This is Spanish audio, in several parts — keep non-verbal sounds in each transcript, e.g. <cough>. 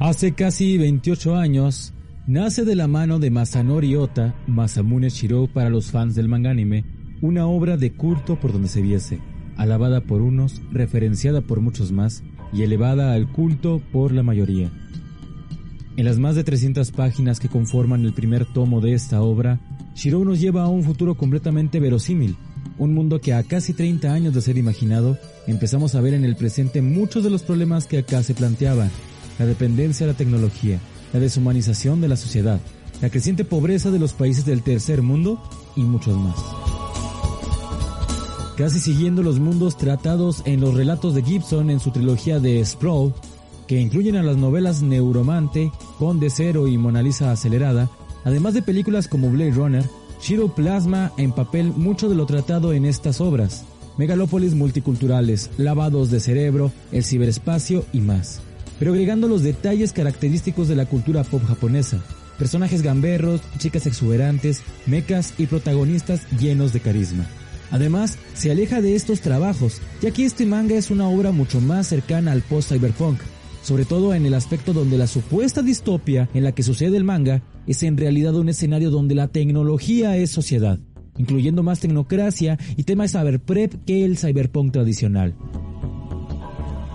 Hace casi 28 años, nace de la mano de Masanori Ota, Masamune Shiro para los fans del manga anime, una obra de culto por donde se viese, alabada por unos, referenciada por muchos más y elevada al culto por la mayoría. En las más de 300 páginas que conforman el primer tomo de esta obra, Shiro nos lleva a un futuro completamente verosímil, un mundo que a casi 30 años de ser imaginado, empezamos a ver en el presente muchos de los problemas que acá se planteaban, la dependencia de la tecnología, la deshumanización de la sociedad, la creciente pobreza de los países del tercer mundo y muchos más. Casi siguiendo los mundos tratados en los relatos de Gibson en su trilogía de Sprawl, que incluyen a las novelas Neuromante, Conde Cero y Mona Lisa Acelerada, además de películas como Blade Runner, Shiro plasma en papel mucho de lo tratado en estas obras, megalópolis multiculturales, lavados de cerebro, el ciberespacio y más pero agregando los detalles característicos de la cultura pop japonesa. Personajes gamberros, chicas exuberantes, mecas y protagonistas llenos de carisma. Además, se aleja de estos trabajos, ya que este manga es una obra mucho más cercana al post-cyberpunk, sobre todo en el aspecto donde la supuesta distopia en la que sucede el manga es en realidad un escenario donde la tecnología es sociedad, incluyendo más tecnocracia y temas cyberprep que el cyberpunk tradicional.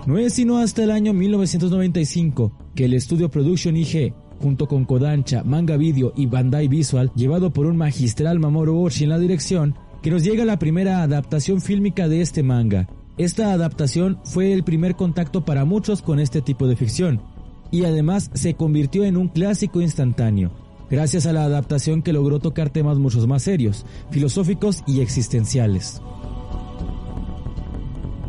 No es sino hasta el año 1995 que el estudio Production IG, junto con Kodansha, Manga Video y Bandai Visual, llevado por un magistral Mamoru Oshii en la dirección, que nos llega la primera adaptación fílmica de este manga. Esta adaptación fue el primer contacto para muchos con este tipo de ficción, y además se convirtió en un clásico instantáneo, gracias a la adaptación que logró tocar temas muchos más serios, filosóficos y existenciales.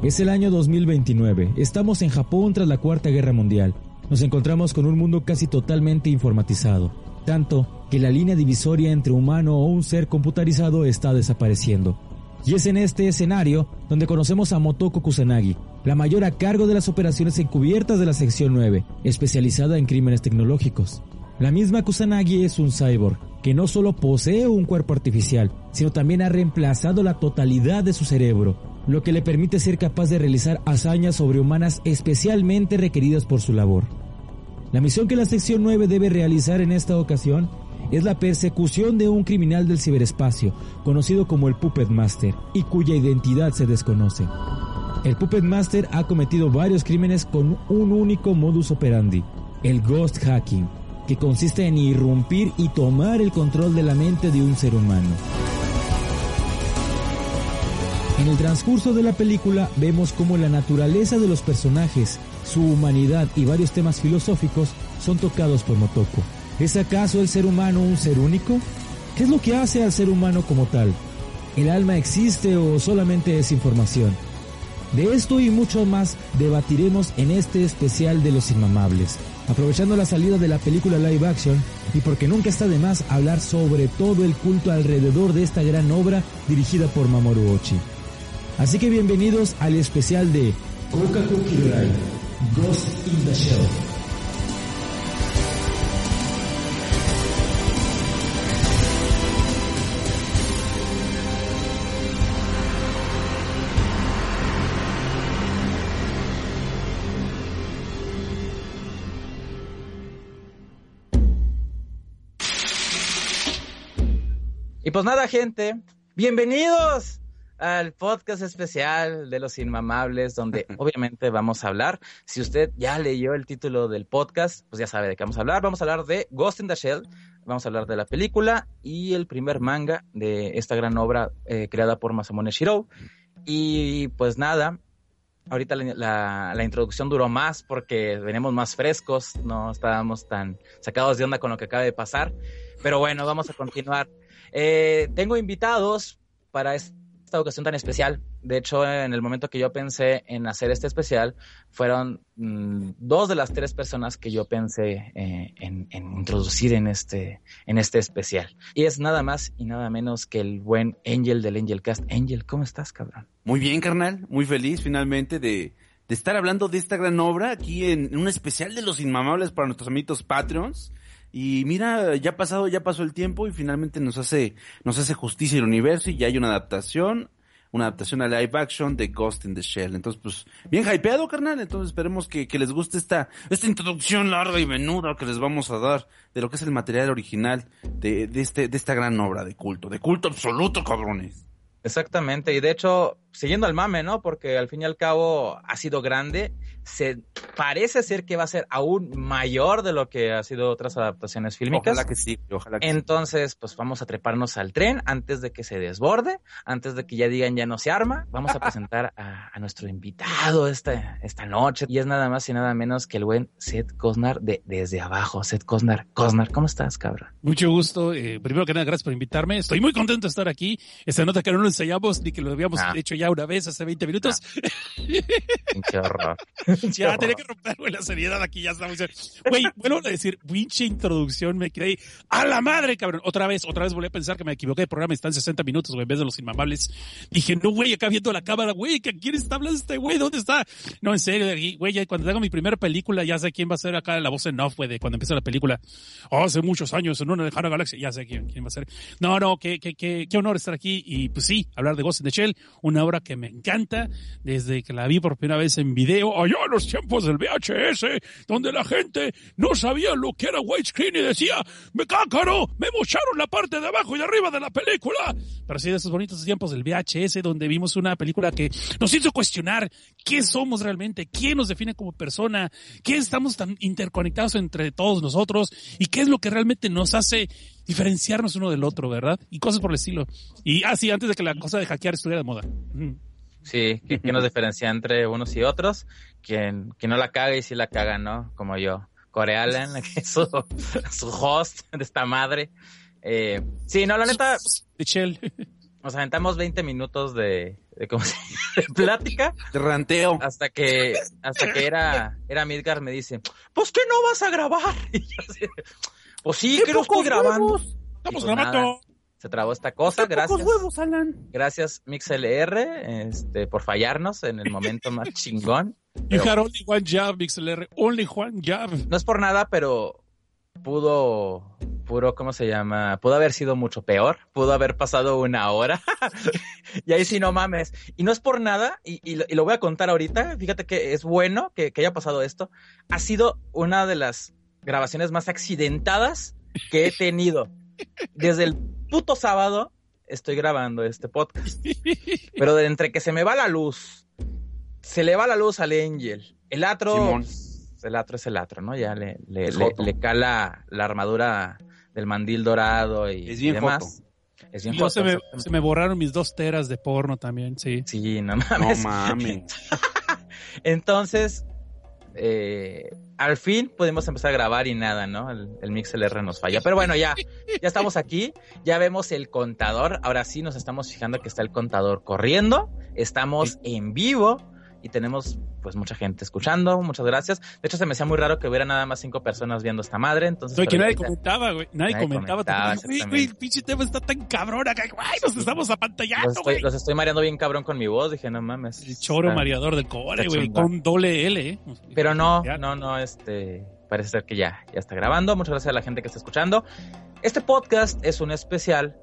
Es el año 2029, estamos en Japón tras la Cuarta Guerra Mundial. Nos encontramos con un mundo casi totalmente informatizado, tanto que la línea divisoria entre humano o un ser computarizado está desapareciendo. Y es en este escenario donde conocemos a Motoko Kusanagi, la mayor a cargo de las operaciones encubiertas de la sección 9, especializada en crímenes tecnológicos. La misma Kusanagi es un cyborg que no solo posee un cuerpo artificial, sino también ha reemplazado la totalidad de su cerebro, lo que le permite ser capaz de realizar hazañas sobrehumanas especialmente requeridas por su labor. La misión que la sección 9 debe realizar en esta ocasión es la persecución de un criminal del ciberespacio, conocido como el Puppet Master, y cuya identidad se desconoce. El Puppet Master ha cometido varios crímenes con un único modus operandi, el ghost hacking, que consiste en irrumpir y tomar el control de la mente de un ser humano. En el transcurso de la película vemos cómo la naturaleza de los personajes, su humanidad y varios temas filosóficos son tocados por Motoko. ¿Es acaso el ser humano un ser único? ¿Qué es lo que hace al ser humano como tal? ¿El alma existe o solamente es información? De esto y mucho más debatiremos en este especial de Los Inmamables, aprovechando la salida de la película live action y porque nunca está de más hablar sobre todo el culto alrededor de esta gran obra dirigida por Mamoru Ochi. Así que bienvenidos al especial de Kokaku Kirai, Ghost in the Shell. Y pues nada, gente, bienvenidos al podcast especial de los inmamables, donde <laughs> obviamente vamos a hablar. Si usted ya leyó el título del podcast, pues ya sabe de qué vamos a hablar. Vamos a hablar de Ghost in the Shell, vamos a hablar de la película y el primer manga de esta gran obra eh, creada por Masamune Shiro. Y pues nada, ahorita la, la, introducción duró más porque venimos más frescos, no estábamos tan sacados de onda con lo que acaba de pasar. Pero bueno, vamos a continuar. Eh, tengo invitados para este esta ocasión tan especial. De hecho, en el momento que yo pensé en hacer este especial, fueron mm, dos de las tres personas que yo pensé eh, en, introducir en este, en este especial. Y es nada más y nada menos que el buen Angel del Angel Cast. Angel, ¿cómo estás, cabrón? Muy bien, carnal. Muy feliz finalmente de, de estar hablando de esta gran obra aquí en, en un especial de los inmamables para nuestros amigos Patreons. Y mira, ya pasado, ya pasó el tiempo y finalmente nos hace, nos hace justicia el universo y ya hay una adaptación una adaptación a live action de Ghost in the Shell. Entonces, pues, bien hypeado, carnal. Entonces, esperemos que, que les guste esta, esta introducción larga y menuda que les vamos a dar de lo que es el material original de, de, este, de esta gran obra de culto. De culto absoluto, cabrones. Exactamente, y de hecho, siguiendo al mame, ¿no? Porque al fin y al cabo ha sido grande, se parece ser que va a ser aún mayor de lo que ha sido otras adaptaciones fílmicas. Ojalá que sí, ojalá que Entonces, pues vamos a treparnos al tren antes de que se desborde, antes de que ya digan ya no se arma. Vamos a presentar a, a nuestro invitado esta, esta noche, y es nada más y nada menos que el buen Seth Cosnar de Desde Abajo. Seth Cosnar, Cosnar, ¿cómo estás, cabrón? Mucho gusto. Eh, primero que nada, gracias por invitarme. Estoy muy contento de estar aquí. Esta nota que no lo ensayamos ni que lo habíamos Ah. hecho ya una vez hace 20 minutos. Pinche horror. <laughs> ya tenía que romper güey, la seriedad aquí, ya estamos. Güey, vuelvo a decir, pinche introducción, me quedé ahí. ¡A la madre, cabrón! Otra vez, otra vez volví a pensar que me equivoqué. El programa está en 60 minutos, güey, en vez de los inmamables. Dije, no, güey, acá viendo la cámara, güey, ¿que ¿quién está hablando este güey? ¿Dónde está? No, en serio, güey, cuando haga mi primera película, ya sé quién va a ser acá la voz en off, güey, de cuando empieza la película. Oh, hace muchos años, en una lejana galaxia, ya sé quién, quién va a ser. No, no, qué, qué, qué, qué honor estar aquí. Y pues sí, hablar de Ghost in the Shell, una obra que me encanta desde que la vi por primera vez en video, allá en los tiempos del VHS, donde la gente no sabía lo que era widescreen y decía, me cácaro, me mocharon la parte de abajo y de arriba de la película. Pero sí, de esos bonitos tiempos del VHS, donde vimos una película que nos hizo cuestionar qué somos realmente, quién nos define como persona, qué estamos tan interconectados entre todos nosotros y qué es lo que realmente nos hace diferenciarnos uno del otro, ¿verdad? Y cosas por el estilo. Y así, antes de que la cosa de hackear estuviera de moda. Sí, que, que nos diferencia entre unos y otros. Quien, quien no la caga y sí la caga, ¿no? Como yo. Corey Allen, <laughs> que es su, su host de esta madre. Eh, sí, no, la neta, De Shell. nos aventamos 20 minutos de, de, ¿cómo se de plática De ranteo. hasta que, hasta que era, era Midgar me dice, pues que no vas a grabar. <laughs> Y yo así, pues sí, que no estoy grabando. Estamos pues grabando. Se trabó esta cosa, gracias. huevos, Alan. Gracias MixLR, este, por fallarnos en el momento más <laughs> chingón. You had only one job, MixLR. Only one job. No es por nada, pero pudo, puro, ¿cómo se llama? Pudo haber sido mucho peor. Pudo haber pasado una hora. <laughs> y ahí sí, no mames. Y no es por nada, y, y lo, y lo voy a contar ahorita. Fíjate que es bueno que, que haya pasado esto. Ha sido una de las grabaciones más accidentadas que he tenido. Desde el puto sábado estoy grabando este podcast. Pero de entre que se me va la luz, se le va la luz al Angel, el atro, Simón. pues, el atro es el atro, ¿no? Ya le, le, cala la armadura del mandil dorado y, Es bien y demás. Es bien Y luego joto, se me, se me borraron mis dos teras de porno también, sí. Sí, no No mames. mames. <laughs> Entonces, eh, al fin pudimos empezar a grabar y nada, ¿no? El, el MixLR nos falla. Pero bueno, ya, ya estamos aquí, ya vemos el contador. Ahora sí nos estamos fijando que está el contador corriendo. Estamos en vivo y tenemos pues mucha gente escuchando. Muchas gracias. De hecho, se me hacía muy raro que hubiera nada más cinco personas viendo esta madre. Entonces, No, que nadie comentaba, güey. Nadie, Nadie comentaba. comentaba. Güey, güey, pinche tema está tan cabrón acá. Güey, nos estamos apantallando, los, estoy, güey. los estoy mareando bien cabrón con mi voz. Dije, no mames. El choro Está- mareador del está güey. Con doble L, eh. Pero no, no, no, este, parece ser que ya, ya está grabando. Muchas gracias a la gente que está escuchando. Este podcast es un especial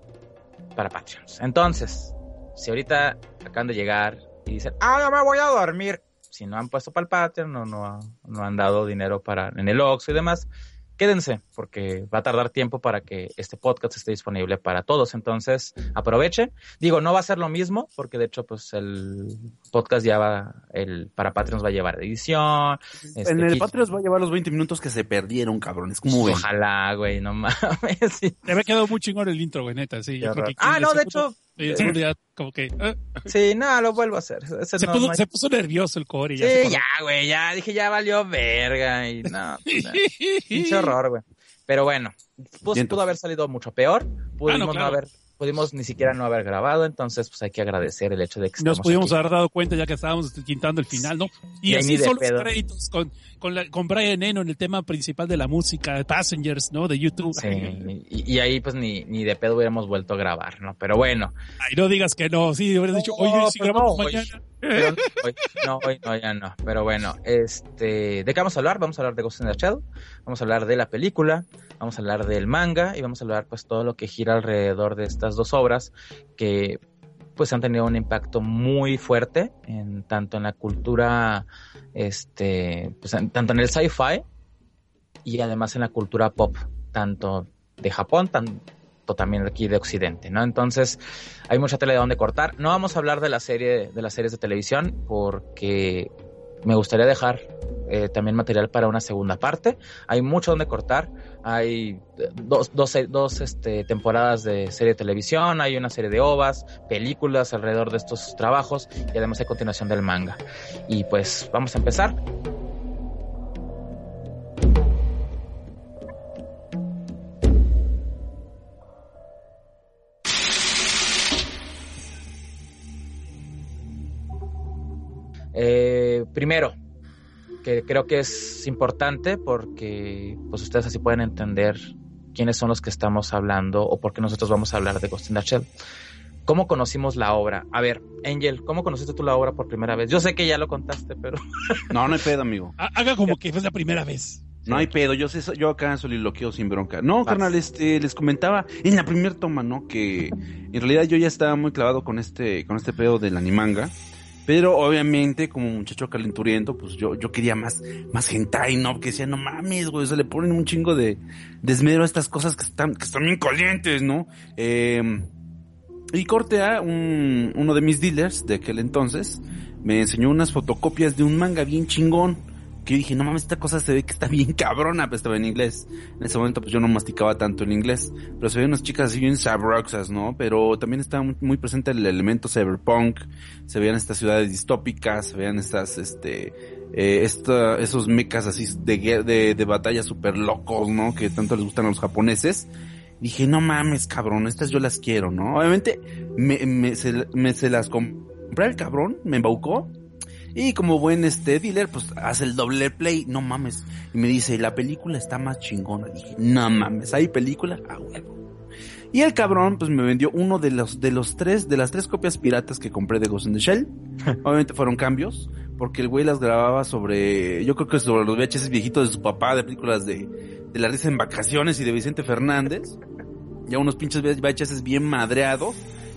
para Patreons. Entonces, si ahorita acaban de llegar y dicen, ah, no me voy a dormir, si no han puesto para el Patreon o no, no han dado dinero para en el Oxxo y demás, quédense, porque va a tardar tiempo para que este podcast esté disponible para todos. Entonces, aprovechen. Digo, no va a ser lo mismo, porque de hecho, pues el podcast ya va, el para Patreons va a llevar edición. este, en el kit- Patreon va a llevar los 20 minutos que se perdieron, cabrones. Ojalá, güey, no <laughs> mames. sí. Te había quedado muy chingón el intro, güey, neta. Sí, Qué yo creo horror. que Ah, el no, de segundo- hecho, el segundo ya como que eh, sí, nada, lo vuelvo a hacer. Ese se, no- puso, no se puso nervioso el core. y ya Sí, ya, güey, ya, dije, ya valió verga y no, pues, pinche horror, güey. Pero bueno, pues, pudo haber salido mucho peor, pudimos no, Ah, claro. haber, pudimos ni siquiera no haber grabado, entonces pues hay que agradecer el hecho de que Nos pudimos aquí. haber dado cuenta ya que estábamos quintando el final, ¿no? Y, Y así de son los créditos con, con, la- con Brian Eno en el tema principal de la música, Passengers, ¿no? De YouTube. Sí, y, y ahí pues ni, ni de pedo hubiéramos vuelto a grabar, ¿no? Pero bueno, Ay, no digas que no, sí, hubieras dicho, No, oye, si pues grabamos no, mañana. Hoy, no, hoy no, ya no. Pero bueno, este, ¿de qué vamos a hablar? Vamos a hablar de Ghost in the Shell, vamos a hablar de la película, vamos a hablar del manga y vamos a hablar pues todo lo que gira alrededor de estas dos obras que pues han tenido un impacto muy fuerte en tanto en la cultura, este, pues tanto en el sci-fi y además en la cultura pop, tanto de Japón, tanto también aquí de Occidente, ¿no? Entonces, hay mucha tela de donde cortar. No vamos a hablar de la serie, de las series de televisión, porque me gustaría dejar eh, también material para una segunda parte. Hay mucho donde cortar. Hay dos, dos, dos este, temporadas de serie de televisión, hay una serie de ovas, películas alrededor de estos trabajos y además hay continuación del manga. Y pues vamos a empezar. Eh, primero, que creo que es importante porque pues ustedes así pueden entender quiénes son los que estamos hablando o por qué nosotros vamos a hablar de Ghost in the Shell. ¿Cómo conocimos la obra? A ver, Angel, ¿cómo conociste tú la obra por primera vez? Yo sé que ya lo contaste, pero... <laughs> no, no hay pedo, amigo. Haga como que fue la primera vez. No hay pedo, yo sé, yo acá soliloquio sin bronca. No, carnal, este, les comentaba en la primera toma, ¿no? Que en realidad yo ya estaba muy clavado con este, con este pedo del animanga. Pero obviamente, como muchacho calenturiento, pues yo, yo quería más, más hentai, ¿no? Que decía, no mames, güey, se le ponen un chingo de desmedro a estas cosas que están, que están bien calientes, ¿no? Eh, y corte a un, uno de mis dealers de aquel entonces, me enseñó unas fotocopias de un manga bien chingón que yo dije, no mames, esta cosa se ve que está bien cabrona, pero estaba en inglés. En ese momento pues yo no masticaba tanto el inglés, pero se veían unas chicas así bien sabroxas, ¿no? Pero también estaba muy, presente el elemento cyberpunk, se veían estas ciudades distópicas, se veían estas, este, eh, esta, esos mechas así de, de, de batalla súper locos, ¿no? Que tanto les gustan a los japoneses. Dije, no mames, cabrón, estas yo las quiero, ¿no? Obviamente me, me, se, me se las compré el cabrón, me embaucó y como buen este dealer, pues hace el doble play, no mames. Y me dice, la película está más chingona. Dije, no mames, ¿hay película? Ah, huevo. Y el cabrón, pues me vendió uno de los, de los tres, de las tres copias piratas que compré de Ghost in the Shell. <laughs> Obviamente fueron cambios, porque el güey las grababa sobre, yo creo que sobre los VHS viejitos de su papá, de películas de, de La risa en vacaciones y de Vicente Fernández. Ya unos pinches VHS bien madreados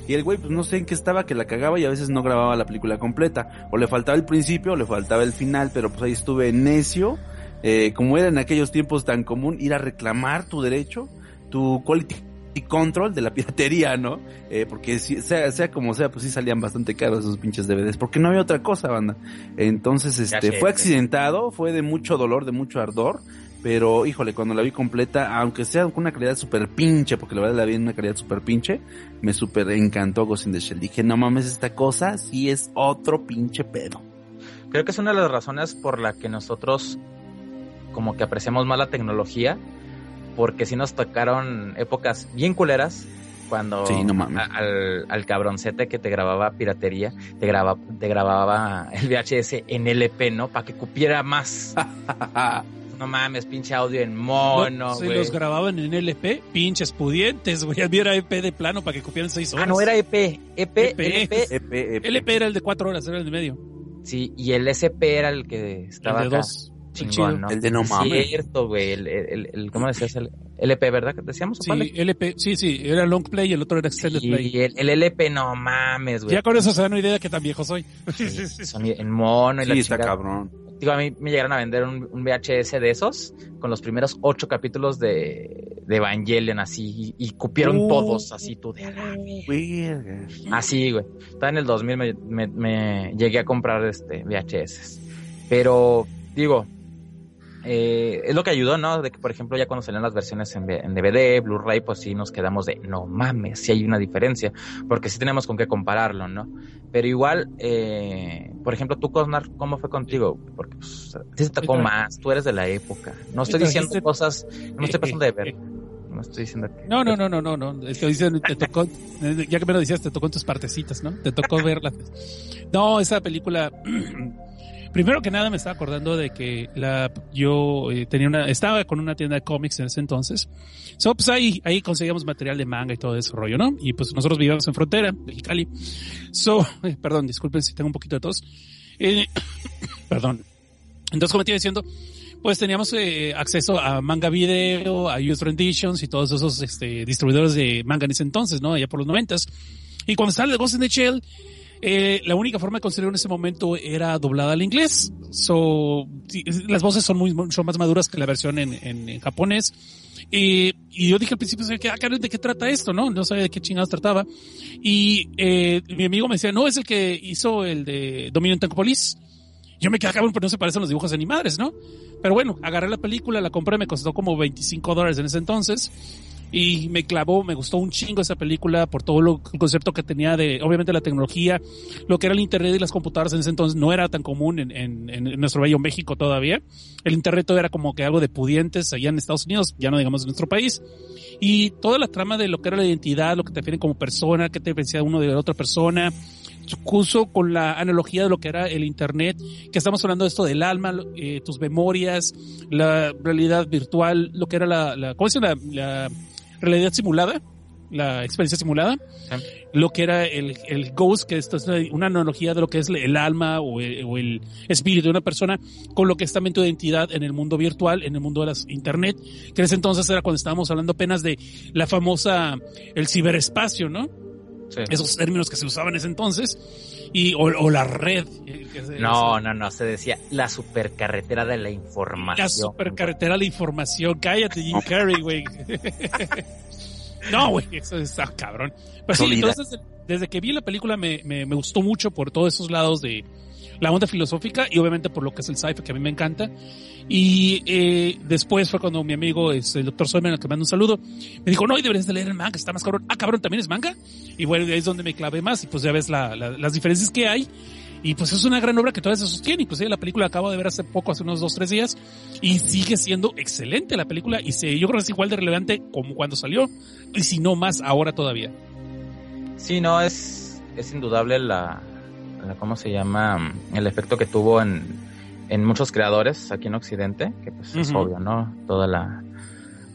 y el güey, pues no sé en qué estaba, que la cagaba y a veces no grababa la película completa. O le faltaba el principio, o le faltaba el final, pero pues ahí estuve necio. Eh, como era en aquellos tiempos tan común, ir a reclamar tu derecho, tu quality control de la <laughs> piratería, ¿no? Eh, porque sea, sea como sea, pues sí salían bastante caros esos pinches DVDs, porque no había otra cosa, banda. Entonces, este, fue accidentado, fue de mucho dolor, de mucho ardor, pero, híjole, cuando la vi completa, aunque sea con una calidad súper pinche, porque la verdad la vi en una calidad súper pinche, me súper encantó Ghost in the Shell. Dije, no mames, esta cosa sí es otro pinche pedo. Creo que es una de las razones por la que nosotros como que apreciamos más la tecnología, porque si nos tocaron épocas bien culeras, cuando al, al, cabroncete que te grababa piratería, te grababa, te grababa el VHS en LP, ¿no? Para que cupiera más. <laughs> no mames, pinche audio en mono, Se los grababan en LP, pinches pudientes, güey. A mí era EP de plano para que copiaran seis horas. Ah, no, era EP. EP, EP. EP, LP era el de cuatro horas, era el de medio. Sí, y el SP era el que estaba el de dos. Chingón, ¿no? El de no mames. cierto, güey. El, el, el, ¿Cómo decías? El LP, ¿verdad? ¿Decíamos? Sí, LP. Sí, sí. Era long play y el otro era extended play. Y el, el, LP, no mames, güey. Ya con eso se dan una idea de qué tan viejo soy. Sí, <laughs> en mono y sí, la está cabrón. Digo, a mí me llegaron a vender un, un, VHS de esos con los primeros ocho capítulos de, de Evangelion así y, y cupieron uh, todos así tú de Así, güey. Estaba en el 2000 me, me, me llegué a comprar este VHS. Pero digo, eh, es lo que ayudó, ¿no? De que, por ejemplo, ya cuando salían las versiones en, en DVD, Blu-ray, pues sí nos quedamos de, no mames, sí hay una diferencia, porque sí tenemos con qué compararlo, ¿no? Pero igual, eh, por ejemplo, tú, Cosnar, ¿cómo fue contigo? Porque pues, ti te tocó más, tú eres de la época. No estoy diciendo cosas, no estoy pasando de ver. <laughs> No estoy diciendo que... No, no, no, no, no, no. Estoy diciendo, te tocó, ya que me lo decías, te tocó en tus partecitas, ¿no? Te tocó verla. No, esa película <clears throat> Primero que nada me estaba acordando de que la, yo eh, tenía una, estaba con una tienda de cómics en ese entonces. So, pues ahí, ahí conseguíamos material de manga y todo ese rollo, ¿no? Y pues nosotros vivíamos en frontera, Mexicali. So, eh, perdón, disculpen si tengo un poquito de tos. Eh, <coughs> perdón. Entonces, como te iba diciendo, pues teníamos eh, acceso a manga video, a US Renditions y todos esos este, distribuidores de manga en ese entonces, ¿no? Allá por los noventas. Y cuando el Ghost in the Shell, eh, la única forma de conseguirlo en ese momento era doblada al inglés. So, las voces son muy, más maduras que la versión en, en, en japonés. Y, y yo dije al principio, ¿de qué, ah, caray, ¿de qué trata esto? No, no sabía de qué chingados trataba. Y eh, mi amigo me decía, no, es el que hizo el de Dominion Tankopolis. Yo me quedé cabrón, pero no se parecen los dibujos de ni madres, ¿no? Pero bueno, agarré la película, la compré, me costó como 25 dólares en ese entonces. Y me clavó, me gustó un chingo esa película por todo lo, el concepto que tenía de, obviamente, la tecnología, lo que era el internet y las computadoras en ese entonces no era tan común en, en, en nuestro bello México todavía. El internet todo era como que algo de pudientes allá en Estados Unidos, ya no digamos en nuestro país. Y toda la trama de lo que era la identidad, lo que te define como persona, qué te diferencia uno de la otra persona, curso con la analogía de lo que era el Internet, que estamos hablando de esto del alma, eh, tus memorias, la realidad virtual, lo que era la, la ¿cómo se llama? La, la realidad simulada, la experiencia simulada, Sí. lo que era el, el ghost, que esto es una analogía de lo que es el alma o el, o el espíritu de una persona, con lo que es también tu identidad en el mundo virtual, en el mundo de las internet, que en ese entonces era cuando estábamos hablando apenas de la famosa, el ciberespacio, ¿no? Sí. esos términos que se usaban en ese entonces, y, o, o la red. eh, que se- No, no, no, se decía la supercarretera de la información. La supercarretera de la información. Cállate, Jim Carrey, güey. <laughs> no, güey, eso está cabrón. Pero sí, entonces, desde que vi la película me, me, me gustó mucho por todos esos lados de la onda filosófica y obviamente por lo que es el sci-fi que a mí me encanta. Y eh, después fue cuando mi amigo, es el doctor Soyman, al que mando un saludo, me dijo, no, y deberías de leer el manga, está más cabrón. Ah, cabrón, ¿también es manga? Y bueno, ahí es donde me clavé más y pues ya ves la, la- las diferencias que hay. Y pues es una gran obra que todavía se sostiene. Inclusive la película la acabo de ver hace poco, hace unos dos, tres días, y sigue siendo excelente la película. Y se, yo creo que es igual de relevante como cuando salió, y si no más ahora todavía. Sí, no, es, es indudable la, ¿cómo se llama? El efecto que tuvo en, en muchos creadores aquí en Occidente, que pues es obvio, ¿no? Toda la,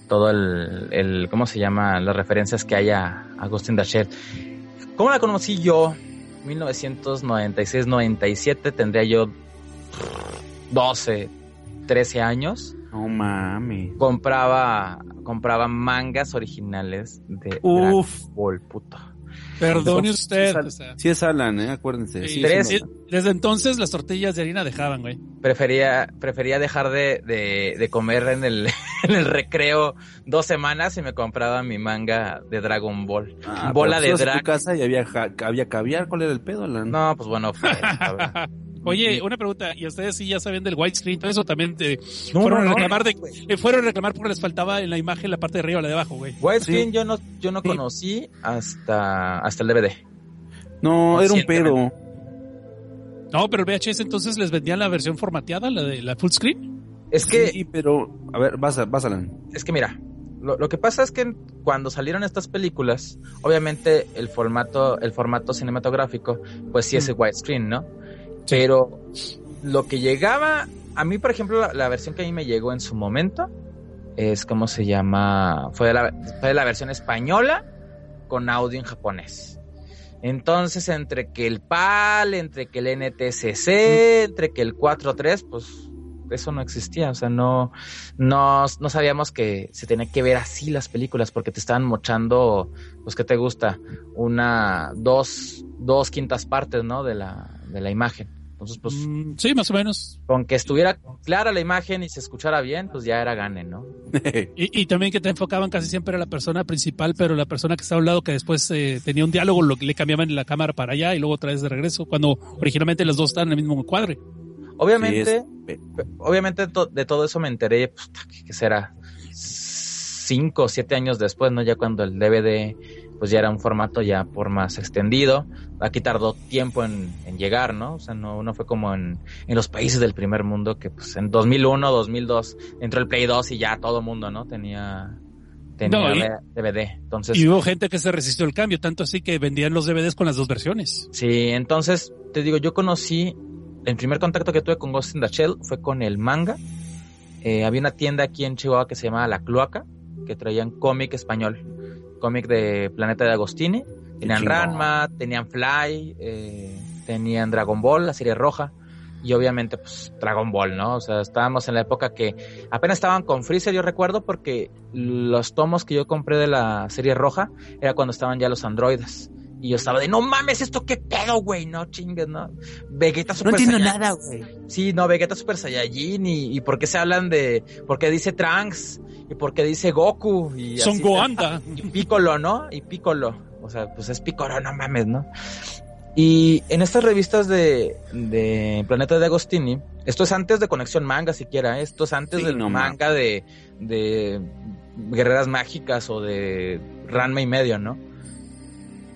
todo el, el, ¿cómo se llama? Las referencias que hay a the Shell. ¿Cómo la conocí yo? 1996-97, tendría yo 12, 13 años. No mames. Compraba, compraba mangas originales de Uf. Dragon Ball, puto. Perdone usted. o sea, Sí es Alan, ¿eh? Acuérdense. sí, Sí, tres. sí, sí, desde entonces las tortillas de harina dejaban, güey. prefería, prefería dejar de, de, de comer en el, <laughs> en el recreo dos semanas y me compraba mi manga de Dragon Ball. Ah, Bola de drag. tu casa y había, había caviar. ¿Cuál era el pedo, Alan? No, pues bueno, fue. <laughs> Oye, una pregunta, ¿y ustedes sí ya saben del widescreen? Todo eso también te No, fueron no, a reclamar de, eh, fueron a reclamar porque les faltaba en la imagen la parte de arriba o la de abajo, güey. Widescreen Sí. yo no, yo no Sí. conocí hasta, hasta el DVD. No, era un pedo. No, pero el VHS entonces les vendían la versión formateada, la de la full screen. Es que, Sí, pero... A ver, vas, a- vas es que mira, lo, lo que pasa es que cuando salieron estas películas, obviamente el formato, el formato cinematográfico, pues sí es el widescreen, ¿no? Pero lo que llegaba, a mí, por ejemplo, la, la versión que a mí me llegó en su momento es como se llama, fue la, fue la versión española con audio en japonés. Entonces, entre que el PAL, entre que el NTCC, entre que el 4.3, pues eso no existía, o sea, no, no, no sabíamos que se tenía que ver así las películas porque te estaban mochando, pues, ¿qué te gusta? Una, dos, dos quintas partes, ¿no? De la, de la imagen. Entonces, pues, Mm, sí, más o menos. con que estuviera clara la imagen y se escuchara bien, pues ya era gane, ¿no? <laughs> Y, y también que te enfocaban casi siempre a la persona principal, pero la persona que estaba a un lado que después eh, tenía un diálogo, lo que le cambiaban la cámara para allá y luego otra vez de regreso, cuando originalmente los dos estaban en el mismo cuadre. Obviamente, Sí, es- pe- obviamente to- de todo eso me enteré, pues, ¿qué- ¿qué será? Cinco o siete años después, ¿no? Ya cuando el DVD, pues ya era un formato ya por más extendido. Aquí tardó tiempo en, en llegar, ¿no? O sea, no, no fue como en, en los países del primer mundo que, pues, en 2001, 2002, entró el Play 2 y ya todo mundo, ¿no? Tenía, tenía No, y- re- DVD. Entonces, Y hubo gente que se resistió al cambio, tanto así que vendían los DVDs con las dos versiones. Sí, entonces te digo, yo conocí, el primer contacto que tuve con Ghost in the Shell fue con el manga. Eh, había una tienda aquí en Chihuahua que se llamaba La Cloaca, que traían cómic español, cómic de Planeta de Agostini. Tenían. Ranma, tenían Fly, eh, tenían Dragon Ball, la serie roja. Y obviamente, pues, Dragon Ball, ¿no? O sea, estábamos en la época que apenas estaban con Freezer, yo recuerdo, porque los tomos que yo compré de la serie roja era cuando estaban ya los androides. Y yo estaba de, no mames, esto qué pedo, güey, no chingues, ¿no? Vegeta No Super entiendo Saiyajin. nada, güey. Sí, no, Vegeta Super Saiyajin y, y por qué se hablan de, por qué dice Trunks y por qué dice Goku y Son así, Goanda. <laughs> y Piccolo, ¿no? Y Piccolo, o sea, pues es Piccolo, no mames, ¿no? Y en estas revistas de, de Planeta de Agostini, esto es antes de Conexión Manga siquiera, ¿eh? esto es antes Sí, del no manga de, de Guerreras Mágicas o de Ranma y medio, ¿no?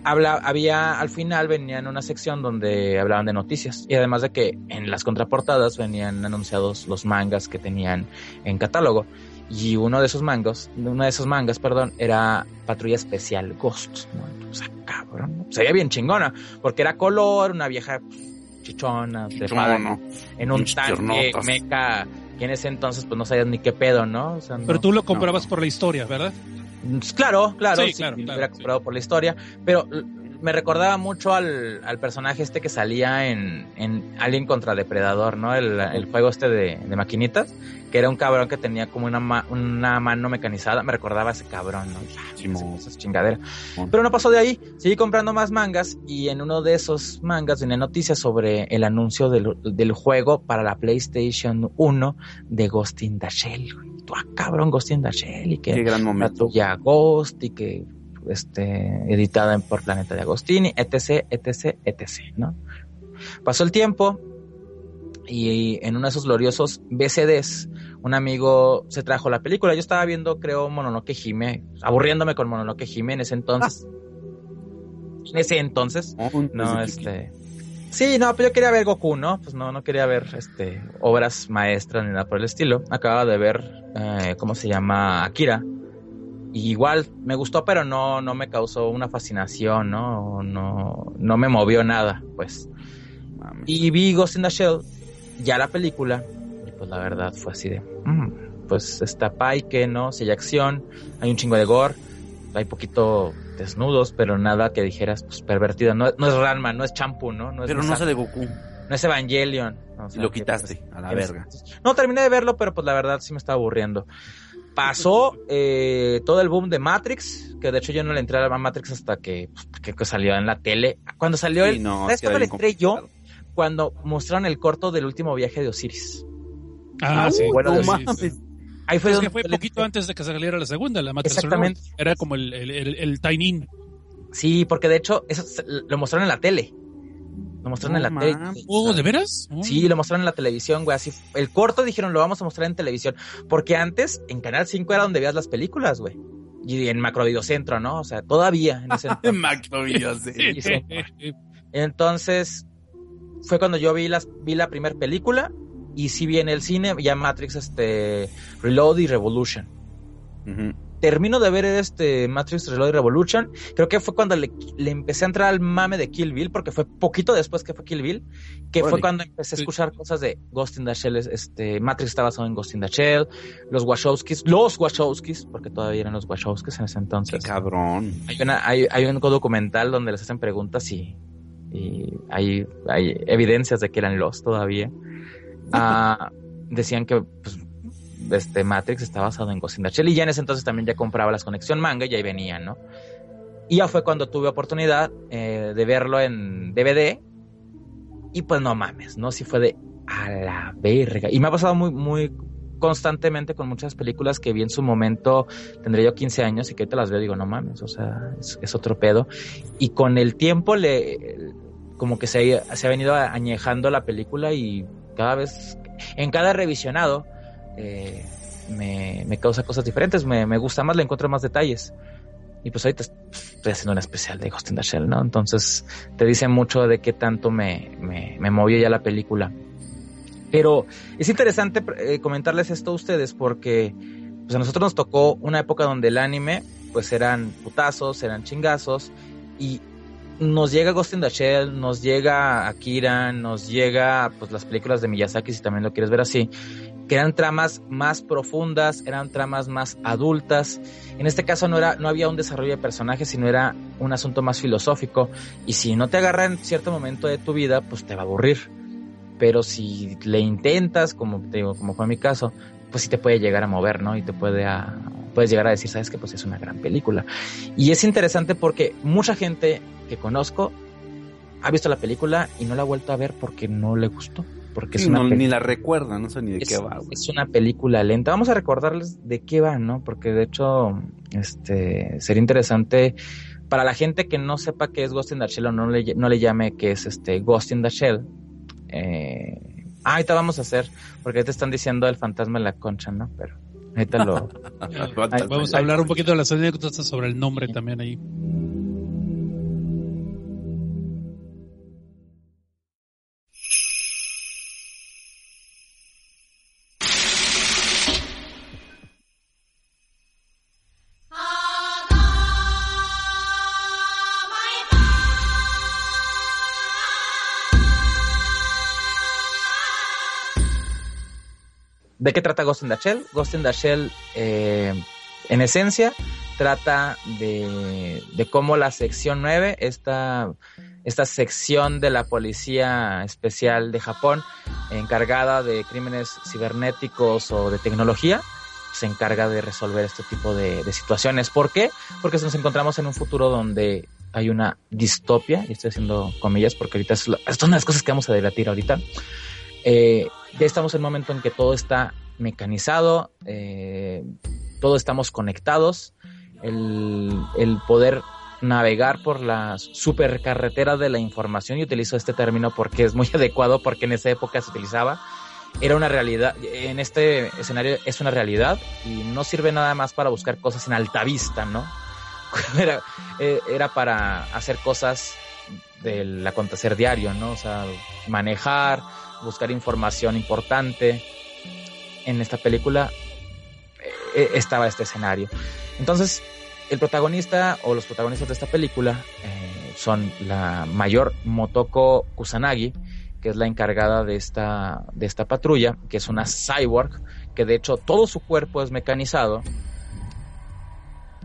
Habla, había, al final venían una sección donde hablaban de noticias y además de que en las contraportadas venían anunciados los mangas que tenían en catálogo y uno de esos mangas, uno de esos mangas, perdón, era Patrulla Especial Ghost, ¿no? O sea, cabrón, ¿no? se veía bien chingona porque era color, una vieja pues, chichona, trepada No, no. en un tanque meca que en ese entonces pues no sabías ni qué pedo, ¿no? O sea, no- Pero tú lo comprabas no. por la historia, ¿verdad? Pues, Claro, claro, Sí, sí, claro, lo claro, hubiera sí. comprado por la historia, pero me recordaba mucho al, al personaje este que salía en, en Alien contra Depredador, ¿no? El, el juego este de, de maquinitas, que era un cabrón que tenía como una, ma- una mano mecanizada, me recordaba a ese cabrón, ¿no? Ah, Simón. esa chingadera. Simón. Pero no pasó de ahí, seguí comprando más mangas y en uno de esos mangas venía noticias sobre el anuncio del, del juego para la PlayStation 1 de Ghost in the Shell. Tú, ah, cabrón, Ghost in the Shell y que Qué gran la momento. tuya Ghost y que este editada por Planeta de Agostini, etc, etc, etc, ¿no? Pasó el tiempo y en uno de esos gloriosos BCDs, un amigo se trajo la película. Yo estaba viendo, creo, Mononoke Hime, aburriéndome con Mononoke Hime en ese entonces. En ese entonces, no, este. Sí, no, pero yo quería ver Goku, ¿no? Pues no, no quería ver este obras maestras ni nada por el estilo. Acababa de ver, eh, ¿cómo se llama? Akira. Y igual me gustó, pero no, no me causó una fascinación, ¿no? No, no me movió nada, pues. Y vi Ghost in the Shell, ya la película, y pues la verdad fue así de, mm, pues está que ¿no? Si hay acción, hay un chingo de gore, hay poquito desnudos, pero nada que dijeras, pues pervertido. No, no es Ranma, no es Champú, ¿no? No es, Pero no Misa- sale Goku. no es Evangelion. O sea, lo que, quitaste pues, a la verga. No, terminé de verlo, pero pues la verdad sí me estaba aburriendo. Pasó eh, todo el boom de Matrix, que de hecho yo no le entré a Matrix hasta que, pues, que, que salió en la tele. Cuando salió Sí, el... no, ¿Sabes cuándo le entré yo? Cuando mostraron el corto del último viaje de Osiris. Ah, Uh, sí. bueno, no mames. Ahí fue Es donde que fue poquito antes de que saliera la segunda, la Matrix Exactamente. Era como el, el, el, el Tiny. Sí, porque de hecho eso lo mostraron en la tele. Lo mostraron en la tele. Oh, ¿de veras? Oh. Sí, lo mostraron en la televisión, güey. Así, el corto dijeron, lo vamos a mostrar en televisión. Porque antes, en Canal 5 era donde veías las películas, güey. Y en Macrovideocentro, ¿no? O sea, todavía en ese. <laughs> Macro. Entonces, fue cuando yo vi las, vi la primera película. Y sí vi en el cine ya Matrix, este, Reload y Revolution. Termino de ver este Matrix Reload y Revolution. Creo que fue cuando le, le empecé a entrar al mame de Kill Bill, porque fue poquito después que fue Kill Bill, que fue cuando empecé a escuchar cosas de Ghost in the Shell, este, Matrix está basado en Ghost in the Shell, los Wachowskis, los Wachowskis, porque todavía eran los Wachowskis en ese Qué entonces. cabrón. Hay, una, hay, hay un documental donde les hacen preguntas y, y hay, hay evidencias de que eran los todavía. Ah, decían que pues, este Matrix está basado en Ghost in the Shell y ya en ese entonces también ya compraba las conexión manga y ahí venían, ¿no? Y ya fue cuando tuve oportunidad eh, de verlo en DVD y pues no mames, ¿no? Sí fue de a la verga. Y me ha pasado muy, muy constantemente con muchas películas que vi en su momento, tendré yo 15 años y que ahorita las veo digo, no mames, o sea, es, otro pedo. Y con el tiempo le, como que se ha venido añejando la película y cada vez, en cada revisionado, eh, me, me causa cosas diferentes, me, me gusta más, le encuentro más detalles. Y pues ahorita estoy haciendo un especial de Ghost in the Shell, ¿no? Entonces te dice mucho de qué tanto me, me, me movió ya la película. Pero es interesante eh, comentarles esto a ustedes porque pues a nosotros nos tocó una época donde el anime pues eran putazos, eran chingazos y nos llega Ghost in the Shell, nos llega Akira, nos llega pues las películas de Miyazaki si también lo quieres ver así, que eran tramas más profundas, eran tramas más adultas. En este caso no era no había un desarrollo de personajes, sino era un asunto más filosófico y si no te agarra en cierto momento de tu vida, pues te va a aburrir. Pero si le intentas, como te digo, como fue mi caso, pues sí te puede llegar a mover, ¿no? Y te puede a, puedes llegar a decir, sabes que pues es una gran película. Y es interesante porque mucha gente que conozco ha visto la película y no la ha vuelto a ver porque no le gustó. Porque es una no, ni la recuerda, no sé ni de es, qué va, güey. es una película lenta. Vamos a recordarles de qué va, ¿no? Porque de hecho, este, sería interesante para la gente que no sepa qué es Ghost in the Shell o no le, no le llame que es este Ghost in the Shell. Eh, ah, ahorita vamos a hacer, porque te están diciendo el fantasma en la concha, ¿no? Pero ahorita lo... <laughs> Vamos a hablar un poquito de las anécdotas sobre el nombre también ahí. ¿De qué trata Ghost in the Shell? Ghost in the Shell, eh, en esencia, trata de, cómo la sección 9, esta, esta sección de la Policía Especial de Japón, encargada de crímenes cibernéticos o de tecnología, se encarga de resolver este tipo de, situaciones. ¿Por qué? Porque nos encontramos en un futuro donde hay una distopia, y estoy haciendo comillas porque ahorita es, lo- una de las cosas que vamos a debatir ahorita. Eh, ya estamos en un momento en que todo está mecanizado, eh, todos estamos conectados, el, poder navegar por la supercarretera de la información, y utilizo este término porque es muy <laughs> adecuado, porque en esa época se utilizaba, era una realidad, en este escenario es una realidad y no sirve nada más para buscar cosas en alta vista, ¿no? <laughs> Eh, era para hacer cosas del acontecer diario, ¿no? O sea, manejar, buscar información importante. En esta película eh, estaba este escenario. Entonces, el protagonista o los protagonistas de esta película eh, son la mayor Motoko Kusanagi, que es la encargada de esta, de esta patrulla, que es una cyborg, que de hecho todo su cuerpo es mecanizado.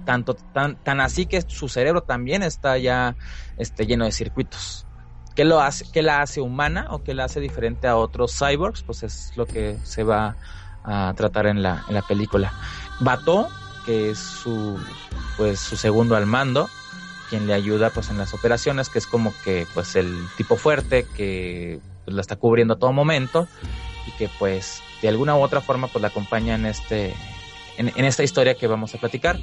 Tanto, tan, tan así que su cerebro también está ya este, lleno de circuitos. ¿Qué, lo hace, ¿Qué la hace humana o qué la hace diferente a otros cyborgs? Pues es lo que se va a tratar en la, en la película. Bato, que es su, pues, su segundo al mando, quien le ayuda pues en las operaciones, que es como que pues el tipo fuerte que pues, la está cubriendo a todo momento y que pues de alguna u otra forma pues la acompaña en este en, en esta historia que vamos a platicar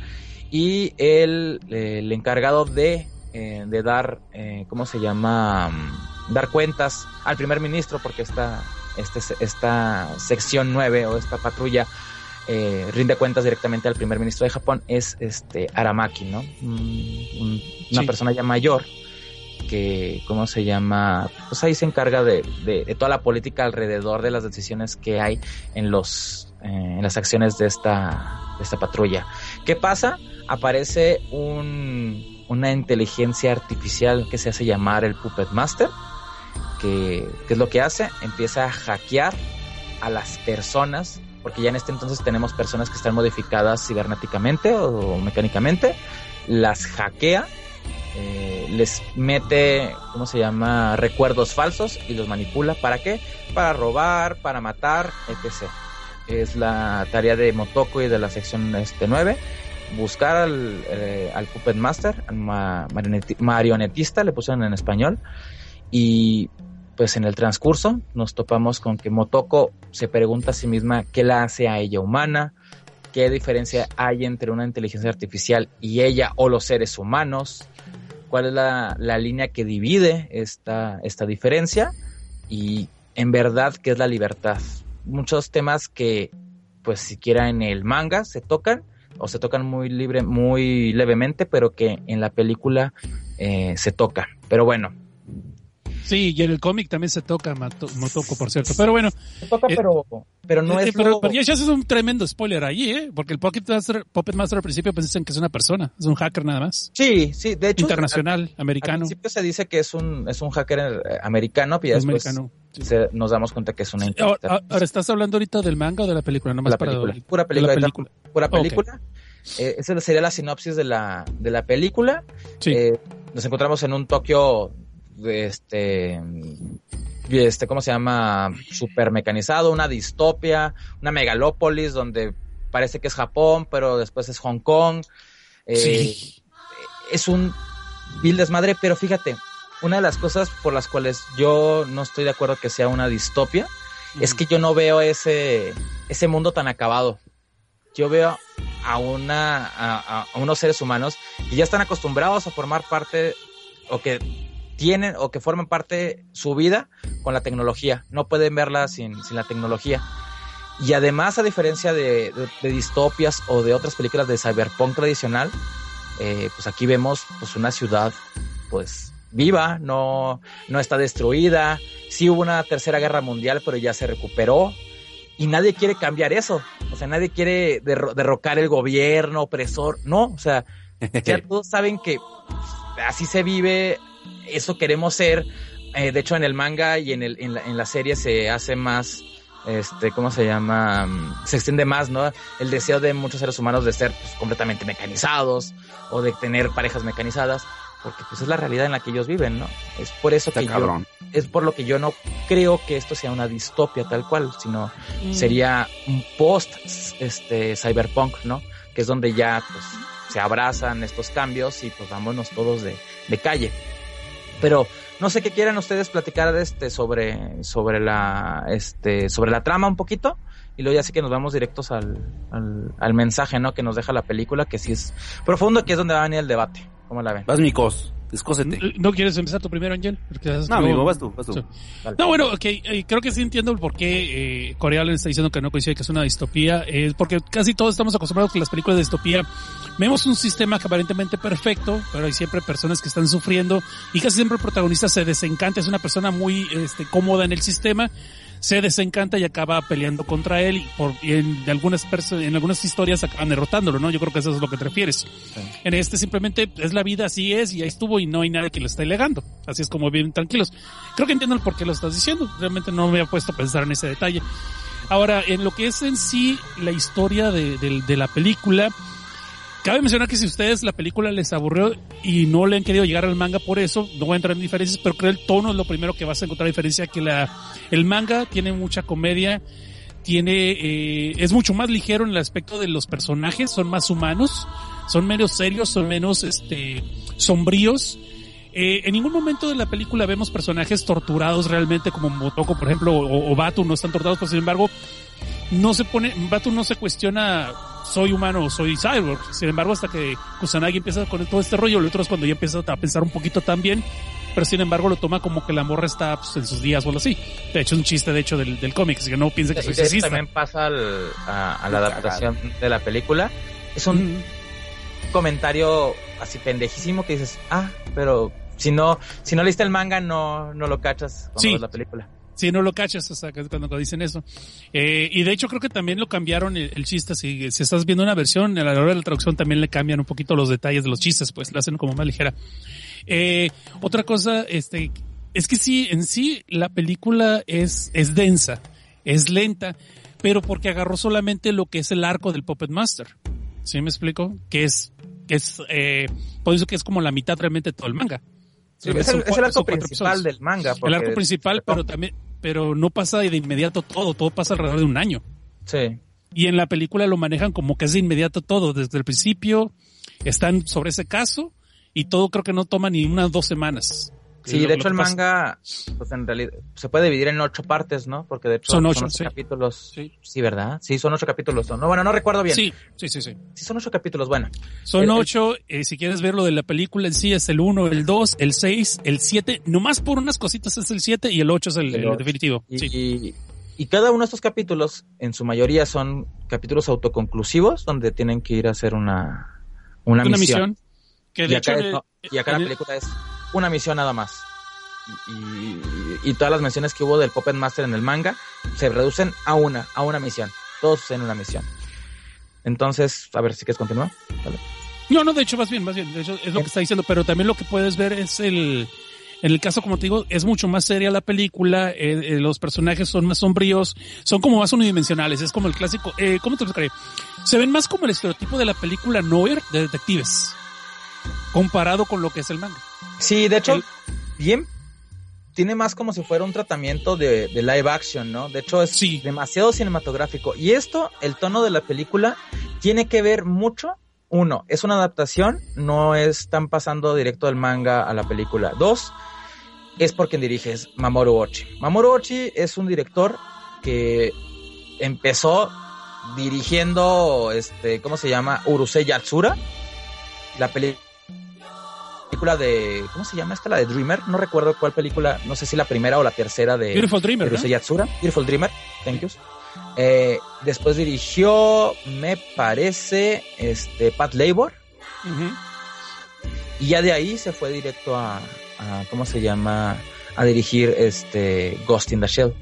y el, el encargado de, eh, de dar eh, cómo se llama um, dar cuentas al primer ministro porque esta este, esta sección 9 o esta patrulla eh, rinde cuentas directamente al primer ministro de Japón es este Aramaki, ¿no? Un- un- una Sí. persona ya mayor que, ¿cómo se llama? Pues ahí se encarga de, de- de toda la política alrededor de las decisiones que hay en los eh, en las acciones de esta, de esta patrulla. ¿Qué pasa? Aparece un, una inteligencia artificial que se hace llamar el Puppet Master, que, es lo que hace, empieza a hackear a las personas, porque ya en este entonces tenemos personas que están modificadas cibernéticamente o mecánicamente, las hackea, eh, les mete, ¿cómo se llama?, recuerdos falsos y los manipula. ¿Para qué? Para robar, para matar, etc. Es la tarea de Motoko y de la sección este, 9 buscar al, eh, al Puppet Master, al ma- marioneti- marionetista, le pusieron en español, y pues en el transcurso nos topamos con que Motoko se pregunta a sí misma qué la hace a ella humana, qué diferencia hay entre una inteligencia artificial y ella o los seres humanos, cuál es la, la línea que divide esta, esta diferencia y en verdad qué es la libertad. Muchos temas que pues siquiera en el manga se tocan o se tocan muy libre, muy levemente, pero que en la película eh, se tocan. Pero bueno, Sí, y en el cómic también se toca Motoko, por cierto. Pero bueno, se toca, Eh, pero, pero no eh, es pero, lo- pero ya ya haces un tremendo spoiler allí, ¿eh? Porque el Puppet Master, Puppet Master al principio piensan que es una persona, es un hacker nada más. Sí, sí, de hecho, Internacional, al, al americano, principio se dice que es un, es un hacker eh, americano, pero ya es después americano. Sí. se- nos damos cuenta que es una Ahora, ¿estás hablando ahorita del manga o de la película? Nomás la para película, pura película, la película. pura película. Eh, esa sería la sinopsis de la, de la película. Sí. Eh, nos encontramos en un Tokio, este, este, ¿cómo se llama? Super mecanizado, una distopia, una megalópolis donde parece que es Japón, pero después es Hong Kong. Eh, Sí. Es un vil desmadre, pero fíjate, una de las cosas por las cuales yo no estoy de acuerdo que sea una distopia es que yo no veo ese, ese mundo tan acabado. Yo veo a, una, a unos seres humanos que ya están acostumbrados a formar parte o que tienen o que forman parte su vida con la tecnología. No pueden verla sin, sin la tecnología. Y además, a diferencia de, de- de distopias o de otras películas de cyberpunk tradicional, eh, pues aquí vemos pues una ciudad pues viva, no, no está destruida. Sí hubo una tercera guerra mundial, pero ya se recuperó. Y nadie quiere cambiar eso. O sea, nadie quiere derro- derrocar el gobierno opresor. No, o sea, ya <laughs> todos saben que así se vive, eso queremos ser. Eh, de hecho, en el manga y en, el, en, la, en la serie se hace más, este, ¿cómo se llama? Mm, Se extiende más, ¿no? El deseo de muchos seres humanos de ser pues, completamente mecanizados o de tener parejas mecanizadas, porque pues es la realidad en la que ellos viven, ¿no? Es por eso Está que yo, es por lo que yo no creo que esto sea una distopia tal cual, sino Mm. sería un post este cyberpunk, ¿no? Que es donde ya pues se abrazan estos cambios y pues vámonos todos de, de calle. Pero no sé qué quieran ustedes platicar de este sobre sobre la este sobre la trama un poquito y luego ya sí que nos vamos directos al, al, al mensaje, ¿no? Que nos deja la película, que sí es profundo, que es donde va a venir el debate. ¿Cómo la ven? Vas, Micos. ¿No quieres empezar tú primero, Angel? No, amigo, vas tú, vas tú. Sí. No, bueno, ok, eh, creo que sí entiendo el por qué eh, Corea le está diciendo que no coincide que es una distopía, es porque casi todos estamos acostumbrados que las películas de distopía vemos un sistema que aparentemente perfecto, pero hay siempre personas que están sufriendo y casi siempre el protagonista se desencanta, es una persona muy este, cómoda en el sistema, se desencanta y acaba peleando contra él y, por, y en, de algunas en algunas historias acaban derrotándolo, ¿no? Yo creo que eso es lo que te refieres. En este simplemente es la vida, así es, y ahí estuvo y no hay nadie que lo esté legando. Así es como bien tranquilos. Creo que entiendo el por qué lo estás diciendo. Realmente no me había puesto a pensar en ese detalle. Ahora, en lo que es en sí la historia de, de- de la película, cabe mencionar que si ustedes la película les aburrió y no le han querido llegar al manga por eso, no voy a entrar en diferencias, pero creo el tono es lo primero que vas a encontrar diferencia, que la, el manga tiene mucha comedia, tiene, eh, es mucho más ligero en el aspecto de los personajes, son más humanos, son menos serios, son menos, este, sombríos. Eh, en ningún momento de la película vemos personajes torturados realmente como Motoko, por ejemplo, o, o Batu no están torturados, pero sin embargo, no se pone, Batu no se cuestiona soy humano o soy cyborg. Sin embargo, hasta que Kusanagi empieza con todo este rollo, el otro es cuando ya empieza a pensar un poquito también, pero sin embargo lo toma como que la morra está pues, en sus días o algo así. De hecho, es un chiste de hecho del, del cómic, así que no piense que soy sexista. también pasa al- a, a la adaptación de la película. Es un Mm. comentario así pendejísimo que dices, ah, pero si no, si no leíste el manga, no, no lo cachas cuando Sí. ves la película. Sí, no lo cachas, es cuando dicen eso. Eh, y de hecho creo que también lo cambiaron el, chiste. Si, si estás viendo una versión, a la hora de la traducción también le cambian un poquito los detalles de los chistes, pues la hacen como más ligera. Eh, otra cosa, este, es que sí, en sí la película es, es densa, es lenta, pero porque agarró solamente lo que es el arco del Puppet Master. ¿Sí me explico? Que es, que es, eh, por eso que es como la mitad realmente de todo el manga. Sí, Son es, el, es arco principal del manga. El arco principal, pero también, pero no pasa de inmediato todo, todo pasa alrededor de un año. Sí. Y en la película lo manejan como que es de inmediato todo, desde el principio están sobre ese caso y todo creo que no toma ni unas dos semanas. Sí, Lo- de hecho el pasa. manga, pues en realidad, se puede dividir en ocho partes, ¿no? Porque de hecho Son ocho, sí. capítulos. Sí. Sí. ¿verdad? Sí, son ocho capítulos. No, bueno, no recuerdo bien. Sí, Sí, sí, sí, sí. son ocho capítulos, bueno. Son El- el- ocho, eh, si quieres ver lo de la película en sí es el uno, el dos, el seis, el siete, nomás por unas cositas es el siete y el ocho es el, El definitivo. Y, Sí. y, y cada uno de estos capítulos, en su mayoría, son capítulos autoconclusivos, donde tienen que ir a hacer una, una, Una misión. misión que Y de acá, hecho es- en no, el- y acá la el- película es una misión nada más. Y, todas las menciones que hubo del Puppet Master en el manga se reducen a una, a una misión. Todos en una misión. Entonces, a ver si quieres continuar. Dale. No, no, de hecho, más bien, más bien. De hecho, es lo que está diciendo. Pero también lo que puedes ver es el. En el caso, como te digo, es mucho más seria la película. eh, eh, los personajes son más sombríos. Son como más unidimensionales. Es como el clásico. Eh, ¿Cómo te lo explicaré? Se ven más como el estereotipo de la película Noir de detectives. Comparado con lo que es el manga. Sí, de hecho, El- bien. tiene más como si fuera un tratamiento de, de live action, ¿no? De hecho, es Sí. demasiado cinematográfico. Y esto, el tono de la película, tiene que ver mucho. Uno, es una adaptación, no están pasando directo del manga a la película. Dos, es por quien dirige, es Mamoru Ochi. Mamoru Ochi es un director que empezó dirigiendo, este, ¿cómo se llama? Urusei Yatsura, la peli- película de, ¿cómo se llama esta? La de Dreamer, no recuerdo cuál película, no sé si la primera o la tercera de Beautiful Dreamer, ¿no? Urusei Yatsura, Beautiful Dreamer, thank you. Eh, después dirigió, me parece, este, Pat Labor, y ya de ahí se fue directo a, a, ¿cómo se llama? A dirigir este Ghost in the Shell.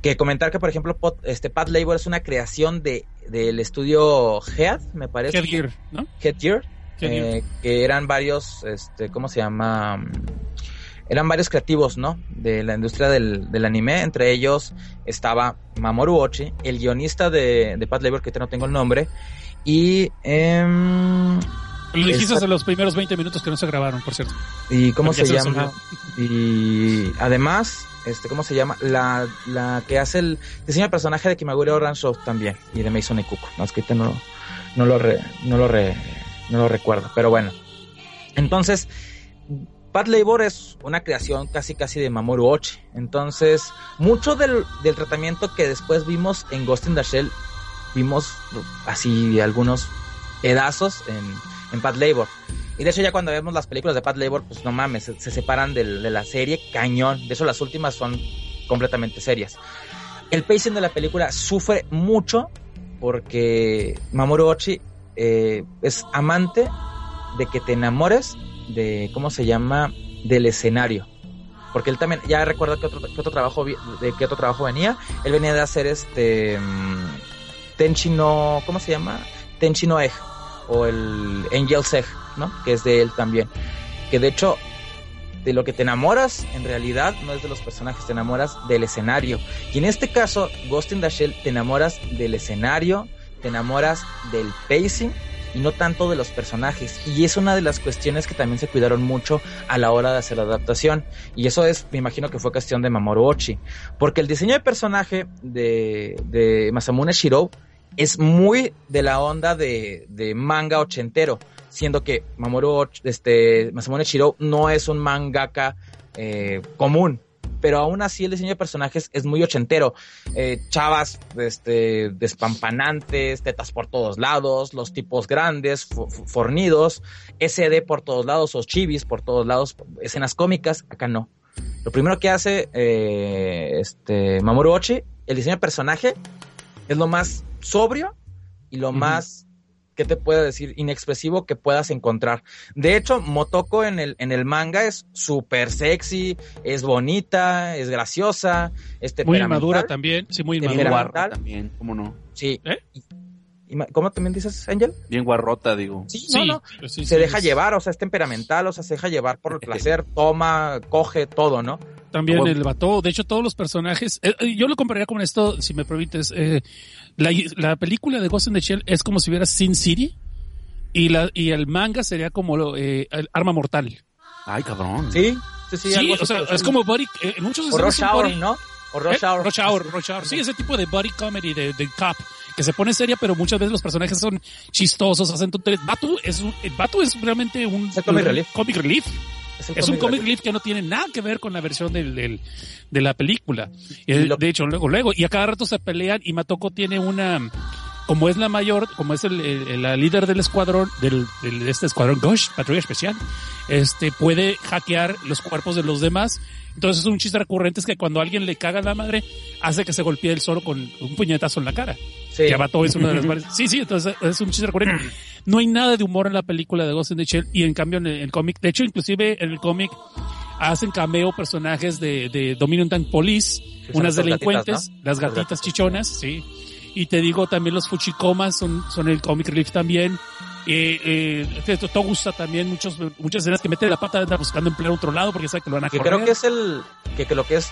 Que comentar que, por ejemplo, Pot- este Pat Labor es una creación de del estudio Head, me parece. Headgear, ¿no? Headgear. Eh, que eran varios, este, ¿cómo se llama? Eran varios creativos, ¿no? De la industria del, del anime. Entre ellos estaba Mamoru Ochi, el guionista de, de Pat Labor, que no tengo el nombre. Y, em, Lo dijiste los primeros 20 minutos que no se grabaron, por cierto. y cómo Porque se llama y además este cómo se llama la, la que hace el diseño de personaje de Kimagure Orange Show también y de Mason Ikuko no es que ahorita no no lo re- no lo re- no lo recuerdo pero bueno entonces Pat Labor es una creación casi casi de Mamoru Ochi entonces mucho del, del tratamiento que después vimos en Ghost in the Shell vimos así algunos pedazos en, en Pat Labor y de hecho ya cuando vemos las películas de Pat Labor, pues no mames, se, se separan del- de, la serie cañón. De hecho las últimas son completamente serias. El pacing de la película sufre mucho porque Mamoru Ochi eh, es amante de que te enamores de, ¿cómo se llama? Del escenario. Porque él también, ya recuerdo que otro, que otro trabajo, de qué otro trabajo venía. Él venía de hacer este, mm, Tenchi no, ¿cómo se llama? Tenchi no Egg o el Angel's Egg, ¿no? Que es de él también. Que de hecho, de lo que te enamoras, en realidad no es de los personajes, te enamoras del escenario. Y en este caso, Ghost in te enamoras del escenario, te enamoras del pacing y no tanto de los personajes. Y es una de las cuestiones que también se cuidaron mucho a la hora de hacer la adaptación. Y eso es, me imagino que fue cuestión de Mamoru Ochi. Porque el diseño de personaje de, de Masamune Shirou es muy de la onda de, de manga ochentero, siendo que Mamoru este, Masamune Shirou no es un mangaka eh, común, pero aún así el diseño de personajes es muy ochentero. Eh, chavas este, despampanantes, tetas por todos lados, los tipos grandes, fo- fo- fornidos, SD por todos lados, o chivis por todos lados, escenas cómicas, acá no. Lo primero que hace eh, este, Mamoru Ochi, el diseño de personaje, es lo más sobrio y lo más, ¿qué te puedo decir? Inexpresivo que puedas encontrar. De hecho, Motoko en el, en el manga es súper sexy, es bonita, es graciosa, es Muy temperamental. inmadura también. Sí, muy inmadura. también, ¿cómo no? Sí. ¿Eh? ¿Cómo también dices, Angel? Bien guarrota, digo. Sí, Sí, no, no. sí, se sí, deja es- llevar, o sea, es temperamental, o sea, se deja llevar por el <laughs> placer, toma, coge todo, ¿no? También Como- el vato, de hecho todos los personajes, eh, eh, yo lo compararía con esto, si me permites, eh, la, la película de Ghost in the Shell es como si hubiera Sin City y la y el manga sería como lo, eh, el Arma Mortal. Ay, cabrón. Sí, sí, sí. Sí, algo o sea, es como body, eh, en muchos O Rush Hour, body- ¿no? O Rush ¿Eh? Hour. Rush Hour, Rush Hour. Sí, ese tipo de body comedy de, de cop que se pone seria, pero muchas veces los personajes son chistosos, hacen tonterías. Batu es un, el Batu es realmente un, un relief. comic relief. Es, un cómic comic relief. que no tiene nada que ver con la versión del, del- de la película. Lo- De hecho, luego, luego, y a cada rato se pelean y Matoko tiene una, como es la mayor, como es el, el- la líder del escuadrón, del, del- de este escuadrón Ghost, patrulla especial, este, puede hackear los cuerpos de los demás. Entonces un chiste recurrente es que cuando alguien le caga la madre, hace que se golpee él solo con un puñetazo en la cara. Sí. Que Abato es una de las <laughs> varias. Sí, sí, entonces es un chiste recurrente. No hay nada de humor en la película de Ghost in the Shell y en cambio en el, el cómic, de hecho inclusive en el cómic hacen cameo personajes de, de Dominion Tank Police, unas delincuentes, gatitas, ¿no? las gatitas chichonas, sí. Y te digo también los Fuchikomas son, son el comic relief también. Eh, eh, te- Togusa también, muchos, muchas escenas que mete la pata anda buscando empleo a otro lado porque sabe que lo van a Que correr. creo que es el, que, que lo que es,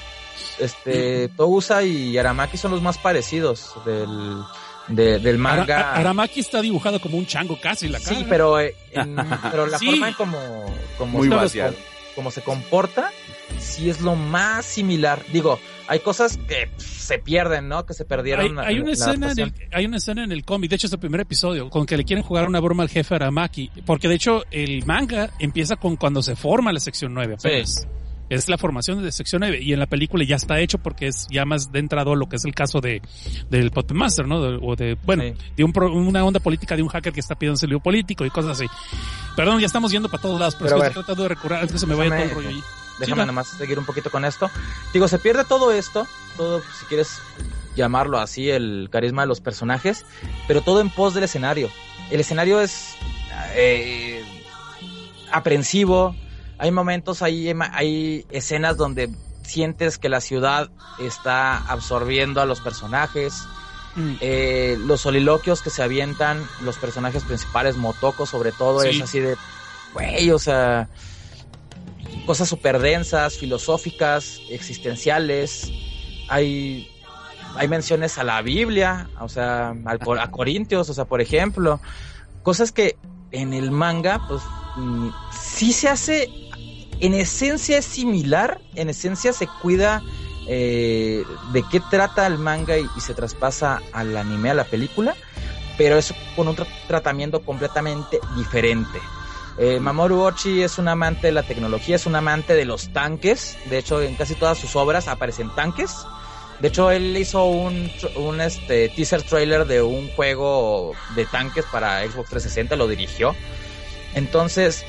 este, Togusa y Aramaki son los más parecidos del, de- del Ara- manga. A- Aramaki está dibujado como un chango casi la cara. Sí, pero, eh, <laughs> en- pero la Sí. forma en como, como, Muy se- vaciado. como se comporta sí es lo más similar. Digo, hay cosas que se pierden, ¿no? Que se perdieron. Hay, hay una, escena en el, hay una escena en el cómic, de hecho es el primer episodio, con que le quieren jugar una broma al jefe Aramaki, porque de hecho el manga empieza con cuando se forma la sección 9 apenas. Es la formación de sección 9 y en la película ya está hecho porque es ya más de entrado lo que es el caso de del Puppet Master, ¿no? o de, bueno, de un, una onda política de un hacker que está pidiendo un político y cosas así. Perdón, ya estamos yendo para todos lados, pero, estoy tratando de recurrir antes que se me vaya todo el rollo ahí. Déjame nomás seguir un poquito con esto. Digo, se pierde todo esto, todo, si quieres llamarlo así, el carisma de los personajes, pero todo en pos del escenario. El escenario es eh, aprensivo, hay momentos, hay, hay escenas donde sientes que la ciudad está absorbiendo a los personajes. Mm. Eh, los soliloquios que se avientan, los personajes principales, Motoko sobre todo, es así de, güey, o sea, cosas súper densas, filosóficas, existenciales. Hay, hay menciones a la Biblia, o sea, a Corintios, o sea, por ejemplo. Cosas que en el manga, pues, mm, sí se hace, en esencia es similar, en esencia se cuida eh, de qué trata el manga y, y, se traspasa al anime, a la película, pero es con un tratamiento completamente diferente. Eh, Mamoru Ochi es un amante de la tecnología, es un amante de los tanques. De hecho, en casi todas sus obras aparecen tanques. De hecho, él hizo un, un este, teaser trailer de un juego de tanques para Xbox 360, lo dirigió. Entonces,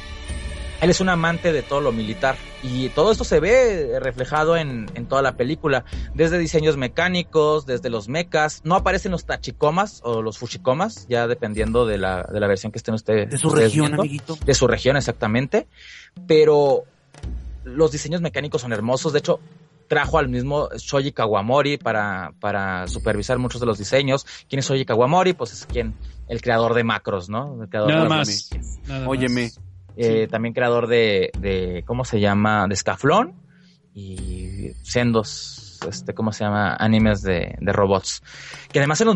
él es un amante de todo lo militar y todo esto se ve reflejado en, en, toda la película, desde diseños mecánicos, desde los mechas, no aparecen los tachikomas o los fushikomas, ya dependiendo de la, de la versión que estén ustedes. De su región, amiguito. De su región, exactamente. Pero los diseños mecánicos son hermosos, de hecho, trajo al mismo Shoji Kawamori para, para supervisar muchos de los diseños. ¿Quién es Shoji Kawamori? Pues es quien, el creador de macros, ¿no? El creador Nada de más. Óyeme. Eh, también creador de, de, ¿cómo se llama? De Scaflón y sendos, este, ¿cómo se llama? Animes de, de robots. Que además en los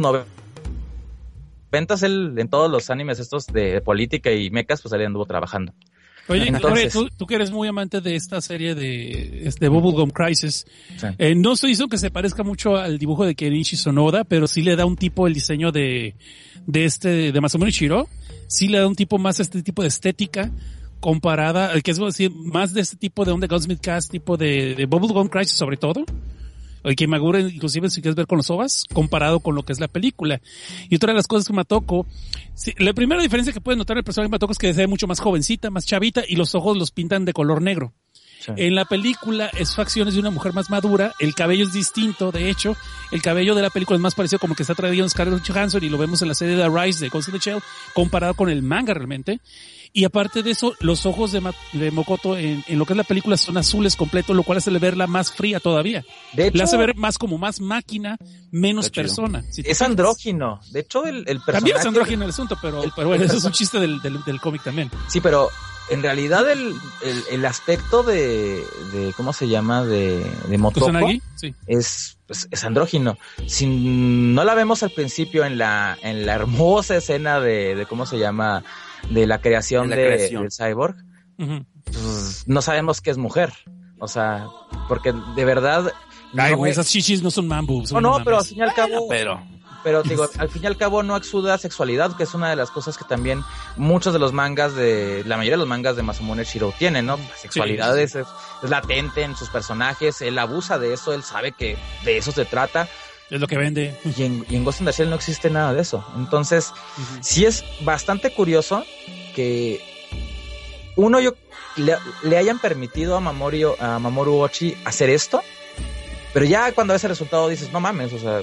noventas él, en todos los animes estos de política y mechas, pues él anduvo trabajando. Oye, Entonces- tú que eres muy amante de esta serie de este Bubblegum Crisis, Sí. eh, no se hizo que se parezca mucho al dibujo de Kenichi Sonoda, pero sí le da un tipo el diseño de, de este, de Masamune Shiro, sí le da un tipo más este tipo de estética comparada, el que es decir, más de este tipo de onda Goldsmith Cast, tipo de, de Bubblegum Crisis sobre todo, el que Magura inclusive si quieres ver con los ovas, comparado con lo que es la película. Y otra de las cosas que Matoko, sí, la primera diferencia que puedes notar el personaje de Matoko es que se ve mucho más jovencita, más chavita, y los ojos los pintan de color negro. Sí. En la película es facciones de una mujer más madura, el cabello es distinto, de hecho, el cabello de la película es más parecido como que está traído en Scarlett Johansson y lo vemos en la serie de Rise de Ghost in the Shell, comparado con el manga realmente. Y aparte de eso, los ojos de, Ma- de Mokoto en, en lo que es la película son azules completos, lo cual hace verla más fría todavía. De hecho, Le hace ver más como más máquina, menos persona. si es andrógino. De hecho, el, el personaje... También es andrógino el asunto, pero, el- pero bueno, el eso es un chiste del, del, del cómic también. Sí, pero en realidad el, el, el aspecto de, de, ¿cómo se llama? De, de Motoko sí. es, es, es andrógino. Si no la vemos al principio en la, en la hermosa escena de, de ¿cómo se llama? De la creación, De de, la creación. del cyborg, pues, no sabemos que es mujer. O sea, porque de verdad... Ay, no güey, es- esas chichis no son man boobs, no, no, pero al fin y al cabo... Pero, Pero digo, al fin y al cabo no exuda sexualidad, que es una de las cosas que también muchos de los mangas de, la mayoría de los mangas de Masamune Shiro tienen, ¿no? La sexualidad Sí. es, latente en sus personajes, él abusa de eso, él sabe que de eso se trata, Es lo que vende. y en, y en Ghost in the Shell no existe nada de eso. Entonces, sí es bastante curioso que uno yo le, le hayan permitido a Mamoru, a Mamoru Ochi hacer esto, pero ya cuando ves el resultado dices, no mames, o sea,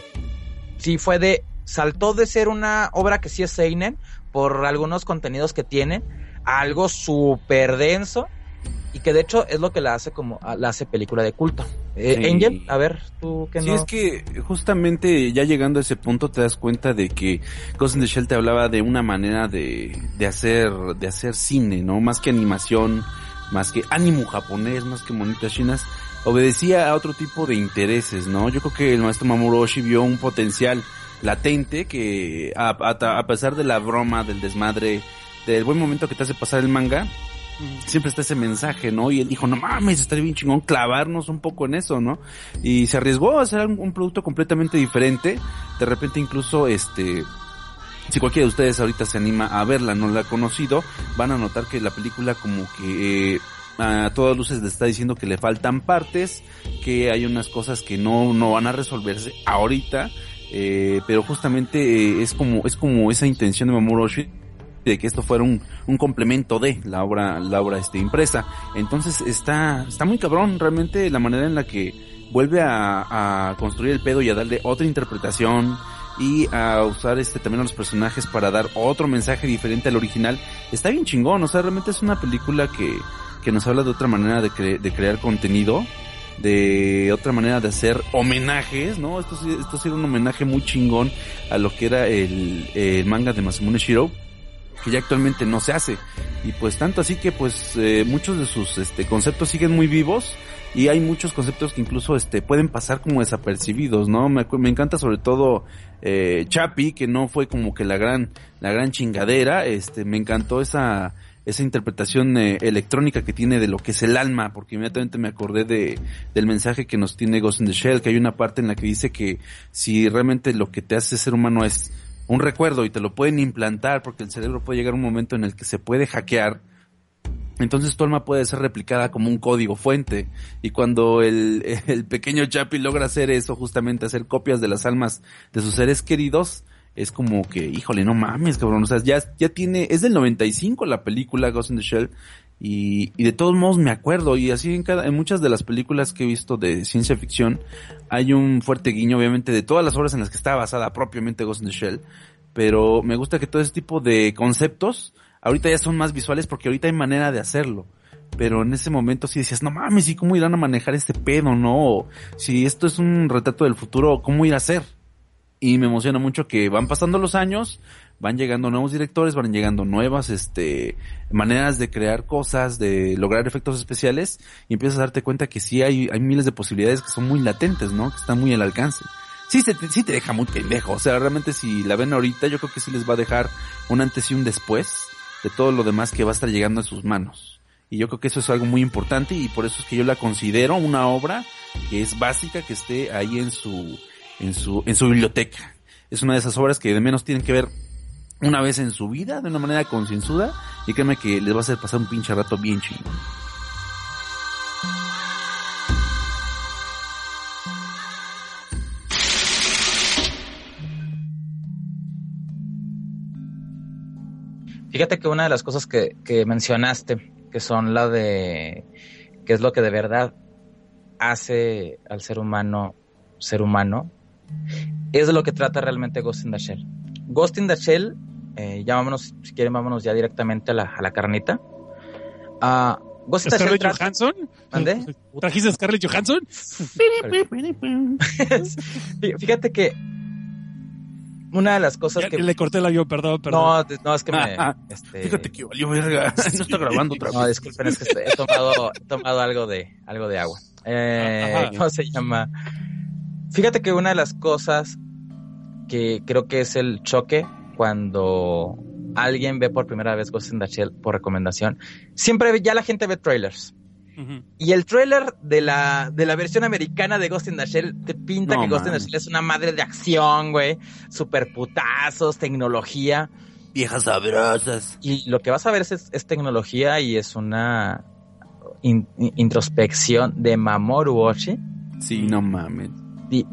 sí fue de, saltó de ser una obra que sí es Seinen por algunos contenidos que tiene, a algo súper denso y que de hecho es lo que la hace como, la hace película de culto. Eh, Sí. Angel, a ver, tú que Sí, no. es que justamente ya llegando a ese punto te das cuenta de que Ghost in the Shell te hablaba de una manera de, de hacer, de hacer cine, ¿no? Más que animación, más que ánimo japonés, más que monitas chinas, obedecía a otro tipo de intereses, ¿no? Yo creo que el maestro Mamoru Oshii vio un potencial latente que a, a- a pesar de la broma, del desmadre, del buen momento que te hace pasar el manga, siempre está ese mensaje, ¿no? Y él dijo, no mames, estaría bien chingón clavarnos un poco en eso, ¿no? Y se arriesgó a hacer un, un producto completamente diferente. De repente incluso, este, si cualquiera de ustedes ahorita se anima a verla, no la ha conocido, van a notar que la película como que... Eh, a todas luces le está diciendo que le faltan partes, que hay unas cosas que no, no van a resolverse ahorita, eh, pero justamente eh, es como, es como esa intención de Mamoru Oshii de que esto fuera un, un complemento de la obra, la obra este, impresa. Entonces está, está muy cabrón realmente la manera en la que vuelve a, a construir el pedo y a darle otra interpretación y a usar este también a los personajes para dar otro mensaje diferente al original. Está bien chingón, o sea, realmente es una película que, que nos habla de otra manera de, de crear contenido, de otra manera de hacer homenajes, ¿no? Esto, esto sí era un homenaje muy chingón a lo que era el, el manga de Masamune Shiro que ya actualmente no se hace. Y pues tanto así que pues eh, muchos de sus este, conceptos siguen muy vivos y hay muchos conceptos que incluso este pueden pasar como desapercibidos, ¿no? Me, me encanta sobre todo eh, Chapi, que no fue como que la gran la gran chingadera, este me encantó esa esa interpretación eh, electrónica que tiene de lo que es el alma, porque inmediatamente me acordé de, del mensaje que nos tiene Ghost in the Shell, que hay una parte en la que dice que si realmente lo que te hace ser humano es un recuerdo y te lo pueden implantar porque el cerebro puede llegar a un momento en el que se puede hackear, entonces tu alma puede ser replicada como un código fuente. Y cuando el, <laughs> el pequeño Chapi logra hacer eso, justamente hacer copias de las almas de sus seres queridos, es como que, híjole, no mames, cabrón. O sea, ya, ya tiene, es del 95 la película Ghost in the Shell. Y, y de todos modos me acuerdo, y así en cada, en muchas de las películas que he visto de ciencia ficción, hay un fuerte guiño, obviamente, de todas las obras en las que está basada propiamente Ghost in the Shell. Pero me gusta que todo ese tipo de conceptos, ahorita ya son más visuales porque ahorita hay manera de hacerlo. Pero en ese momento sí decías, no mames, ¿y cómo irán a manejar este pedo, no? Si esto es un retrato del futuro, ¿cómo ir a ser? Y me emociona mucho que van pasando los años, van llegando nuevos directores, van llegando nuevas este maneras de crear cosas, de lograr efectos especiales y empiezas a darte cuenta que sí hay hay miles de posibilidades que son muy latentes, ¿no? Que están muy al alcance. Sí, se te, sí te deja muy pendejo, o sea, realmente si la ven ahorita yo creo que sí les va a dejar un antes y un después de todo lo demás que va a estar llegando a sus manos. Y yo creo que eso es algo muy importante y por eso es que yo la considero una obra que es básica que esté ahí en su en su, en su biblioteca. Es una de esas obras que de menos tienen que ver una vez en su vida, de una manera concienzuda, y créeme que les va a hacer pasar un pinche rato bien chingón. Fíjate que una de las cosas que, que mencionaste, que son la de qué es lo que de verdad hace al ser humano ser humano, es de lo que trata realmente Ghost in the Shell. Ghost in the Shell, eh, ya vámonos, si quieren, vámonos ya directamente a la, a la carnita. Uh, Ghost in the Shell. Trata... Johansson? ¿Mande? <laughs> ¿Trajiste a Scarlett Johansson? <laughs> Fíjate que una de las cosas ya, que le corté el avión, perdón, perdón. No, no es que me este... Fíjate que valió verga. <laughs> no está grabando otra vez. No, disculpen, es que he tomado, he tomado algo de algo de agua. Eh, ¿Cómo se llama? Fíjate que una de las cosas que creo que es el choque cuando alguien ve por primera vez Ghost in the Shell por recomendación, siempre ya la gente ve trailers. Uh -huh. Y el trailer de la, de la versión americana de Ghost in the Shell te pinta no, que Ghost man. in the Shell es una madre de acción, güey. Super putazos, tecnología. Viejas sabrosas. Y lo que vas a ver es, es tecnología y es una in, in, introspección de Mamoru Oshii. Sí, no mames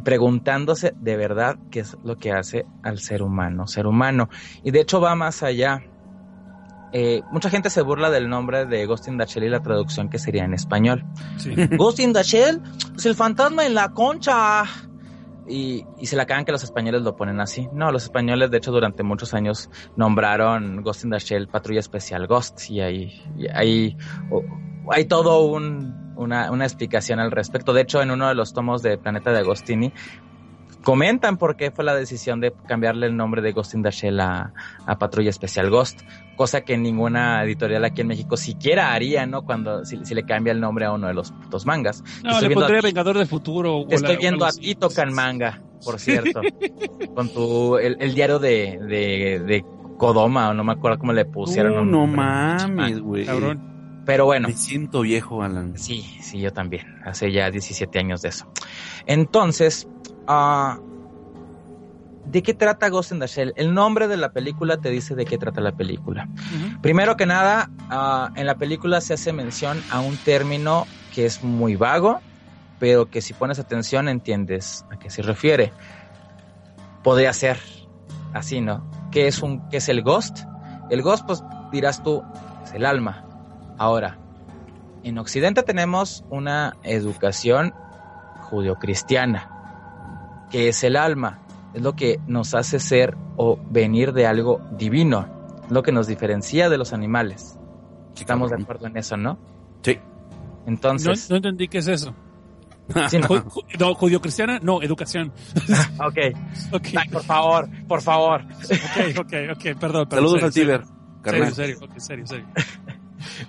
preguntándose de verdad qué es lo que hace al ser humano, ser humano. Y de hecho va más allá. Eh, mucha gente se burla del nombre de Ghost in the Shell y la traducción que sería en español. Sí. <laughs> Ghost in the Shell, pues el fantasma en la concha. Y, y, se la cagan que los españoles lo ponen así. No, los españoles, de hecho, durante muchos años nombraron Ghost in the Shell Patrulla Especial Ghost. Y ahí, y ahí oh, hay todo un, una, una, explicación al respecto. De hecho, en uno de los tomos de Planeta de Agostini, comentan por qué fue la decisión de cambiarle el nombre de Ghost in the Shell a, a Patrulla Especial Ghost, cosa que ninguna editorial aquí en México siquiera haría, ¿no? Cuando si, si le cambia el nombre a uno de los putos mangas. No, estoy le pondría Vengador del Futuro. Te estoy la, viendo a ti tocan manga, por cierto, <laughs> con tu el, el diario de, de, de Kodoma, o no me acuerdo cómo le pusieron. Uh, no mames, güey. Cabrón. Pero bueno. Me siento viejo, Alan. Sí, sí, yo también. Hace ya 17 años de eso. Entonces, ah, ¿de qué trata Ghost in the Shell? El nombre de la película te dice de qué trata la película. Primero que nada, ah, en la película se hace mención a un término que es muy vago, pero que si pones atención entiendes a qué se refiere. Podría ser así, ¿no? ¿Qué es, un, qué es el ghost? El ghost, pues dirás tú, es el alma. Ahora, en Occidente tenemos una educación judio-cristiana, que es el alma, es lo que nos hace ser o venir de algo divino, es lo que nos diferencia de los animales. Estamos de acuerdo en eso, ¿no? Sí. No, Entonces, no entendí qué es eso. sí, no. <laughs> Ju- ju- No, educación. <laughs> ok, <laughs> Ok, Ay, por favor, por favor. ok, ok, ok, perdón. perdón, Saludos serio, al Ciber, Serio, serio, serio.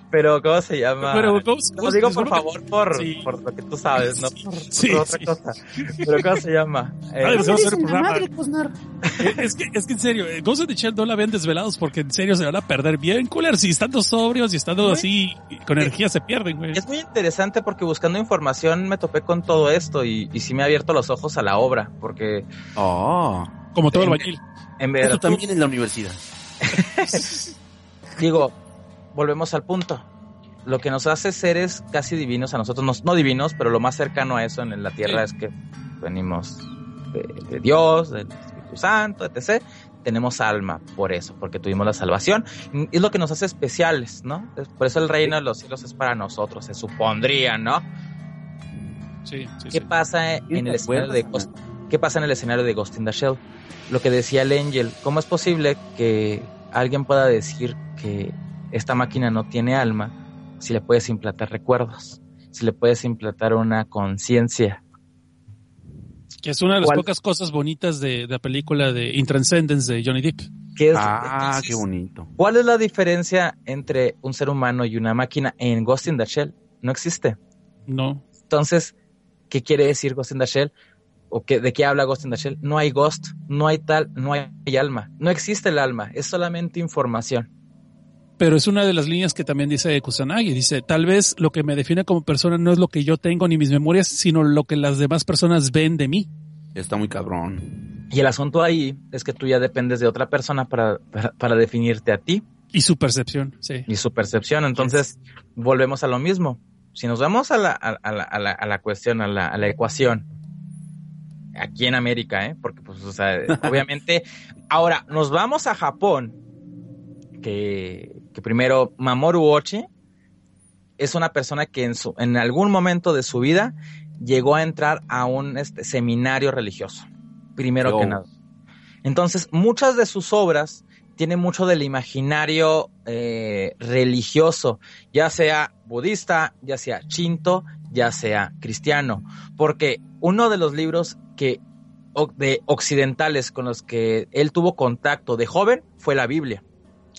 Pero, ¿cómo se llama? Pero, ¿cómo- Lo cómo- digo por favor por, Sí. por lo que tú sabes, no por, Sí, por otra sí. cosa. Pero, ¿cómo se llama? Eh, Ay, pues, hacer madre, Cosnar. Eh, Es que, es que en serio, eh, Ghost in the Shell no la vean desvelados porque en serio se van a perder bien, cooler. Si estando sobrios y estando Güey. así con energía se pierden, güey. Es muy interesante porque buscando información me topé con todo esto y, y sí me ha abierto los ojos a la obra, porque Oh. Como todo el bañil. en Esto también en la universidad. <laughs> digo, volvemos al punto. Lo que nos hace seres casi divinos a nosotros, no, no divinos, pero lo más cercano a eso en la tierra es que venimos de, de Dios, del Espíritu Santo, etc. Tenemos alma por eso, porque tuvimos la salvación. Y Es lo que nos hace especiales, ¿no? Por eso el reino de los cielos es para nosotros, se supondría, ¿no? Sí, sí, ¿Qué sí. pasa en el ¿Te escenario de? Ghost, ¿Qué pasa en el escenario de Ghost in the Shell? Lo que decía el Angel, ¿cómo es posible que alguien pueda decir que esta máquina no tiene alma si le puedes implantar recuerdos, si le puedes implantar una conciencia? Que es una de las ¿Cuál? pocas cosas bonitas de, de la película de Intranscendence de Johnny Depp. ¿Qué es- Ah, entonces, qué bonito. ¿Cuál es la diferencia entre un ser humano y una máquina en Ghost in the Shell? No existe. No. Entonces, ¿qué quiere decir Ghost in the Shell? ¿O qué, de qué habla Ghost in the Shell? No hay ghost, no hay tal, no hay alma. No existe el alma, es solamente información. Pero es una de las líneas que también dice Kusanagi. Dice, tal vez lo que me define como persona no es lo que yo tengo ni mis memorias, sino lo que las demás personas ven de mí. Está muy cabrón. Y el asunto ahí es que tú ya dependes de otra persona para, para, para definirte a ti Y su percepción, sí. y su percepción. Entonces, volvemos a lo mismo. Si nos vamos a la, a, a la, a la, a la cuestión, a la, a la ecuación, aquí en América, ¿eh? porque pues, o sea, <laughs> obviamente, ahora nos vamos a Japón, que, que primero Mamoru Ochi es una persona que en, su, en algún momento de su vida llegó a entrar a un este, seminario religioso, primero Oh. que nada. Entonces, muchas de sus obras tienen mucho del imaginario eh, religioso, ya sea budista, ya sea chinto, ya sea cristiano, porque uno de los libros que de occidentales con los que él tuvo contacto de joven fue la Biblia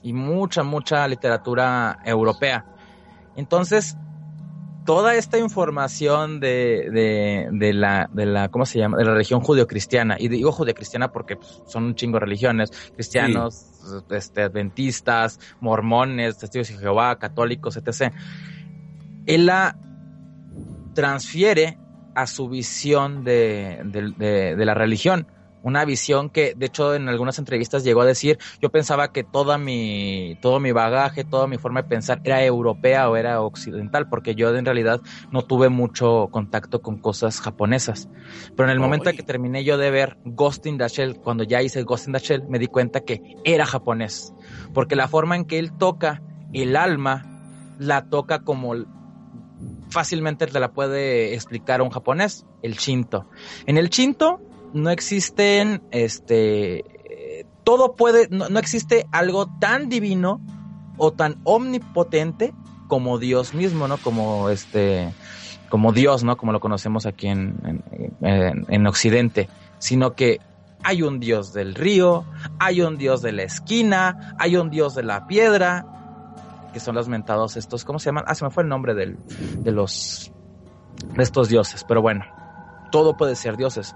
y mucha mucha literatura europea. Entonces, toda esta información de, de, de la, de la, ¿cómo se llama? De la religión judio-cristiana. Y digo judio-cristiana porque pues, son un chingo de religiones. Cristianos, este, adventistas, mormones, testigos de Jehová, católicos, etc. Él la transfiere a su visión de, de la religión. Una visión que, de hecho, en algunas entrevistas llegó a decir, yo pensaba que toda mi, todo mi bagaje, toda mi forma de pensar era europea o era occidental, porque yo en realidad no tuve mucho contacto con cosas japonesas. Pero en el momento en que terminé yo de ver Ghost in the Shell, cuando ya hice Ghost in the Shell, me di cuenta que era japonés. Porque la forma en que él toca el alma, la toca como fácilmente te la puede explicar un japonés, el Shinto. En el Shinto no existen, este, todo puede, no, no, existe algo tan divino o tan omnipotente como Dios mismo, ¿no? Como este, como Dios, ¿no? Como lo conocemos aquí en, en, en, en Occidente, sino que hay un Dios del río, hay un Dios de la esquina, hay un Dios de la piedra, que son los mentados estos, ¿cómo se llaman? Ah, se me fue el nombre del, de los, de estos dioses, pero bueno, todo puede ser dioses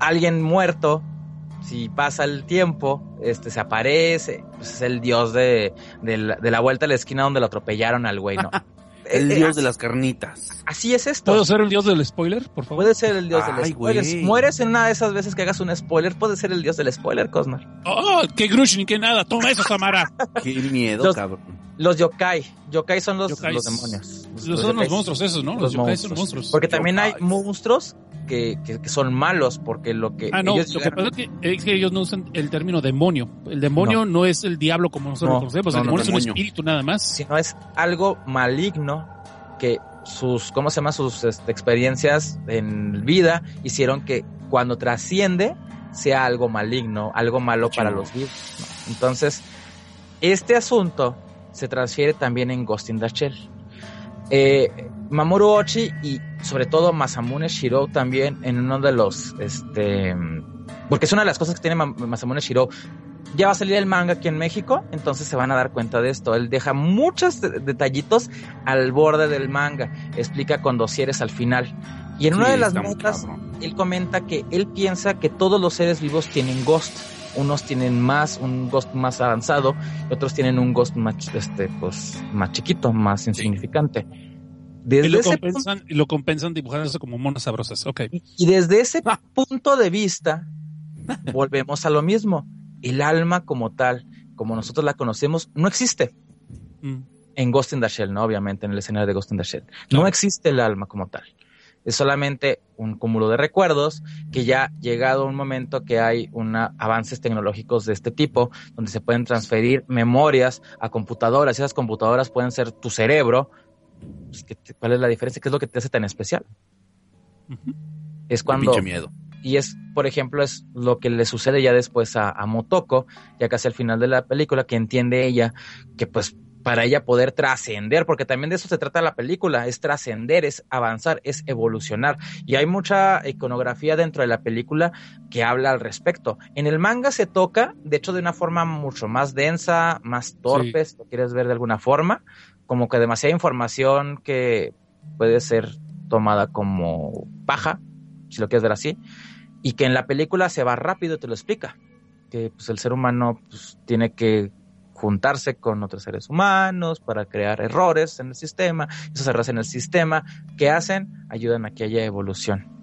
alguien muerto si pasa el tiempo, este se aparece, pues es el dios de, de, la, de la vuelta a la esquina donde lo atropellaron al güey, ¿no? <laughs> el Eh, dios eh, de las carnitas. Así es esto. ¿Puedo ser el dios del spoiler, por favor? Puede ser el dios Ay, del spoiler. Mueres en una de esas veces que hagas un spoiler, puede ser el dios del spoiler, Cosnar. ¡Oh! ¡Qué grush ni qué nada! ¡Toma eso, Samara! <laughs> Qué miedo, Los- cabrón. Los yokai. Yokai son los, Yokais. los demonios. Los son los monstruos esos, ¿no? Los, Los yokai son monstruos. monstruos. Porque también hay monstruos que, que, que son malos, porque lo que Ah, no, ellos lo que pasa es que, es que ellos no usan el término demonio. El demonio no, es el diablo como nosotros No, lo conocemos. no, el no, demonio es un espíritu nada más. sino es algo maligno que sus, ¿cómo se llama? Sus este, experiencias en vida hicieron que cuando trasciende sea algo maligno, algo malo para los vivos. ¿no? Entonces, este asunto se transfiere también en Ghost in the Shell. Eh, Mamoru Ochi y sobre todo Masamune Shiro también en uno de los, este, porque es una de las cosas que tiene Ma- Masamune Shiro ya va a salir el manga aquí en México, entonces se van a dar cuenta de esto. Él deja muchos de- detallitos al borde del manga, explica con dosieres al final. Y en una Sí, de las notas, él comenta que él piensa que todos los seres vivos tienen ghost. Unos tienen más, un ghost más avanzado, otros tienen un ghost más, este, pues, más chiquito, más insignificante. Desde Y lo, ese punto- compensan, y lo compensan dibujándose como monas sabrosas. Ok. y desde ese punto de vista, <laughs> volvemos a lo mismo. El alma como tal, como nosotros la conocemos, no existe. Mm. En Ghost in the Shell, ¿no? Obviamente, en el escenario de Ghost in the Shell. No existe el alma como tal. Es solamente un cúmulo de recuerdos que ya llegado un momento que hay una, avances tecnológicos de este tipo, donde se pueden transferir memorias a computadoras. Y esas computadoras pueden ser tu cerebro. Pues, ¿qué te- ¿Cuál es la diferencia? ¿Qué es lo que te hace tan especial? Es cuando pinche miedo. y es, por ejemplo, es lo que le sucede ya después a, a Motoko, ya casi al final de la película, que entiende ella que pues para ella poder trascender, porque también de eso se trata la película, es trascender, es avanzar, es evolucionar. Y hay mucha iconografía dentro de la película que habla al respecto. En el manga se toca, de hecho, de una forma mucho más densa, más torpe, si lo quieres ver de alguna forma, como que demasiada información que puede ser tomada como paja, si lo quieres ver así, y que en la película se va rápido y te lo explica, que pues, el ser humano pues, tiene que juntarse con otros seres humanos para crear errores en el sistema, esos errores en el sistema, ¿qué hacen? Ayudan a que haya evolución.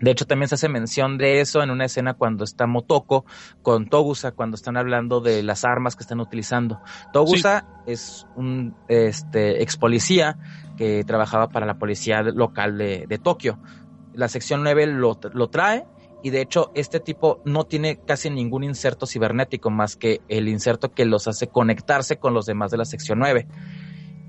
De hecho, también se hace mención de eso en una escena cuando está Motoko con Togusa, cuando están hablando de las armas que están utilizando. Togusa es un este, ex policía que trabajaba para la policía local de, de Tokio. La sección 9 lo, lo trae y de hecho este tipo no tiene casi ningún inserto cibernético más que el inserto que los hace conectarse con los demás de la sección 9.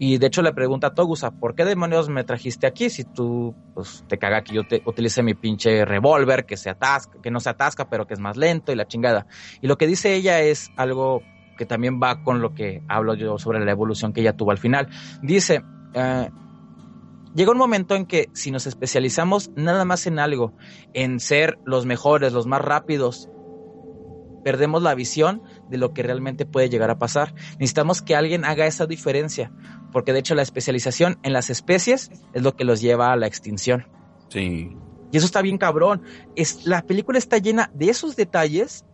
Y de hecho le pregunta a Togusa, ¿por qué demonios me trajiste aquí si tú pues, te caga que yo te utilice mi pinche revólver que se atasca, que no se atasca, pero que es más lento y la chingada? Y lo que dice ella es algo que también va con lo que hablo yo sobre la evolución que ella tuvo al final. Dice, eh, llega un momento en que si nos especializamos nada más en algo, en ser los mejores, los más rápidos, perdemos la visión de lo que realmente puede llegar a pasar. Necesitamos que alguien haga esa diferencia, porque de hecho la especialización en las especies es lo que los lleva a la extinción. Sí. Y eso está bien cabrón. Es, la película está llena de esos detalles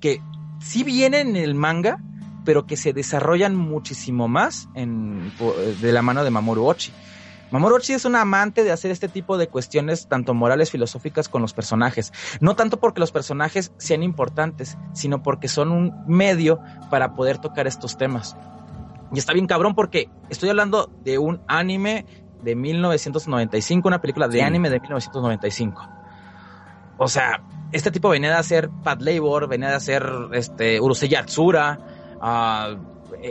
que sí vienen en el manga, pero que se desarrollan muchísimo más en, de la mano de Mamoru Ochi. Mamoru Ochi es un amante de hacer este tipo de cuestiones, tanto morales, filosóficas, con los personajes. No tanto porque los personajes sean importantes, sino porque son un medio para poder tocar estos temas. Y está bien cabrón porque estoy hablando de un anime de 1995, una película de Sí. anime de 1995. O sea, este tipo venía de hacer Pat Labor, venía de hacer este Urusei Yatsura, ah,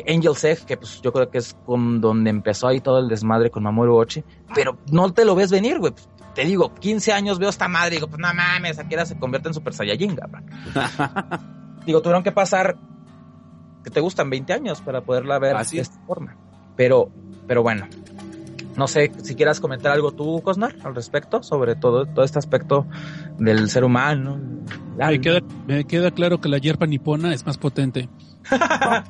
Angel Egg, que pues yo creo que es con donde empezó ahí todo el desmadre con Mamoru Ochi, pero no te lo ves venir, güey. Te digo, 15 años veo esta madre y digo, pues no mames, Akira se convierte en Super Saiyajin, cabrón. <laughs> digo, tuvieron que pasar, que te gustan 20 años para poderla ver Así de es. esta forma. Pero, pero bueno, no sé si quieras comentar algo tú, Cosnar, al respecto, sobre todo, todo este aspecto del ser humano. Me queda, me queda claro que la hierba nipona es más potente. <laughs>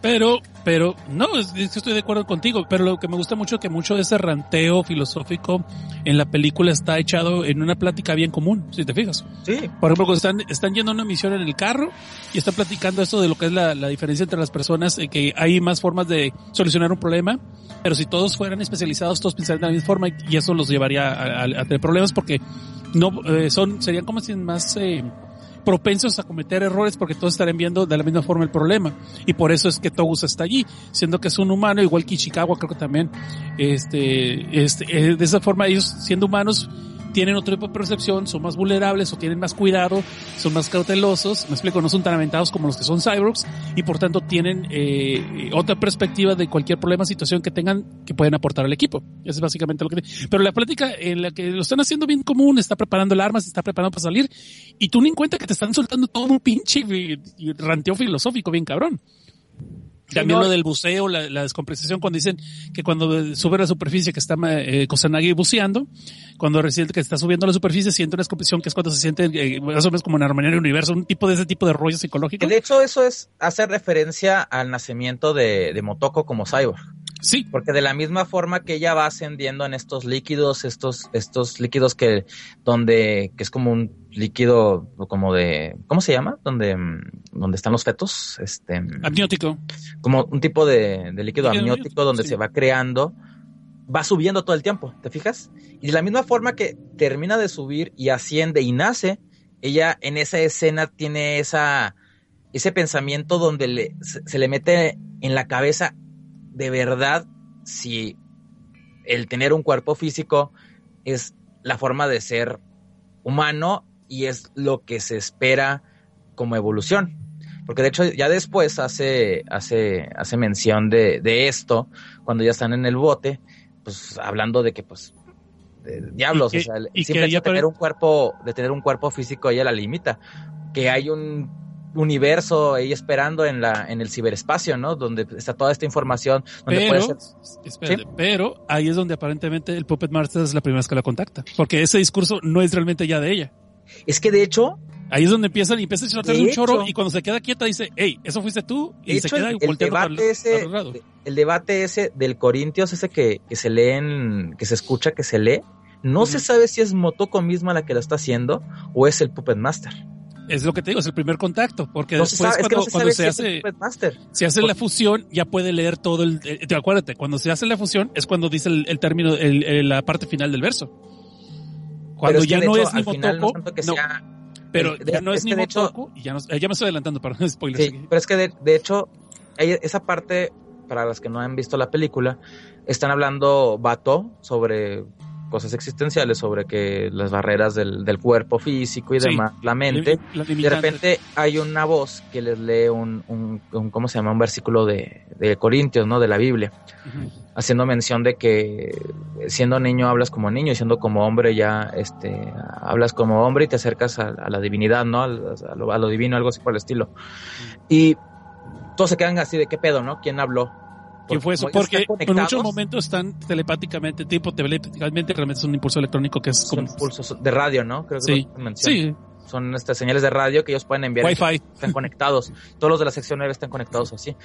Pero, pero, no, es, es que estoy de acuerdo contigo, pero lo que me gusta mucho es que mucho de ese ranteo filosófico en la película está echado en una plática bien común, si te fijas. Sí. Por ejemplo, cuando están, están yendo a una misión en el carro y están platicando esto de lo que es la, la diferencia entre las personas, eh, que hay más formas de solucionar un problema, pero si todos fueran especializados, todos pensarían de la misma forma y, y eso los llevaría a, a- a tener problemas porque no eh, son serían como si más eh, propensos a cometer errores porque todos estarían viendo de la misma forma el problema. Y por eso es que Togus está allí siendo que es un humano igual que Ishikawa creo que también. Este, este eh, de esa forma ellos siendo humanos tienen otro tipo de percepción, son más vulnerables o tienen más cuidado, son más cautelosos, me explico, no son tan aventados como los que son cyborgs y por tanto tienen eh, otra perspectiva de cualquier problema, situación que tengan que pueden aportar al equipo. Eso es básicamente lo que... Pero la plática en la que lo están haciendo bien común, está preparando el arma, se está preparando para salir y tú ni en cuenta que te están soltando todo un pinche eh, ranteo filosófico bien cabrón. También no. lo del buceo, la, la descompensación, cuando dicen que cuando sube a la superficie que está eh, Kusanagi buceando, cuando recién que está subiendo a la superficie siente una descompensación que es cuando se siente eh, más o menos como en armonía en el universo, un tipo de ese tipo de rollo psicológico. De hecho eso es hacer referencia al nacimiento de, de Motoko como cyborg. Sí, Porque de la misma forma que ella va ascendiendo en estos líquidos, estos, estos líquidos que, donde, que es como un líquido, como de, ¿cómo se llama? Donde, donde están los fetos, este, amniótico. como un tipo de, de líquido Líquido amniótico amniótico, donde sí. se va creando, va subiendo todo el tiempo, ¿te fijas? Y de la misma forma que termina de subir y asciende y nace, ella en esa escena tiene esa, ese pensamiento donde le, se, se le mete en la cabeza de verdad si el tener un cuerpo físico es la forma de ser humano y es lo que se espera como evolución. Porque de hecho ya después hace, hace, hace mención de, de esto, cuando ya están en el bote, pues hablando de que pues de diablos, Y o sea, el y simple de tener un cuerpo, de tener un cuerpo físico ella la limita. Que hay un universo ahí esperando en la, en el ciberespacio, ¿no? Donde está toda esta información, donde puede Pero, ser espérate, pero ahí es donde aparentemente el Puppet Master es la primera vez que la contacta. Porque ese discurso no es realmente ya de ella. Es que de hecho, Ahí es donde empiezan y empieza a De un chorro hecho. y cuando se queda quieta dice, hey, eso fuiste tú y de se hecho, queda el, el para debate ese, para el debate ese del Corintios, ese que, que se lee en- que se escucha, que se lee, no se sabe si es Motoko misma la que lo está haciendo o es el Puppet Master. Es lo que te digo, es el primer contacto, porque No se después sabe, es que cuando, no se cuando hace, se hace la fusión, ya puede leer todo el, eh, te acuérdate, cuando se hace la fusión es cuando dice el, el término, el- el- la parte final del verso. Cuando ya que no hecho, es ni no sea- pero de- ya no es, ni hecho- Motoko, y ya, no- eh, ya me estoy adelantando, perdón, spoilers. <laughs> Sí, pero es que de, de hecho, esa parte, para las que no han visto la película, están hablando Bato sobre cosas existenciales, sobre que las barreras del, del cuerpo físico y Sí. demás, la mente. De repente hay una voz que les lee un, un, un- ¿cómo se llama? Un versículo de, de Corintios, ¿no? De la Biblia, haciendo mención de que siendo niño hablas como niño y siendo como hombre ya, este, hablas como hombre y te acercas a, a la divinidad, ¿no? Al- A lo, a lo divino, algo así por el estilo. Y todos se quedan así de qué pedo, ¿no? ¿Quién habló? ¿Quién fue eso? Porque en muchos momentos están telepáticamente, tipo telepáticamente, realmente es un impulso electrónico que es Son como... pulsos de radio, ¿no? Creo que Sí, que sí, Son estas señales de radio que ellos pueden enviar. Wi-Fi. están conectados. <laughs> Todos los de la sección 9 están conectados así.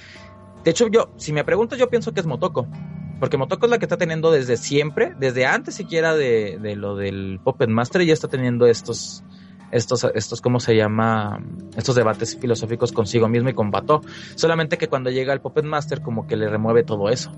De hecho, yo, si me preguntas, yo pienso que es Motoko. Porque Motoko es la que está teniendo desde siempre, desde antes siquiera de, de lo del Puppet Master, ya está teniendo estos, estos, estos, ¿cómo se llama? Estos debates filosóficos consigo mismo y con Bato. Solamente que cuando llega el Puppet Master, como que le remueve todo eso.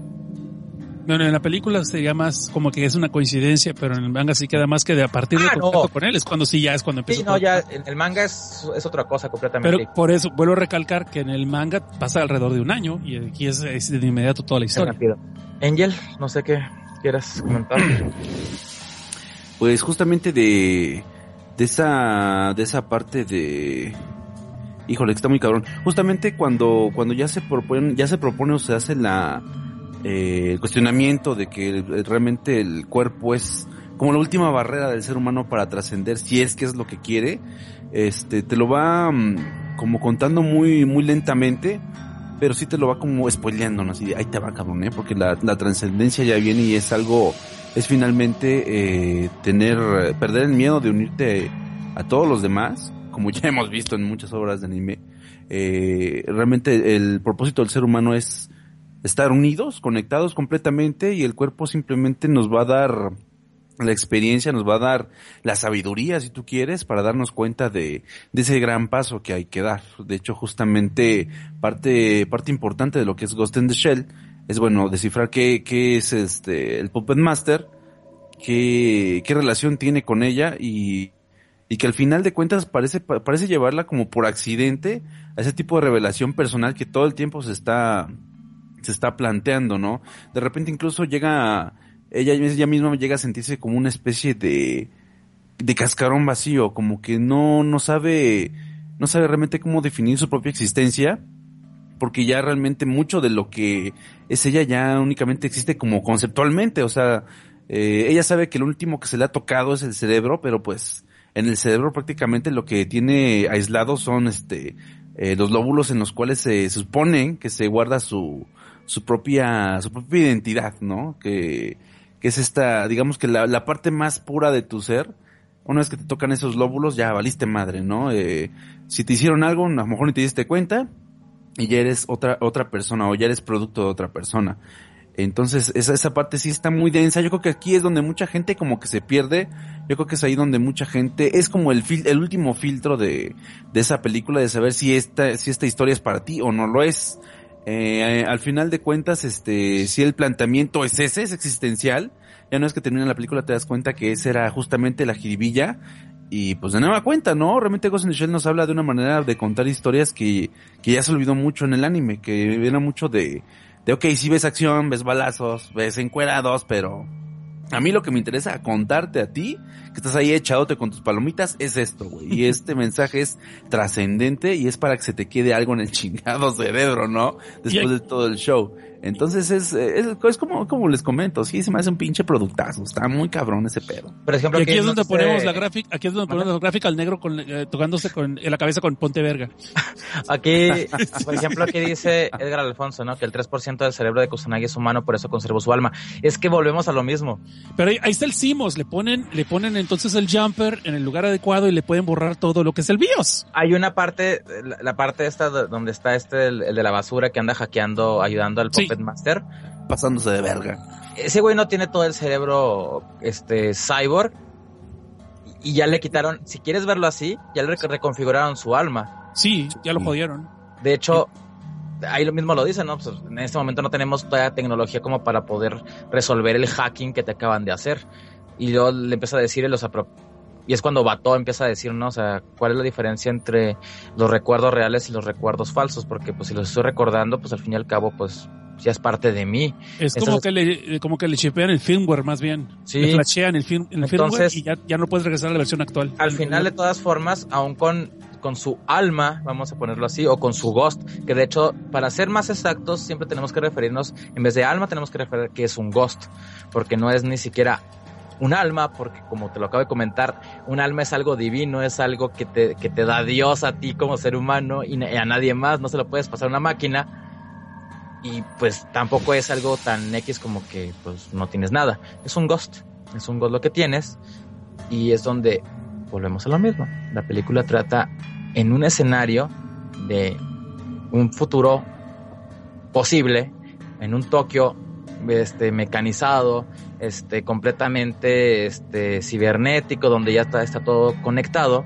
Bueno, en la película sería más como que es una coincidencia, pero en el manga sí queda más que de a partir Ah, del contacto no. con él es cuando sí ya es cuando empieza Sí, no, ya en el manga es, es otra cosa completamente. Pero por eso vuelvo a recalcar que en el manga pasa alrededor de un año y aquí es, es de inmediato toda la historia. rápido. Angel, no sé qué quieras comentar. Pues justamente de, de esa, de esa parte de, híjole, está muy cabrón. Justamente cuando, cuando ya se propone, ya se propone o se hace eh, el cuestionamiento de que realmente el cuerpo es como la última barrera del ser humano para trascender, si es que es lo que quiere, este, te lo va mm, como contando muy, muy lentamente, pero sí te lo va como spoileando, ¿no? Así ahí te va, cabrón, ¿eh? Porque la, la trascendencia ya viene y es algo, es finalmente eh, tener, perder el miedo de unirte a todos los demás, como ya <laughs> hemos visto en muchas obras de anime, eh, realmente el propósito del ser humano es estar unidos, conectados completamente y el cuerpo simplemente nos va a dar la experiencia, nos va a dar la sabiduría, si tú quieres, para darnos cuenta de, de ese gran paso que hay que dar. De hecho, justamente parte, parte importante de lo que es Ghost in the Shell es bueno descifrar qué, es este el Puppet Master, qué, relación tiene con ella y, y que al final de cuentas parece, parece llevarla como por accidente a ese tipo de revelación personal que todo el tiempo se está, se está planteando, ¿no? De repente incluso llega, ella, ella misma llega a sentirse como una especie de, de cascarón vacío, como que no, no sabe, no sabe realmente cómo definir su propia existencia, porque ya realmente mucho de lo que es ella ya únicamente existe como conceptualmente, o sea, eh, ella sabe que lo último que se le ha tocado es el cerebro, pero pues en el cerebro prácticamente lo que tiene aislado son este eh, los lóbulos en los cuales se, supone que se guarda su, su propia su propia identidad, ¿no? Que, que es esta, digamos que la, la parte más pura de tu ser, una vez que te tocan esos lóbulos, ya valiste madre, ¿no? Eh, si te hicieron algo, a lo mejor ni te diste cuenta, y ya eres otra, otra persona, o ya eres producto de otra persona. Entonces, esa, esa parte sí está muy densa. Yo creo que aquí es donde mucha gente como que se pierde. Yo creo que es ahí donde mucha gente, es como el fil, el último filtro de, de esa película, de saber si esta, si esta historia es para ti o no lo es. Eh, al final de cuentas, este, si el planteamiento es ese, es existencial, ya no es que termina la película te das cuenta que esa era justamente la jiribilla y pues de nueva cuenta, ¿no? Realmente Ghost in the Shell nos habla de una manera de contar historias que, que ya se olvidó mucho en el anime, que era mucho de, de ok, si ves acción, ves balazos, ves encuerados, pero a mí lo que me interesa contarte a ti, que estás ahí echadote con tus palomitas, es esto, güey. Y este <laughs> mensaje es trascendente y es para que se te quede algo en el <laughs> chingado cerebro, ¿no? Después de todo el show. Entonces es, es, es, como, como les comento, sí se me hace un pinche productazo, está muy cabrón ese pedo. Por ejemplo, y aquí es donde ponemos la gráfica, aquí es donde ponemos la gráfica al negro con, eh, tocándose con, en la cabeza con Ponte Verga. <laughs> Aquí, por ejemplo, aquí dice Edgar Alfonso, ¿no? Que el 3% del cerebro de Kusanagi es humano, por eso conservó su alma. Es que volvemos a lo mismo. Pero ahí, ahí está el Simos, le ponen, le ponen entonces el jumper en el lugar adecuado y le pueden borrar todo lo que es el BIOS. Hay una parte, la, la parte esta donde está este, el, el, de la basura que anda hackeando, ayudando al sí. Master. Pasándose de verga. Ese güey no tiene todo el cerebro, este, cyborg. Y ya le quitaron, si quieres verlo así, ya le reconfiguraron su alma. Sí, ya lo jodieron. De hecho, ahí lo mismo lo dicen, ¿no? Pues en este momento no tenemos toda la tecnología como para poder resolver el hacking que te acaban de hacer. Y luego le empieza a decir los y es cuando Bato empieza a decir, ¿no? O sea, ¿cuál es la diferencia entre los recuerdos reales y los recuerdos falsos? Porque pues si los estoy recordando, pues al fin y al cabo, pues ya es parte de mí. Es como que le, como que le chipean el firmware más bien. Sí. Le flashean el, Entonces, firmware y ya, ya no puedes regresar a la versión actual. Al final, de todas formas, aún con, con su alma, vamos a ponerlo así, o con su ghost, que de hecho, para ser más exactos, siempre tenemos que referirnos, en vez de alma, tenemos que referir que es un ghost, porque no es ni siquiera un alma, porque como te lo acabo de comentar, un alma es algo divino, es algo que te, que te da Dios a ti como ser humano y a nadie más, no se lo puedes pasar a una máquina. Y pues tampoco es algo tan X como que pues no tienes nada. Es un ghost, es un ghost lo que tienes y es donde volvemos a lo mismo. La película trata en un escenario de un futuro posible, en un Tokio este, mecanizado, este, completamente este, cibernético, donde ya está, está todo conectado.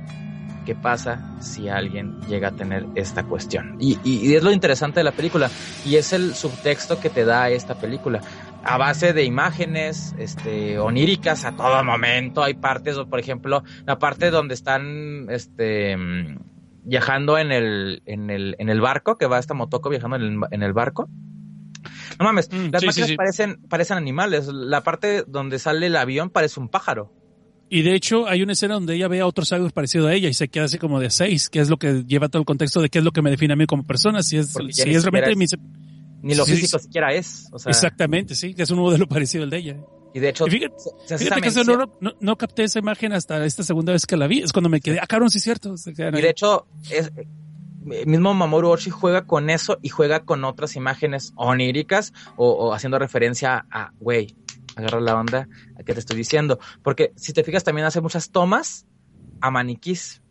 ¿Qué pasa si alguien llega a tener esta cuestión? Y, y, y, es lo interesante de la película, y es el subtexto que te da esta película. A base de imágenes este, oníricas a todo momento, hay partes, por ejemplo, la parte donde están este, viajando en el, en, el, en el barco, que va esta Motoko viajando en el, en el barco. No mames, mm, las sí, máquinas sí, sí. parecen, parecen animales. La parte donde sale el avión parece un pájaro. Y de hecho hay una escena donde ella ve a otro cyborg parecido a ella y se queda así como de seis, que es lo que lleva todo el contexto de qué es lo que me define a mí como persona, si es, si es realmente mi... Ni lo físico siquiera es. O sea... Exactamente, sí, que es un modelo <laughs> parecido al de ella. Y de hecho, y fíjate, se, se fíjate que eso no, no, no, capté esa imagen hasta esta segunda vez que la vi. Es cuando me quedé, ah, cabrón, sí es cierto. Y de hecho, es, mismo Mamoru Oshii juega con eso y juega con otras imágenes oníricas o, o haciendo referencia a, güey, agarra la onda a que te estoy diciendo. Porque si te fijas también hace muchas tomas a maniquís.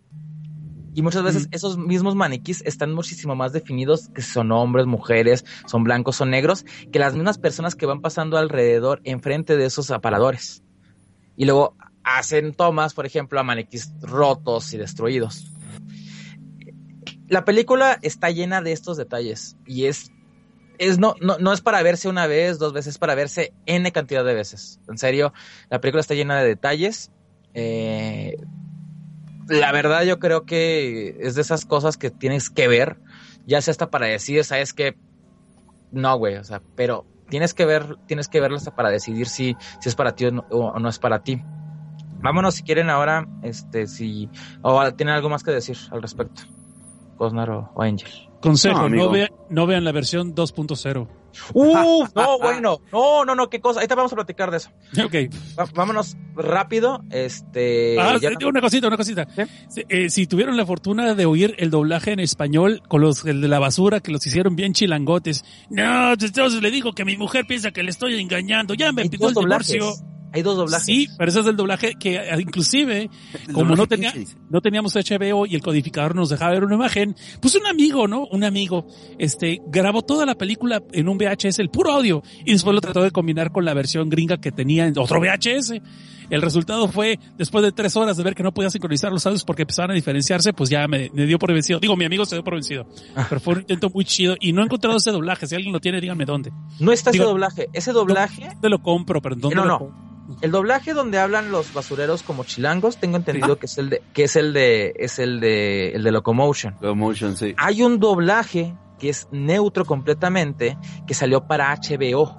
Y muchas veces esos mismos maniquís están muchísimo más definidos que son hombres, mujeres, son blancos, son negros, que las mismas personas que van pasando alrededor enfrente de esos aparadores. Y luego hacen tomas, por ejemplo, a maniquís rotos y destruidos. La película está llena de estos detalles y es, es no, no, no es para verse una vez, dos veces, es para verse N cantidad de veces. En serio, la película está llena de detalles. Eh, la verdad yo creo que es de esas cosas que tienes que ver, ya sea hasta para decir, sabes que no, güey, o sea, pero tienes que ver, tienes que verlo hasta para decidir si, si es para ti o no, es para ti. Vámonos si quieren ahora, este, si, o tienen algo más que decir al respecto, Cosnar o Angel. Consejo, No, no, no vean la versión 2.0. ¡Uf! <laughs> No, bueno, no, no, no, qué cosa, ahorita vamos a platicar de eso. Ok. Va- vámonos rápido, este... Ah, ya- sí, una cosita, una cosita. Eh, si tuvieron la fortuna de oír el doblaje en español con los el de la basura que los hicieron bien chilangotes. No, entonces le digo que mi mujer piensa que le estoy engañando. Ya me pidió el doblajes. divorcio. Hay dos doblajes. Sí, pero ese es el doblaje que eh, inclusive como no tenía, no teníamos HBO y el codificador nos dejaba ver una imagen, pues un amigo, ¿no? Un amigo, este, grabó toda la película en un VHS, el puro audio, y después lo trató de combinar con la versión gringa que tenía en otro VHS. El resultado fue, después de tres horas de ver que no podía sincronizar los audios porque empezaban a diferenciarse, pues ya me, me dio por vencido. Digo, mi amigo se dio por vencido. Pero fue un intento muy chido y no he encontrado ese doblaje. Si alguien lo tiene, díganme dónde. No está ese doblaje. Ese doblaje, ¿Dónde lo compro? Pero ¿dónde No, lo no. compro? el doblaje donde hablan los basureros como chilangos, tengo entendido que es el de, que es el de, es el de, el de Locomotion. Slow motion, sí. Hay un doblaje que es neutro completamente, que salió para HBO.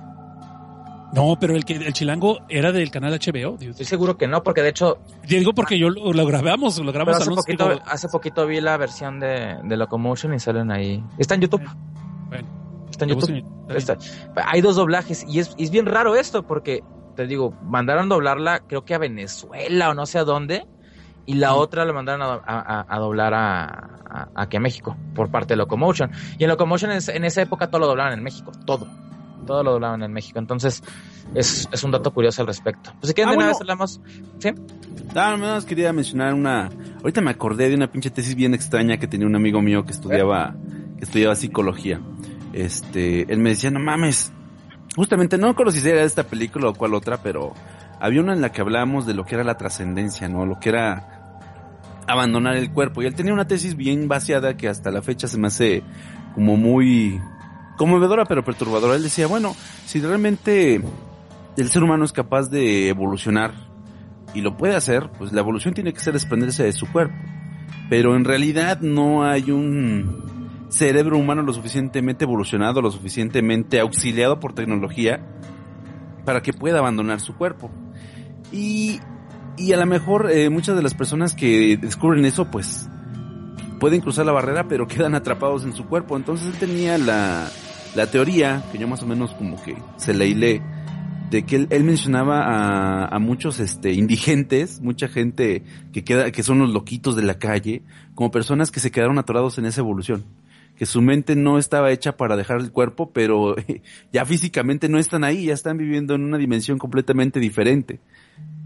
No, pero el que el chilango era del canal HBO. Estoy seguro que no, porque de hecho, Digo porque yo lo, lo grabamos, lo grabamos hace poquito, digo, hace poquito vi la versión de, de Locomotion y salen ahí. Está en YouTube. Bueno, Está en YouTube. Está- hay dos doblajes y es, y es bien raro esto porque te digo, mandaron doblarla creo que a Venezuela o no sé a dónde y la otra la mandaron a, a- doblar a, aquí a México por parte de Locomotion. Y en Locomotion es- en esa época todo lo doblaban en México, todo. Todo lo doblaban en México. Entonces es, es un dato curioso al respecto. Pues si quieren Ah, de una bueno. vez hablamos. ¿Sí? Ah, nada más quería mencionar una. Ahorita me acordé de una pinche tesis bien extraña que tenía un amigo mío que estudiaba, que estudiaba psicología. Este, él me decía, no mames. Justamente, no recuerdo si era esta película o cuál otra, pero había una en la que hablábamos de lo que era la trascendencia, ¿no? Lo que era abandonar el cuerpo. Y él tenía una tesis bien vaciada que hasta la fecha se me hace como muy conmovedora pero perturbadora. Él decía, bueno, si realmente el ser humano es capaz de evolucionar y lo puede hacer, pues la evolución tiene que ser desprenderse de su cuerpo. Pero en realidad no hay un cerebro humano lo suficientemente evolucionado, lo suficientemente auxiliado por tecnología para que pueda abandonar su cuerpo. Y, y a lo mejor eh, muchas de las personas que descubren eso, pues pueden cruzar la barrera, pero <laughs> quedan atrapados en su cuerpo. Entonces él tenía la, la teoría, que yo más o menos como que se la hilé, de que él, mencionaba a, a muchos este indigentes, mucha gente que queda, que son los loquitos de la calle, como personas que se quedaron atorados en esa evolución. Que su mente no estaba hecha para dejar el cuerpo, pero <laughs> ya físicamente no están ahí, ya están viviendo en una dimensión completamente diferente.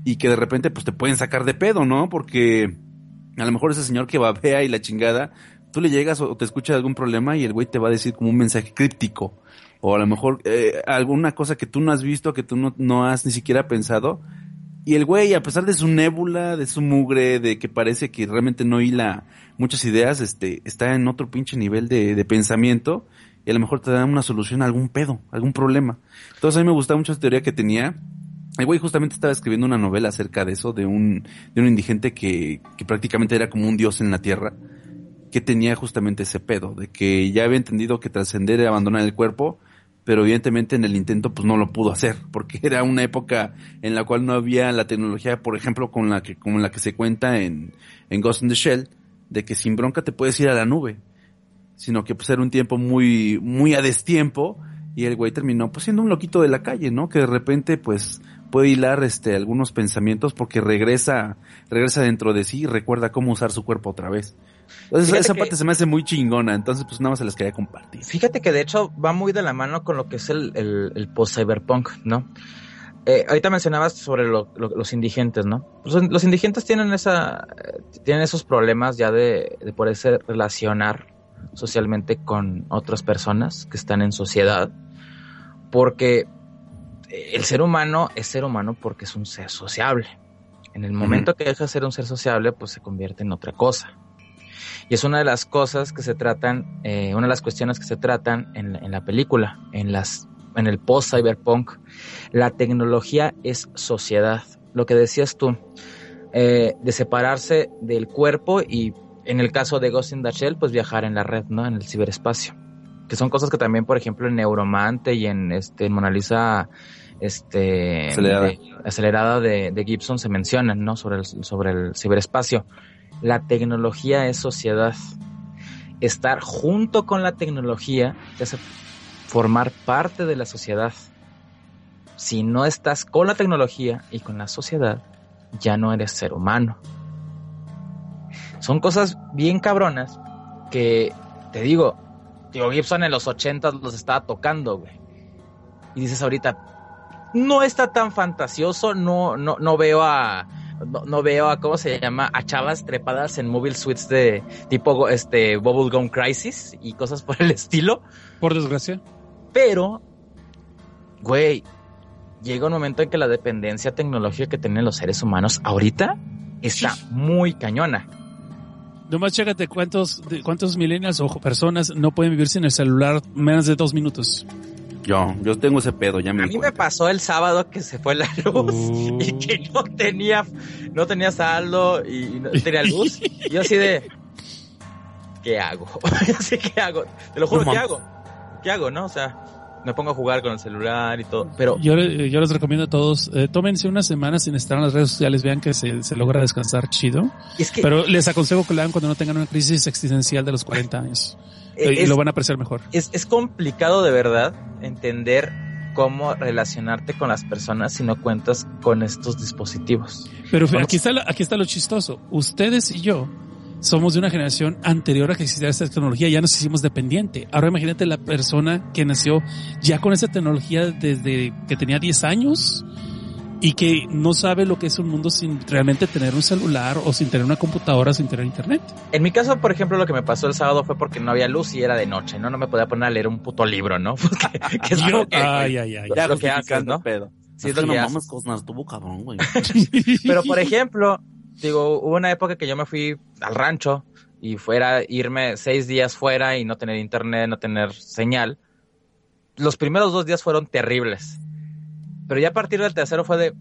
Y que de repente pues te pueden sacar de pedo, ¿no? Porque a lo mejor ese señor que babea y la chingada, tú le llegas o te escucha algún problema y el güey te va a decir como un mensaje críptico. O a lo mejor eh, alguna cosa que tú no has visto, que tú no, no has ni siquiera pensado. Y el güey, a pesar de su nébula, de su mugre, de que parece que realmente no hila muchas ideas, este, está en otro pinche nivel de, de pensamiento. Y a lo mejor te da una solución a algún pedo, algún problema. Entonces a mí me gustaba mucho esa teoría que tenía. El güey justamente estaba escribiendo una novela acerca de eso, de un, de un indigente que, que prácticamente era como un dios en la tierra, que tenía justamente ese pedo, de que ya había entendido que trascender era abandonar el cuerpo, pero evidentemente en el intento pues no lo pudo hacer, <laughs> porque era una época en la cual no había la tecnología, por ejemplo, con la que, como la que se cuenta en, en Ghost in the Shell, de que sin bronca te puedes ir a la nube, sino que pues era un tiempo muy, muy a destiempo, y el güey terminó pues siendo un loquito de la calle, ¿no? Que de repente pues puede hilar este algunos pensamientos porque regresa, regresa dentro de sí y recuerda cómo usar su cuerpo otra vez. Entonces Fíjate esa que- parte se me hace muy chingona, entonces pues nada más se las quería compartir. Fíjate que de hecho va muy de la mano con lo que es el, el, el post-cyberpunk, ¿no? eh, ahorita mencionabas sobre lo- lo- los indigentes, ¿no? Pues, los indigentes tienen esa, eh, tienen esos problemas ya de, de poderse relacionar socialmente con otras personas que están en sociedad, porque el ser humano es ser humano porque es un ser sociable. En el momento que deja de ser un ser sociable, pues se convierte en otra cosa. Y es una de las cosas que se tratan, eh, una de las cuestiones que se tratan en, la- en la película, en las, en el post-cyberpunk. La tecnología es sociedad. Lo que decías tú, eh, de separarse del cuerpo y en el caso de Ghost in the Shell, pues viajar en la red, ¿no? En el ciberespacio. Que son cosas que también, por ejemplo, en Neuromante y en este en Mona Lisa este Acelerada. de, acelerada de, de Gibson se mencionan, ¿no? Sobre el, sobre el ciberespacio. La tecnología es sociedad. Estar junto con la tecnología te hace formar parte de la sociedad. Si no estás con la tecnología y con la sociedad, ya no eres ser humano. Son cosas bien cabronas que, te digo, digo, Gibson en los ochentas los estaba tocando, güey. Y dices ahorita, no está tan fantasioso, no, no, no veo a, no, no veo a, ¿cómo se llama? A chavas trepadas en mobile suites de tipo, este, Bubblegum Crisis y cosas por el estilo. Por desgracia. Pero, güey, llega un momento en que la dependencia tecnológica que tienen los seres humanos ahorita está muy cañona. Nomás chécate cuántos, cuántos millennials o personas no pueden vivir sin el celular menos de dos minutos. Yo, yo tengo ese pedo, ya me A mí me pasó el sábado que se fue la luz Uh. y que no tenía, no tenía saldo y no tenía luz. Y yo así de, ¿qué hago? <laughs> Yo así, ¿qué hago? Te lo juro, No ¿qué hago? ¿Qué hago, no? O sea, me pongo a jugar con el celular y todo. Pero Yo, yo les recomiendo a todos, eh, tómense unas semanas sin estar en las redes sociales, vean que se, se logra descansar chido. es que Pero les aconsejo que lo hagan cuando no tengan una crisis existencial de los 40 años. <laughs> y lo van a apreciar mejor. es, es complicado de verdad entender cómo relacionarte con las personas si no cuentas con estos dispositivos. Pero aquí está, lo- aquí está lo chistoso. Ustedes y yo somos de una generación anterior a que existiera esta tecnología, ya nos hicimos dependiente. Ahora imagínate la persona que nació ya con esa tecnología desde que tenía 10 años y que no sabe lo que es un mundo sin realmente tener un celular o sin tener una computadora, sin tener internet. En mi caso, por ejemplo, lo que me pasó el sábado fue porque no había luz y era de noche, ¿no? No me podía poner a leer un puto libro, ¿no? <laughs> Porque- que es lo que- ay, ay, ay. Ya lo que haces, ¿no? pedo. Sí, es es que lo no mames. Cosnar, estuvo cabrón, güey. <laughs> Pero, por ejemplo, digo, hubo una época que yo me fui al rancho y fuera irme seis días fuera y no tener internet, no tener señal. Los primeros dos días fueron terribles. Pero ya a partir del tercero fue de...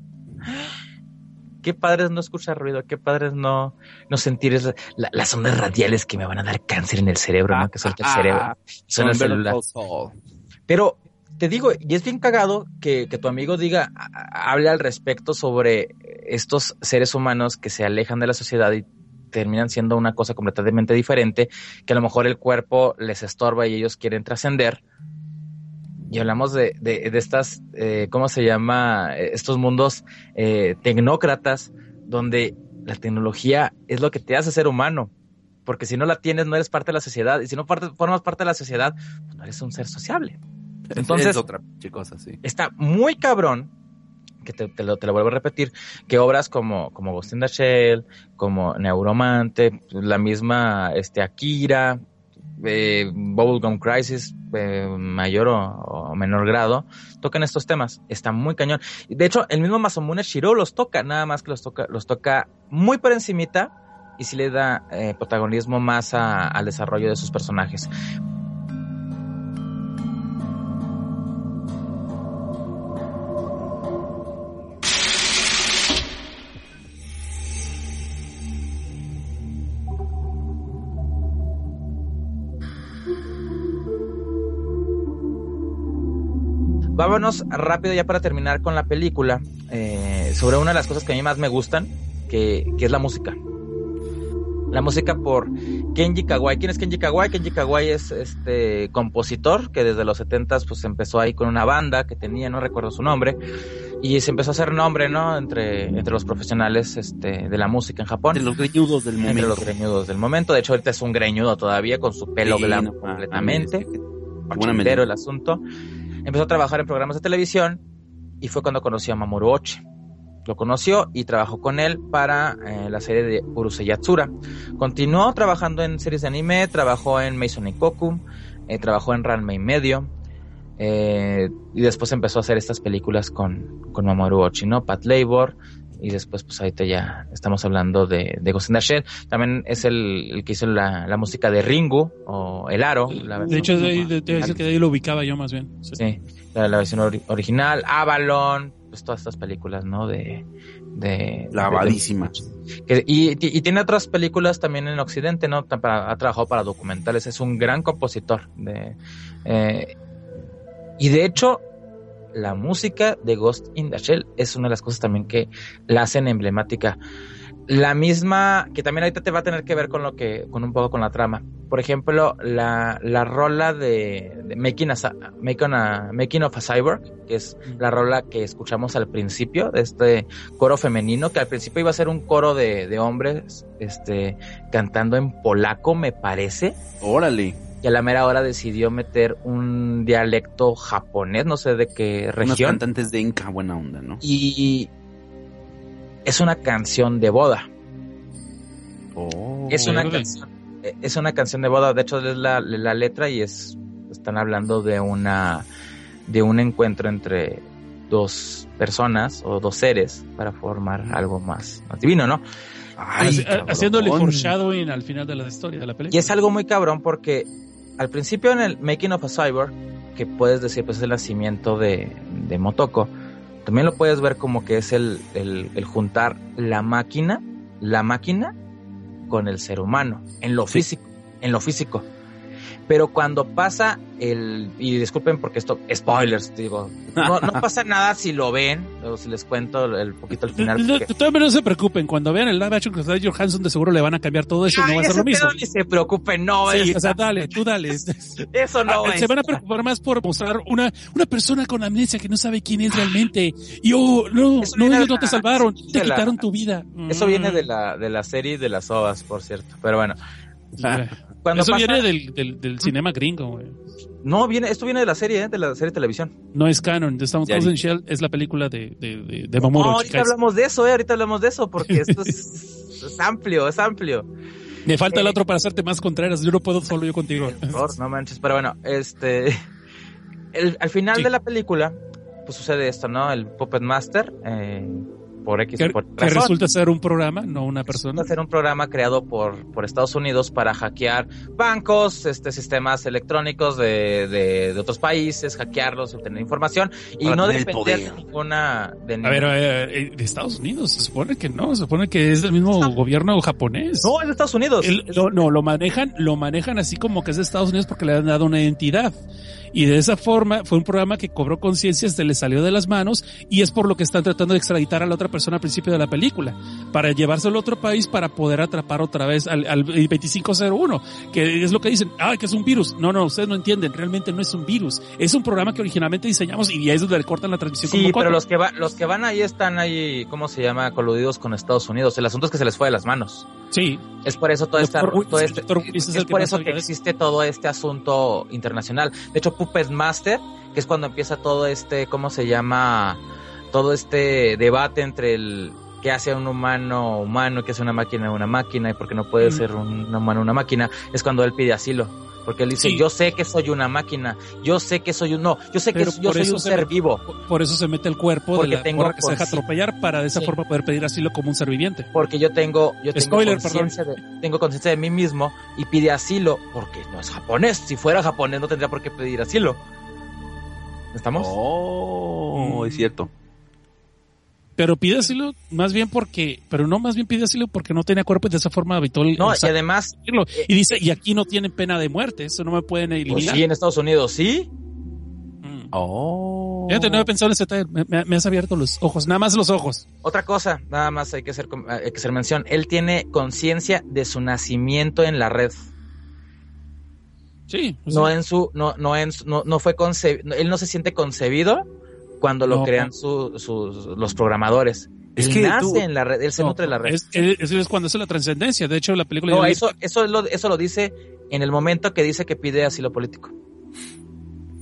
Qué padres no escuchar ruido, qué padres no, no sentir esa- la- las ondas radiales que me van a dar cáncer en el cerebro, ¿no? Que suelta el cerebro. Suena el celular. Pero te digo, y es bien cagado que, que tu amigo diga, hable al respecto sobre estos seres humanos que se alejan de la sociedad y terminan siendo una cosa completamente diferente, que a lo mejor el cuerpo les estorba y ellos quieren trascender. Y hablamos de, de, de estas, eh, ¿cómo se llama? Estos mundos eh, tecnócratas, donde la tecnología es lo que te hace ser humano. Porque si no la tienes, no eres parte de la sociedad. Y si no formas parte de la sociedad, pues no eres un ser sociable. Entonces- es otra cosa, sí. está muy cabrón, que te, te lo, te lo vuelvo a repetir, que obras como, como Ghost in the Shell, como Neuromante, la misma este, Akira, eh, Bubblegum Crisis, eh, mayor o, o menor grado, tocan estos temas. Está muy cañón. De hecho, el mismo Masamune Shiro los toca, nada más que los toca, los toca muy por encimita y sí le da eh, protagonismo más a- al desarrollo de sus personajes. Vámonos rápido ya para terminar con la película eh, sobre una de las cosas que a mí más me gustan, que, que es la música. La música por Kenji Kawai. ¿Quién es Kenji Kawai? Kenji Kawai es este compositor que desde los 70 pues empezó ahí con una banda que tenía, no recuerdo su nombre, y se empezó a hacer nombre, ¿no? Entre, entre los profesionales este, de la música en Japón. De los greñudos del entre momento. los greñudos del momento. De hecho, ahorita es un greñudo todavía con su pelo Sí, blanco no completamente buena el asunto. Empezó a trabajar en programas de televisión y fue cuando conoció a Mamoru Ochi. Lo conoció y trabajó con él para eh, la serie de Urusei Yatsura. Continuó trabajando en series de anime, trabajó en Mason Ikoku, eh, trabajó en Ranma y medio. eh, y después empezó a hacer estas películas con, con Mamoru Ochi, ¿no? Pat Labor. Y después, pues ahorita ya estamos hablando de, de Ghost in the Shell. También es el, el que hizo la, la música de Ringu o El Aro. la De hecho, de ahí, de- te voy a original. decir que de ahí lo ubicaba yo más bien. Sí. Sí, la, la versión ori- original, Avalon, pues todas estas películas, ¿no? De. de que- y, y tiene otras películas también en Occidente, ¿no? Para- ha trabajado para documentales, es un gran compositor. De, eh, y de hecho, la música de Ghost in the Shell es una de las cosas también que la hacen emblemática. La misma, que también ahorita te va a tener que ver con lo que, con un poco con la trama. Por ejemplo, la, la rola de, de Making, a, Cy- Making, a- Making of a Cyborg, que es la rola que escuchamos al principio de este coro femenino, que al principio iba a ser un coro de, de hombres, este, cantando en polaco, me parece Órale. Y a la mera hora decidió meter un dialecto japonés, no sé de qué Unos región, cantantes de Inca, buena onda, ¿no? y es una canción de boda. Oh. Es una canción, eh, es una canción de boda, de hecho es la, la letra y es están hablando de una de un encuentro entre dos personas o dos seres para formar algo más, más divino, ¿no? Ay, haciéndole foreshadowing al final de la historia de la película. Y es algo muy cabrón porque al principio en el Making of a Cyborg, que puedes decir pues es el nacimiento de, de Motoko, también lo puedes ver como que es el, el, el juntar la máquina, la máquina con el ser humano, en lo Sí. físico, en lo físico. Pero cuando pasa el, y disculpen porque esto, spoilers, digo, no, no <laughs> pasa nada si lo ven, o si les cuento el poquito al final. No, porque- Todavía no se preocupen, cuando vean el live action con Scarlett Johansson de seguro le van a cambiar todo eso y no va a ser lo mismo. ni se preocupen, no, Sí, es- o sea, dale, tú dale. <laughs> eso no Ah, es. se van a preocupar más por mostrar una, una persona con amnesia que no sabe quién es realmente. Y oh, no, Eso no, ellos no te salvaron, te la- quitaron tu vida. Eso Mm. viene de la, de la serie de las ovas, por cierto. Pero bueno, cuando Eso pasa- viene del, del, del cinema gringo, güey. No, viene, esto viene de la serie, ¿eh? de la serie de televisión. No es canon. Estamos in vi. Shell es la película de, de, de, de No, Mamoru ahorita hablamos de eso, ¿eh? ahorita hablamos de eso, porque <laughs> esto es, es amplio, es amplio. Me falta el Eh. otro para hacerte más contreras. Yo no puedo solo yo contigo. <laughs> Por, no manches, pero bueno, este, el- al final Sí. de la película, pues sucede esto, ¿no? El Puppet Master, eh, por X Que, por que razón, resulta ser un programa, no una persona. va a ser un programa creado por, por Estados Unidos para hackear bancos, este, sistemas electrónicos de, de, de otros países, hackearlos, obtener información y Para no depender de ninguna... De A ver, eh, de Estados Unidos, se supone que no, se supone que es del mismo gobierno japonés. No, es de Estados Unidos. El- Es- lo- no, lo manejan, lo manejan así como que es de Estados Unidos porque le han dado una identidad. Y de esa forma fue un programa que cobró conciencia, se le salió de las manos y es por lo que están tratando de extraditar a la otra persona al principio de la película, para llevárselo a otro país para poder atrapar otra vez al, al 2501, que es lo que dicen, ah, que es un virus. No, no, ustedes no entienden, realmente no es un virus, es un programa que originalmente diseñamos y ahí es donde le cortan la transmisión Sí, como pero los que, va, los que van ahí están ahí, ¿cómo se llama? Coludidos con Estados Unidos. El asunto es que se les fue de las manos. Sí, Es por eso todo, esta, este, es por eso que existe todo este asunto internacional. De hecho, Puppet Master, que es cuando empieza todo este, ¿cómo se llama? Todo este debate entre el que hace un humano humano, que hace una máquina una máquina, y porque no puede Mm. ser un humano una máquina, es cuando él pide asilo. Porque él dice, Sí. yo sé que soy una máquina, yo sé que soy un, no, yo sé que yo soy un se ser me- vivo. Por- Por eso se mete el cuerpo Porque de la tengo morra que se deja atropellar para de esa Sí. forma poder pedir asilo como un ser viviente. porque yo tengo yo tengo conciencia de, tengo conciencia de mí mismo y pide asilo porque no es japonés. Si fuera japonés no tendría por qué pedir asilo. ¿Estamos? Oh, Mm. es cierto. Pero pide asilo más bien porque, pero no más bien pide asilo porque no tenía cuerpo y de esa forma habitó el, no, y además, saquirlo. Y dice, y aquí no tienen pena de muerte, eso no me pueden pues eliminar. sí, en Estados Unidos, sí. Mm. Oh. Fíjate, no había pensado en ese detalle, me, me- me has abierto los ojos, nada más los ojos. Otra cosa, nada más hay que hacer, hay que hacer mención. Él tiene conciencia de su nacimiento en la red. Sí. pues No sí. en su, no, no en no, no fue concebido, él no se siente concebido cuando lo No. crean su- sus, los programadores. Es él que nace tú- en la red, él se No, nutre de la red. Es, es- eso es cuando es la trascendencia. De hecho, la película. No, eso, eso, lo, eso lo dice en el momento que dice que pide asilo político,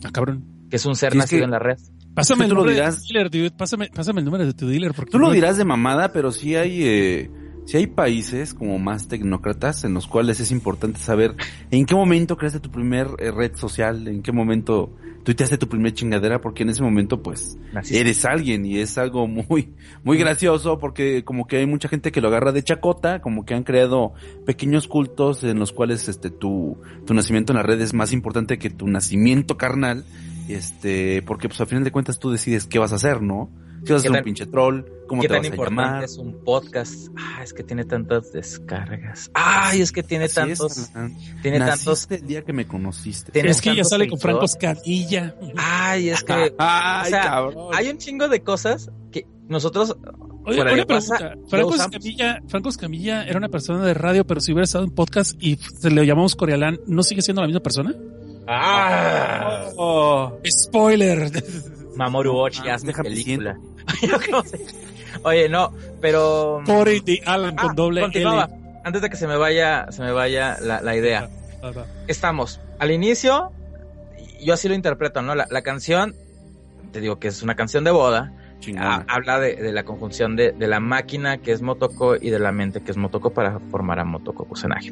Ah, cabrón. que es un ser nacido que- en la red. Pásame el lo número de dirás. tu dealer, dude. Pásame, pásame el número de tu dealer. Porque Tú lo no- dirás de mamada, pero sí hay, eh, sí hay países como más tecnócratas en los cuales es importante saber en qué momento creaste tu primer eh, red social, en qué momento tuiteaste tu primer chingadera, porque en ese momento pues eres alguien y es algo muy, muy gracioso porque como que hay mucha gente que lo agarra de chacota, como que han creado pequeños cultos en los cuales este tu, tu nacimiento en la red es más importante que tu nacimiento carnal, este, porque pues al final de cuentas tú decides qué vas a hacer, ¿no? Si vas a ¿Qué ser un pinche troll, cómo ¿Qué te tan vas a importante llamar. es un podcast? Ah, es que tiene tantas descargas. Ay, es que tiene Así tantos, es, tiene Naciste tantos. el día que me conociste. Es que ya tantos sale con Franco. Escamilla. Ay, es que <laughs> Ay, o sea, cabrón. hay un chingo de cosas que nosotros Oye, una pregunta. Franco. Escamilla, Franco Escamilla era una persona de radio, pero si hubiera estado en podcast y se le llamamos Corealán, ¿no sigue siendo la misma persona? Ah, Oh. Spoiler. Mamoru Oshii Ah, hace película. <laughs> Oye, no, pero Corey de Alan con Ah, doble continuaba. L. Antes de que se me vaya, se me vaya la, la idea. Ah. Estamos al inicio, yo así lo interpreto, ¿no? La, la canción, te digo que es una canción de boda, Chingona. Ah, habla de, de la conjunción de, de la máquina que es Motoko y de la mente que es Motoko para formar a Motoko Kusanagi.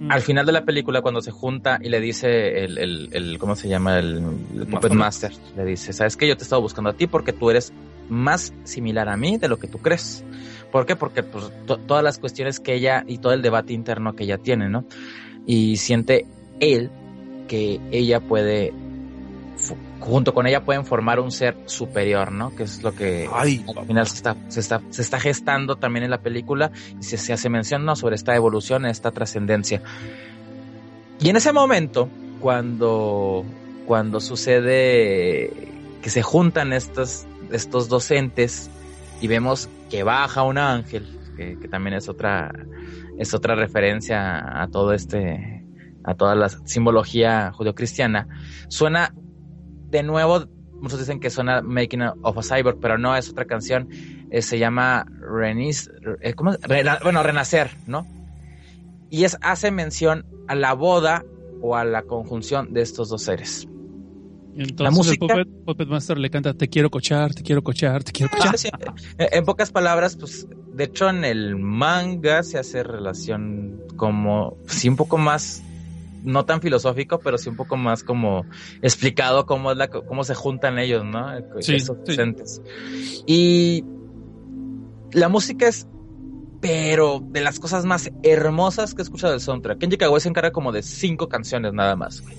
Mm. Al final de la película, cuando se junta y le dice el, el, el ¿cómo se llama? El, el Puppet Master, le dice, ¿sabes qué? Yo te he estado buscando a ti porque tú eres más similar a mí de lo que tú crees. ¿Por qué? Porque pues, to- todas las cuestiones que ella y todo el debate interno que ella tiene, ¿no? Y siente él que ella puede, junto con ella pueden formar un ser superior, ¿no? Que es lo que Ay, al final se está, se está, se está gestando también en la película y se, se hace mención ¿no? sobre esta evolución, esta trascendencia. Y en ese momento, cuando, cuando sucede que se juntan estos, estos docentes y vemos que baja un ángel, que, que también es otra, es otra referencia a todo este, a toda la simbología judeocristiana, suena de nuevo muchos dicen que suena Making of a Cyborg, pero no, es otra canción. eh, se llama Renis, eh, ¿cómo? Rena- bueno, Renacer, ¿no? Y es, hace mención a la boda o a la conjunción de estos dos seres. Entonces La música- el Puppet, Puppet Master le canta Te quiero cochar, te quiero cochar, te quiero cochar. Sí, eh, en pocas palabras, pues, de hecho en el manga se hace relación como, sí, un poco más, no tan filosófico, pero sí un poco más como explicado cómo es la, cómo se juntan ellos, ¿no? Sí, Esos sí. Y la música es, pero de las cosas más hermosas que he escuchado del soundtrack. Kenji Kawai se encarga como de cinco canciones nada más. güey.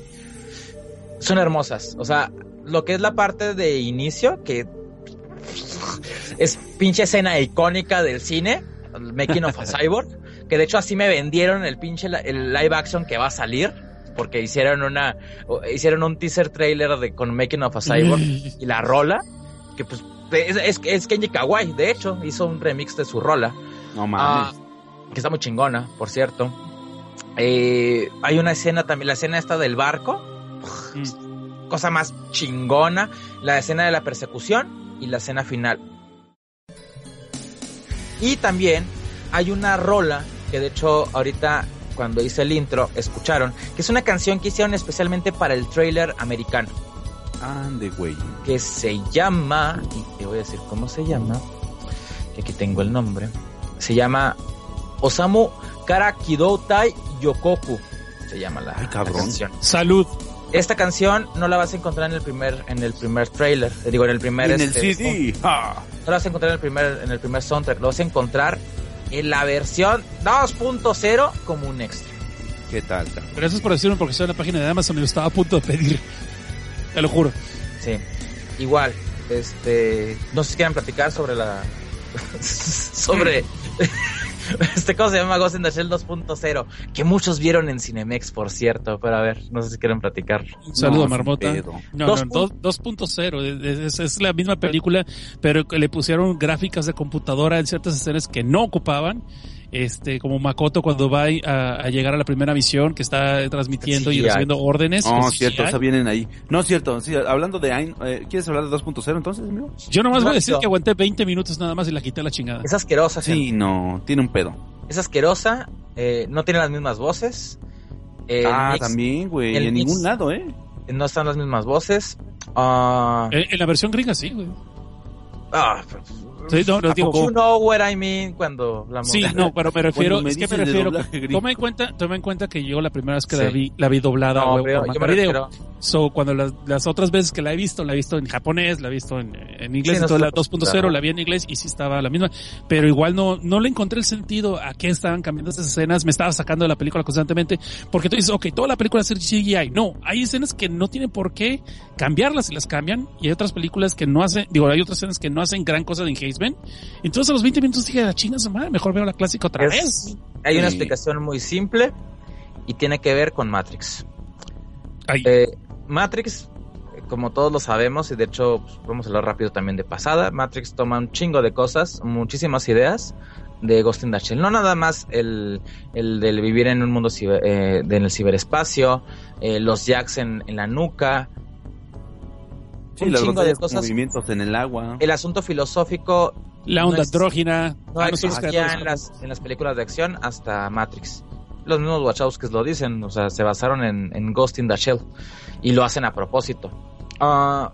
Son hermosas. O sea, lo que es la parte de inicio, que es pinche escena icónica del cine, Making of a Cyborg, que de hecho así me vendieron el pinche el live action que va a salir, porque hicieron una hicieron un teaser trailer de con Making of a Cyborg <laughs> y la rola, que pues es, es, es Kenji Kawai, de hecho, hizo un remix de su rola. no Ah, mames. que está muy chingona, por cierto. Eh, hay una escena también, la escena esta del barco, Mm. cosa más chingona, la escena de la persecución y la escena final. Y también hay una rola que de hecho ahorita cuando hice el intro escucharon, que es una canción que hicieron especialmente para el trailer americano, Ande, güey. que se llama, y te voy a decir cómo se llama, que aquí tengo el nombre, se llama Osamu Karakidoutai Yokoku, se llama la, Ay, la cabrón. canción. Salud. Esta canción no la vas a encontrar en el primer, en el primer trailer, eh, digo en el primer En el este, CD. No la vas a encontrar en el primer, en el primer soundtrack, lo vas a encontrar en la versión 2.0 como un extra. ¿Qué tal? Gracias por decirme porque estoy en la página de Amazon y lo estaba a punto de pedir. <laughs> Te lo juro. Sí. Igual, este, no sé si quieren platicar sobre la, <laughs> sobre, <laughs> <laughs> este, ¿cómo se llama? Ghost in the Shell 2.0, que muchos vieron en Cinemex, por cierto, pero a ver, no sé si quieren platicar. Un saludo, No, Marmota. No, Dos no, dos- 2.0. Es, es- la misma película, pero que le pusieron gráficas de computadora en ciertas escenas que no ocupaban. Este, como Makoto cuando va a, a llegar a la primera misión que está transmitiendo y recibiendo órdenes. No, es cierto, CGI. o sea, vienen ahí. No, cierto, sí, hablando de Ain, eh, ¿quieres hablar de 2.0 entonces, amigo? Yo nomás voy a decir que aguanté 20 minutos nada más y la quité a la chingada. Es asquerosa, Sí, gente. no, tiene un pedo. es asquerosa, eh, no tiene las mismas voces. El ah, mix- también, güey, en mix- ningún lado, ¿eh? no están las mismas voces. Ah, En, en la versión gringa sí, güey. ah, pues, Sí, no, no, ¿a digo, you know what I mean cuando hablamos Sí, no, pero me refiero, me es que me refiero, toma en cuenta, toma en cuenta que yo la primera vez que la Sí. vi, la vi doblada No, o pero yo me video. refiero- So, cuando las, las otras veces que la he visto, la he visto en japonés, la he visto en, en inglés, Sí, no la está 2.0 claro. la vi en inglés y sí estaba la misma, pero igual no, no le encontré el sentido a qué estaban cambiando esas escenas, me estaba sacando de la película constantemente, porque tú dices, ok, toda la película es CGI, no, hay escenas que no tienen por qué cambiarlas y las cambian, y hay otras películas que no hacen, digo, hay otras escenas que no hacen gran cosa de engagement, entonces a los 20 minutos dije, "Ah, chinga su madre, mejor veo la clásica otra Es- vez. Hay una explicación muy simple y tiene que ver con Matrix. Ay, Eh, Matrix, eh, como todos lo sabemos, y de hecho pues, vamos a hablar rápido también de pasada, Matrix toma un chingo de cosas, muchísimas ideas de Ghost in the Shell. No nada más el, el del vivir en un mundo ciber- eh, de- en el ciberespacio, eh, los jacks en, en la nuca, Sí, un las chingo de cosas. movimientos en el agua. El asunto filosófico la onda andrógina, no existía en las, en las películas de acción hasta Matrix. Los mismos Wachowskis lo dicen, o sea, se basaron en, Ghost in the Shell y lo hacen a propósito. Ah,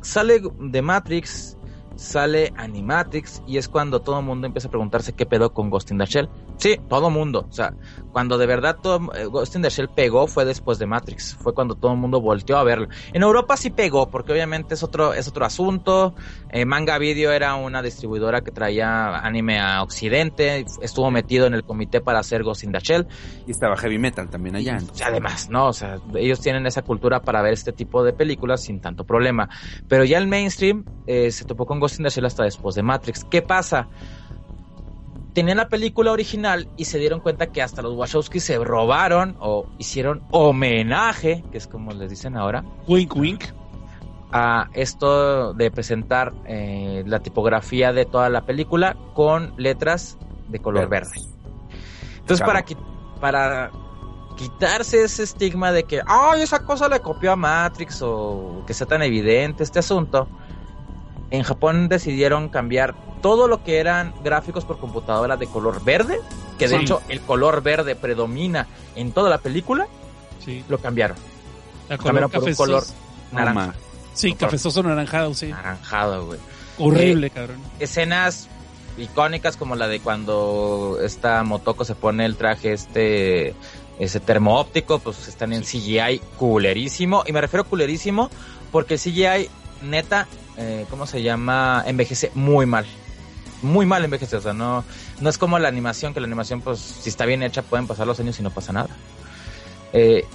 sale de Matrix, sale Animatrix y es cuando todo el mundo empieza a preguntarse qué pedo con Ghost in the Shell. Sí, todo el mundo, o sea, cuando de verdad todo, eh, Ghost in the Shell pegó fue después de Matrix, fue cuando todo el mundo volteó a verlo. En Europa sí pegó, porque obviamente es otro, es otro asunto. Eh, Manga Video era una distribuidora que traía anime a Occidente, estuvo metido en el comité para hacer Ghost in the Shell. Y estaba heavy metal también allá. ¿no? Y además, ¿no? O sea, ellos tienen esa cultura para ver este tipo de películas sin tanto problema. Pero ya el mainstream eh, se topó con Ghost in the Shell hasta después de Matrix. ¿Qué pasa? Tenían la película original y se dieron cuenta que hasta los Wachowski se robaron o hicieron homenaje, que es como les dicen ahora, Wink, wink. a esto de presentar eh, la tipografía de toda la película con letras de color Verdes. verde. Entonces, Claro. para, para quitarse ese estigma de que, ay, esa cosa le copió a Matrix o que sea tan evidente este asunto, en Japón decidieron cambiar todo lo que eran gráficos por computadora de color verde, que de Sí. hecho el color verde predomina en toda la película, Sí, lo cambiaron. la Cambiaron por un color naranja. Sí, cafezoso anaranjado, sí. naranjado, güey. Horrible, cabrón. escenas icónicas como la de cuando esta Motoko se pone el traje este ese termo óptico, pues están en CGI culerísimo y me refiero culerísimo porque el CGI neta, eh, ¿cómo se llama? Envejece muy mal. Muy mal envejece, o sea, no, no es como la animación, que la animación pues si está bien hecha pueden pasar los años y no pasa nada. Eh,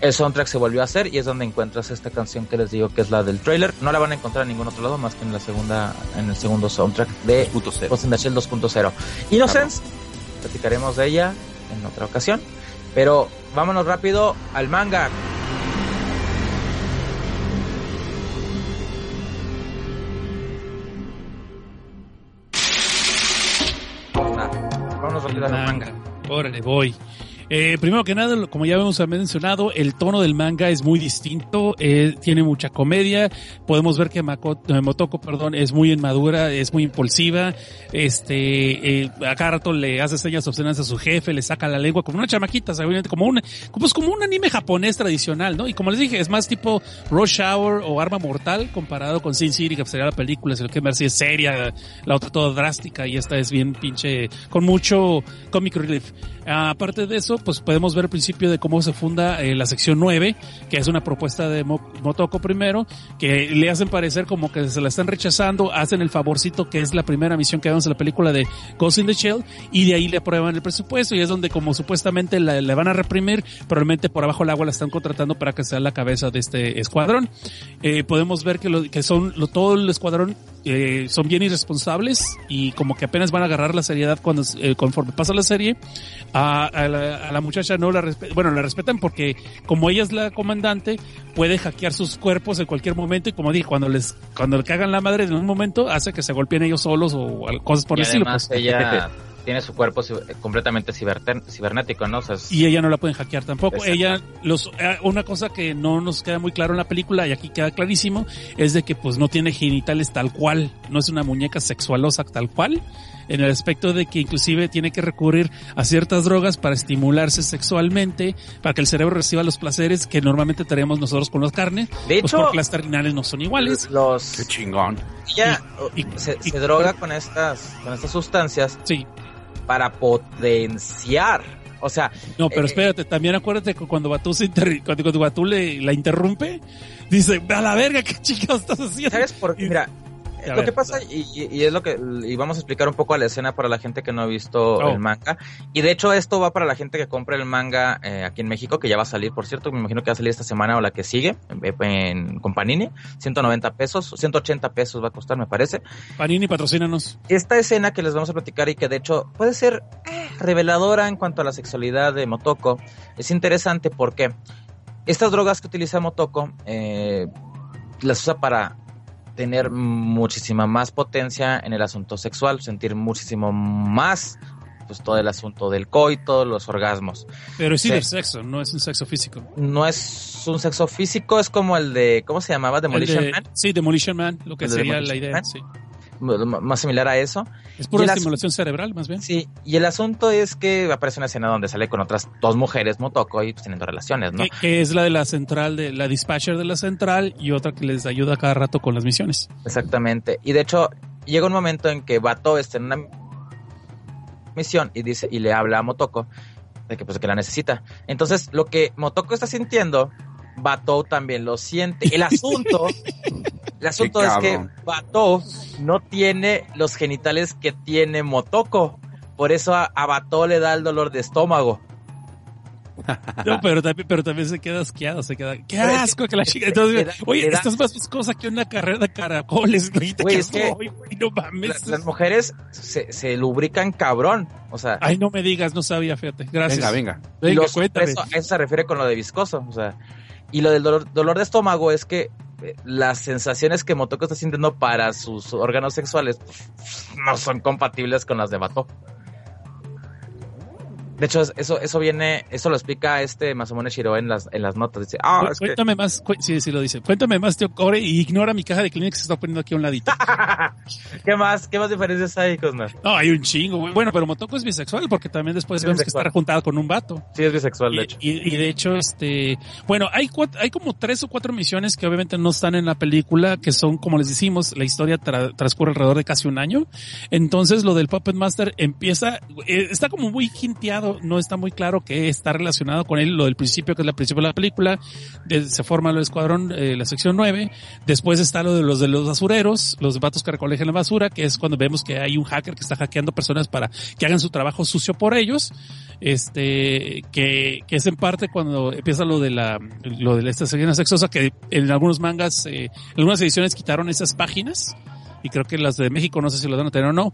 el soundtrack se volvió a hacer y es donde encuentras esta canción que les digo que es la del trailer. No la van a encontrar en ningún otro lado más que en la segunda, en el segundo soundtrack de 2.0. Ghost in the Shell 2.0. Innocence, platicaremos de ella en otra ocasión. Pero vámonos rápido al manga. Órale, voy. Eh, primero que nada, como ya hemos mencionado, el tono del manga es muy distinto, eh, tiene mucha comedia, podemos ver que eh, Motoko, perdón, es muy inmadura, es muy impulsiva, este, eh, a cada rato le hace señas obscenas a su jefe, le saca la lengua como una chamaquita, como un, como, es como un anime japonés tradicional, ¿no? Y como les dije, es más tipo Rush Hour o Arma Mortal comparado con Sin City, que sería la película, sino que Mercy es seria, la otra toda drástica y esta es bien pinche, con mucho comic relief. Aparte de eso, pues podemos ver el principio de cómo se funda eh, la sección 9, que es una propuesta de Mo- Motoko primero, que le hacen parecer como que se la están rechazando, hacen el favorcito que es la primera misión que vemos en la película de Ghost in the Shell, y de ahí le aprueban el presupuesto, y es donde como supuestamente la, le van a reprimir, probablemente por abajo del agua la están contratando para que sea la cabeza de este escuadrón. Eh, podemos ver que, lo, que son todo el escuadrón eh, son bien irresponsables y como que apenas van a agarrar la seriedad cuando eh, conforme pasa la serie la, a la muchacha no la respetan, bueno la respetan porque como ella es la comandante puede hackear sus cuerpos en cualquier momento y como dije cuando les cuando le cagan la madre en un momento hace que se golpeen ellos solos o cosas por y el estilo pues. ella <laughs> tiene su cuerpo completamente cibernético, ¿no? O sea, es- Y ella no la pueden hackear tampoco. Exacto. Ella, los, eh, una cosa que no nos queda muy claro en la película y aquí queda clarísimo es de que pues no tiene genitales tal cual, no es una muñeca sexualosa tal cual, en el aspecto de que inclusive tiene que recurrir a ciertas drogas para estimularse sexualmente, para que el cerebro reciba los placeres que normalmente tenemos nosotros con la carne, de pues hecho, porque las terminales no son iguales. los Qué chingón. ella Y- y- se, y- se droga con estas con estas sustancias Sí, para potenciar, o sea, no, pero Eh, espérate, también acuérdate que cuando Batú se inter- cuando, cuando Batú le, la interrumpe, dice, a la verga, qué chingados estás haciendo. ¿sabes por qué? Mira, A lo ver, que pasa, y, es lo que, y vamos a explicar un poco a la escena para la gente que no ha visto Oh. el manga. Y de hecho esto va para la gente que compra el manga eh, aquí en México, que ya va a salir, por cierto, me imagino que va a salir esta semana o la que sigue, en, en- con Panini, 190 pesos, 180 pesos va a costar, me parece. Panini, patrocínanos. Esta escena que les vamos a platicar y que de hecho puede ser eh, reveladora en cuanto a la sexualidad de Motoko, es interesante porque estas drogas que utiliza Motoko eh, las usa para tener muchísima más potencia en el asunto sexual, sentir muchísimo más pues todo el asunto del coito, los orgasmos. Pero es Sí. cibersexo, no es un sexo físico. No es un sexo físico, es como el de, ¿cómo se llamaba? Demolition de- Man, Sí, Demolition Man, lo que sería la idea. Man. Sí. Más similar a eso. Es pura estimulación cerebral, más bien. Sí, y el asunto es que aparece una escena donde sale con otras dos mujeres, Motoko, y pues teniendo relaciones, ¿no? Que, que es la de la central, de la dispatcher de la central y otra que les ayuda cada rato con las misiones. Exactamente. Y de hecho, llega un momento en que Bato está en una misión y dice, y le habla a Motoko de que pues que la necesita. Entonces, lo que Motoko está sintiendo, Bato también lo siente. El <laughs> asunto, el asunto es que. Bato no tiene los genitales que tiene Motoko. Por eso a, a Bato le da el dolor de estómago. No, pero también, pero también se queda asqueado, se queda, qué es asco que la chica. Entonces, oye, da- estás más viscosa que una carrera de caracoles, güey. ¿Te Güey, qué es que- soy, güey? No mames. La- las mujeres se, se lubrican cabrón. O sea, Ay, no me digas, no sabía, fíjate. Gracias. Venga, venga. Venga, los- cuéntame. Eso se refiere con lo de viscoso. O sea, y lo del dolor, dolor de estómago es que eh, las sensaciones que Motoko está sintiendo para sus órganos sexuales no son compatibles con las de Bato. De hecho, eso, eso viene, eso lo explica este Masamune Shiro en las, en las notas. Dice, ah, es que Cuéntame más, cu- sí, sí lo dice. Cuéntame más, tío Core, y ignora mi caja de Kleenex que se está poniendo aquí a un ladito. <laughs> ¿Qué más? ¿Qué más diferencias hay, Cosner? No, hay un chingo, güey. Bueno, pero Motoko es bisexual porque también después Es vemos que está juntada con un vato. Sí, es bisexual, Y, de hecho. y- y de hecho, este, bueno, hay cuat- hay como tres o cuatro misiones que obviamente no están en la película, que son, como les decimos, la historia tra- transcurre alrededor de casi un año. Entonces, lo del Puppet Master empieza, eh, está como muy no está muy claro que está relacionado con él, lo del principio, que es la principio de la película, de- se forma el escuadrón, eh, la sección 9, después está lo de los de los basureros, los vatos que recolecen la basura, que es cuando vemos que hay un hacker que está hackeando personas para que hagan su trabajo sucio por ellos. Este que, que es en parte cuando empieza lo de la lo de esta sexosa que en algunos mangas eh, en algunas ediciones quitaron esas páginas. Y creo que las de México no sé si lo van a tener o no.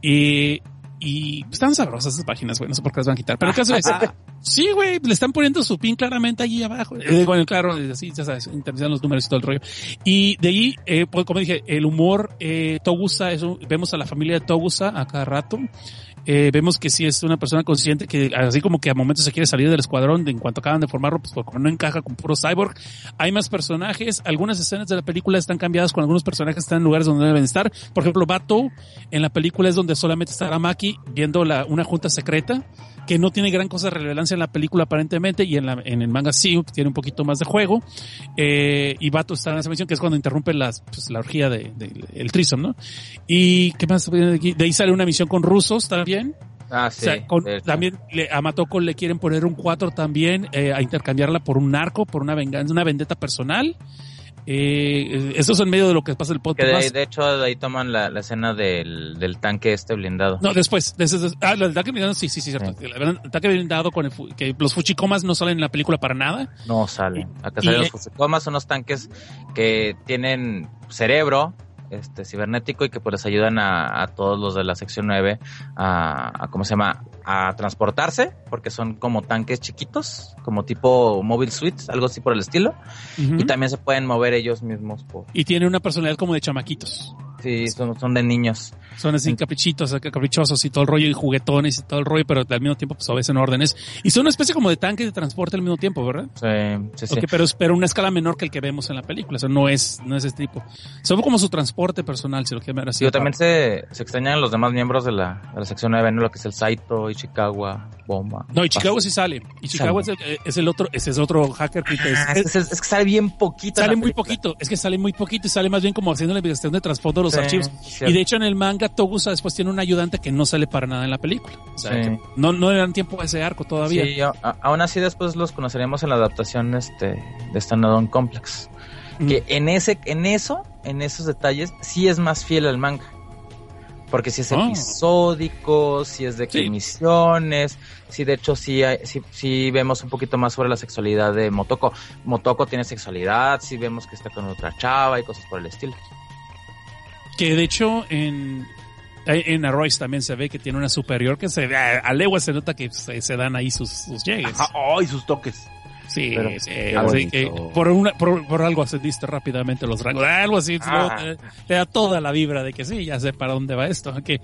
Y y están sabrosas esas páginas, güey, no sé por qué las van a quitar. Pero el caso es, <laughs> sí, güey, le están poniendo su pin claramente allí abajo. Eh, bueno, claro, así, ya sabes, interpretan los números y todo el rollo. Y de ahí, eh, pues, como dije, el humor, eh, Togusa, eso, vemos a la familia de Togusa a cada rato. Eh, vemos que sí es una persona consciente que así como que a momentos se quiere salir del escuadrón de en cuanto acaban de formarlo, pues como no encaja con puro cyborg. Hay más personajes, algunas escenas de la película están cambiadas con algunos personajes están en lugares donde deben estar. Por ejemplo, Bato en la película es donde solamente está Maki viendo la, una junta secreta que no tiene gran cosa de relevancia en la película aparentemente y en, la, en el manga sí tiene un poquito más de juego. Eh, y Bato está en esa misión que es cuando interrumpe las, pues, la orgía de, de- el trisom, ¿no? Y qué más de ahí sale una misión con rusos también. Ah, O sí. sea, con- también le, a Matoko le quieren poner un 4 también, eh, a intercambiarla por un narco, por una venganza, una vendetta personal. Eh, eso es en medio de lo que pasa el Que podcast. de, ahí- más. de hecho, de ahí toman la, la escena del, del tanque este blindado. No, después. de ese- de- ah, el ataque blindado, sí, sí, sí, cierto. El ataque blindado con el, que los fuchikomas no salen en la película para nada. No salen. Acá salen y- los Fusikomas, son unos tanques que tienen cerebro este cibernético y que pues les ayudan a, a todos los de la sección 9 a, a, ¿cómo se llama? a transportarse, porque son como tanques chiquitos, como tipo mobile suites, algo así por el estilo, y también se pueden mover ellos mismos por Y tiene una personalidad como de chamaquitos. sí, son, son de niños. Son así caprichitos, caprichosos y todo el rollo y juguetones y todo el rollo, pero al mismo tiempo pues obedecen órdenes. Y son una especie como de tanque de transporte al mismo tiempo, ¿verdad? Sí, sí, sí. Ok, pero, pero una escala menor que el que vemos en la película. O sea, no es, no es ese tipo. Son como su transporte personal, si lo quieren ver así. Digo, también se, se extrañan los demás miembros de la, de la sección 9, ¿no? Lo que es el Saito, Ishikawa, Bomba. No, y Chicago sí sale. Y Chicago es el, es el otro, ese es otro hacker Ah, es, es, es que sale bien poquito. Sale muy poquito, es que sale muy poquito y sale más bien como haciendo la investigación de trasfondo de los Sí, archivos. cierto. Y de hecho en el manga Togusa después tiene un ayudante que no sale para nada en la película. O sea, Sí. no, no le dan tiempo a ese arco todavía. Sí, a- a- aún así después los conoceremos en la adaptación este, de Standalone Complex. Mm. Que en ese, en eso, en esos detalles, sí es más fiel al manga. Porque si es Oh. episódico, si es de que Sí. misiones, si de hecho sí, hay- sí vemos un poquito más sobre la sexualidad de Motoko. Motoko tiene sexualidad, sí vemos que está con otra chava y cosas por el estilo. Que de hecho en, en Arroyce también se ve que tiene una superior que se a, a legua se nota que se, se dan ahí sus, sus llegues. Ajá, ¡Ay, sus toques! Sí, Pero, sí, así que por, una, por, por algo ascendiste rápidamente los rangos, algo así, Ah. te, te da toda la vibra de que sí, ya sé para dónde va esto. Que,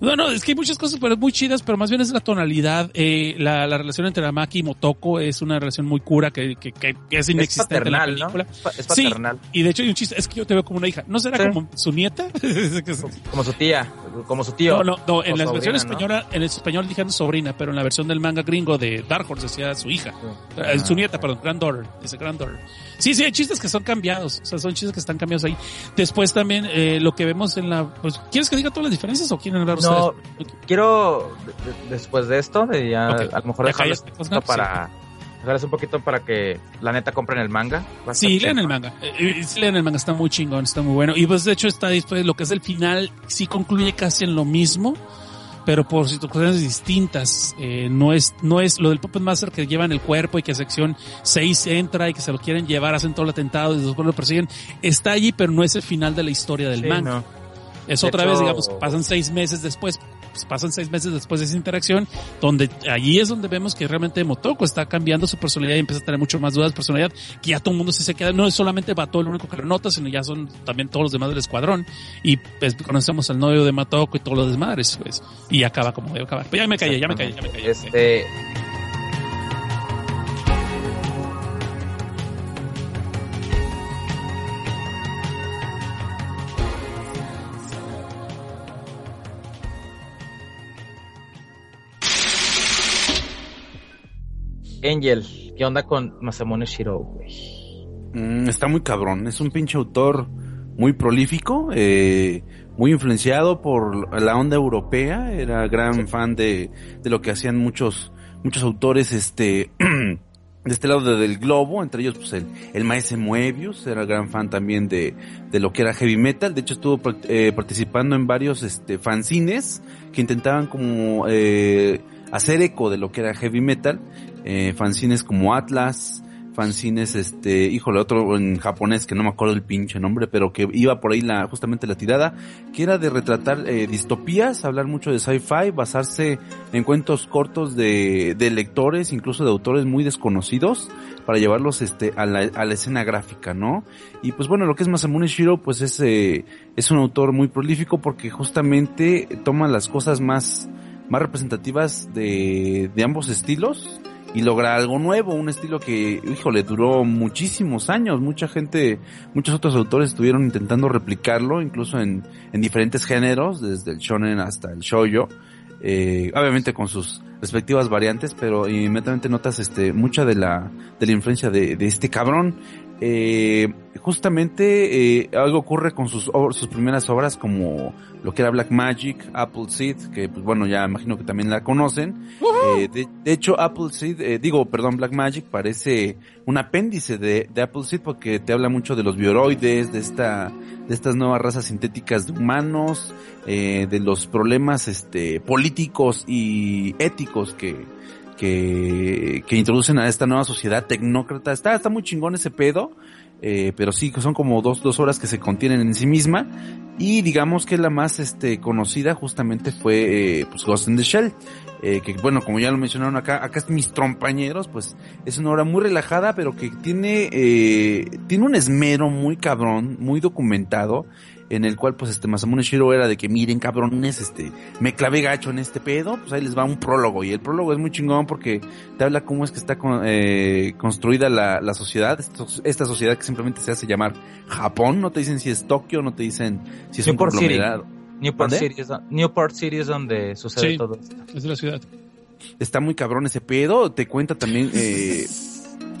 no, no, es que hay muchas cosas pero muy chidas, pero más bien es la tonalidad, eh, la, la relación entre Amaki y Motoko es una relación muy cura que, que, que es Es inexistente paternal, en la ¿no? Es Es Sí. paternal. Y de hecho hay un chiste, es que yo te veo como una hija, ¿no será Sí. como su nieta? <laughs> Como su tía, como su tío. No, no, no, en la sobrina, versión ¿no? española, en el español dijeron sobrina, pero en la versión del manga gringo de Dark Horse decía su hija. Eh, su nieta, perdón, granddaughter, dice granddaughter. Sí, sí, hay chistes que son cambiados, o sea, son chistes que están cambiados ahí. Después también, eh, lo que vemos en la, pues, ¿quieres que diga todas las diferencias o quieren hablar No, ustedes? quiero de- de- después de esto, de ya Ok. a lo mejor dejarles poquito para dejarles un poquito para que la neta compren el manga. A estar Sí, lean el manga. Eh, eh, sí, lean el manga, está muy chingón, está muy bueno. Y pues de hecho está después lo que es el final, sí concluye casi en lo mismo, pero por situaciones distintas. Eh, no es, no es lo del Puppet Master que llevan el cuerpo y que sección 6 entra y que se lo quieren llevar, hacen todo el atentado y después lo persiguen. Está allí, pero no es el final de la historia del Sí, manga. no. Es De otra hecho- vez, digamos, pasan seis meses después, pues, pasan seis meses después de esa interacción, donde allí es donde vemos que realmente Motoko está cambiando su personalidad y empieza a tener mucho más dudas de personalidad, que ya todo el mundo sí se queda, no es solamente Bato el único que lo nota, sino ya son también todos los demás del escuadrón, y pues conocemos al novio de Matoko y todos los desmadres, pues, y acaba como debe acabar. Pero ya me callé, ya me callé, ya me callé. Este. Angel, ¿qué onda con Masamune Shiro, güey? Mm, está muy cabrón. Es un pinche autor muy prolífico, eh, muy influenciado por la onda europea. Era gran fan de, de lo que hacían muchos, muchos autores, este, <clears throat> de este lado de- del globo, entre ellos pues el, el maese Moebius, era gran fan también de, de lo que era heavy metal. De hecho estuvo eh, participando en varios, este, fanzines que intentaban como, eh, hacer eco de lo que era heavy metal. Eh, fanzines como Atlas, fanzines, este, híjole, otro en japonés que no me acuerdo el pinche nombre, pero que iba por ahí la, justamente la tirada, que era de retratar eh, distopías, hablar mucho de sci-fi, basarse en cuentos cortos de, de lectores, incluso de autores muy desconocidos, para llevarlos este, a la, a la escena gráfica, ¿no? Y pues bueno, lo que es Masamune Shiro, pues es, eh, es un autor muy prolífico porque justamente toma las cosas más, más representativas de, de ambos estilos y logra algo nuevo, un estilo que, híjole, duró muchísimos años. Mucha gente, muchos otros autores estuvieron intentando replicarlo, incluso en, en diferentes géneros, desde el shonen hasta el shoujo. Eh, obviamente con sus respectivas variantes, pero inmediatamente notas este mucha de la de la influencia de, de este cabrón. Eh, justamente eh, algo ocurre con sus sus primeras obras como lo que era Black Magic, Apple Seed, que pues bueno ya imagino que también la conocen. Eh, de, de hecho Apple Seed, eh, digo perdón Black Magic parece un apéndice de, de Apple Seed porque te habla mucho de los bioroides, de esta de estas nuevas razas sintéticas de humanos, eh, de los problemas este políticos y éticos que que, que introducen a esta nueva sociedad tecnócrata. Está, está muy chingón ese pedo, eh, pero sí, son como dos, dos horas que se contienen en sí misma. Y digamos que la más este, conocida justamente fue eh, pues Ghost in the Shell. Eh, que bueno, como ya lo mencionaron acá, acá mis trompañeros, pues es una obra muy relajada, pero que tiene, eh, tiene un esmero muy cabrón, muy documentado, en el cual pues este Masamune Shiro era de que miren cabrones, este, me clavé gacho en este pedo, pues ahí les va un prólogo y el prólogo es muy chingón porque te habla cómo es que está eh, construida la, la sociedad, esta sociedad que simplemente se hace llamar Japón, no te dicen si es Tokio, no te dicen si es un conglomerado. Newport City, es, Newport City es donde sucede todo esto. Es la ciudad. Está muy cabrón ese pedo, te cuenta también eh,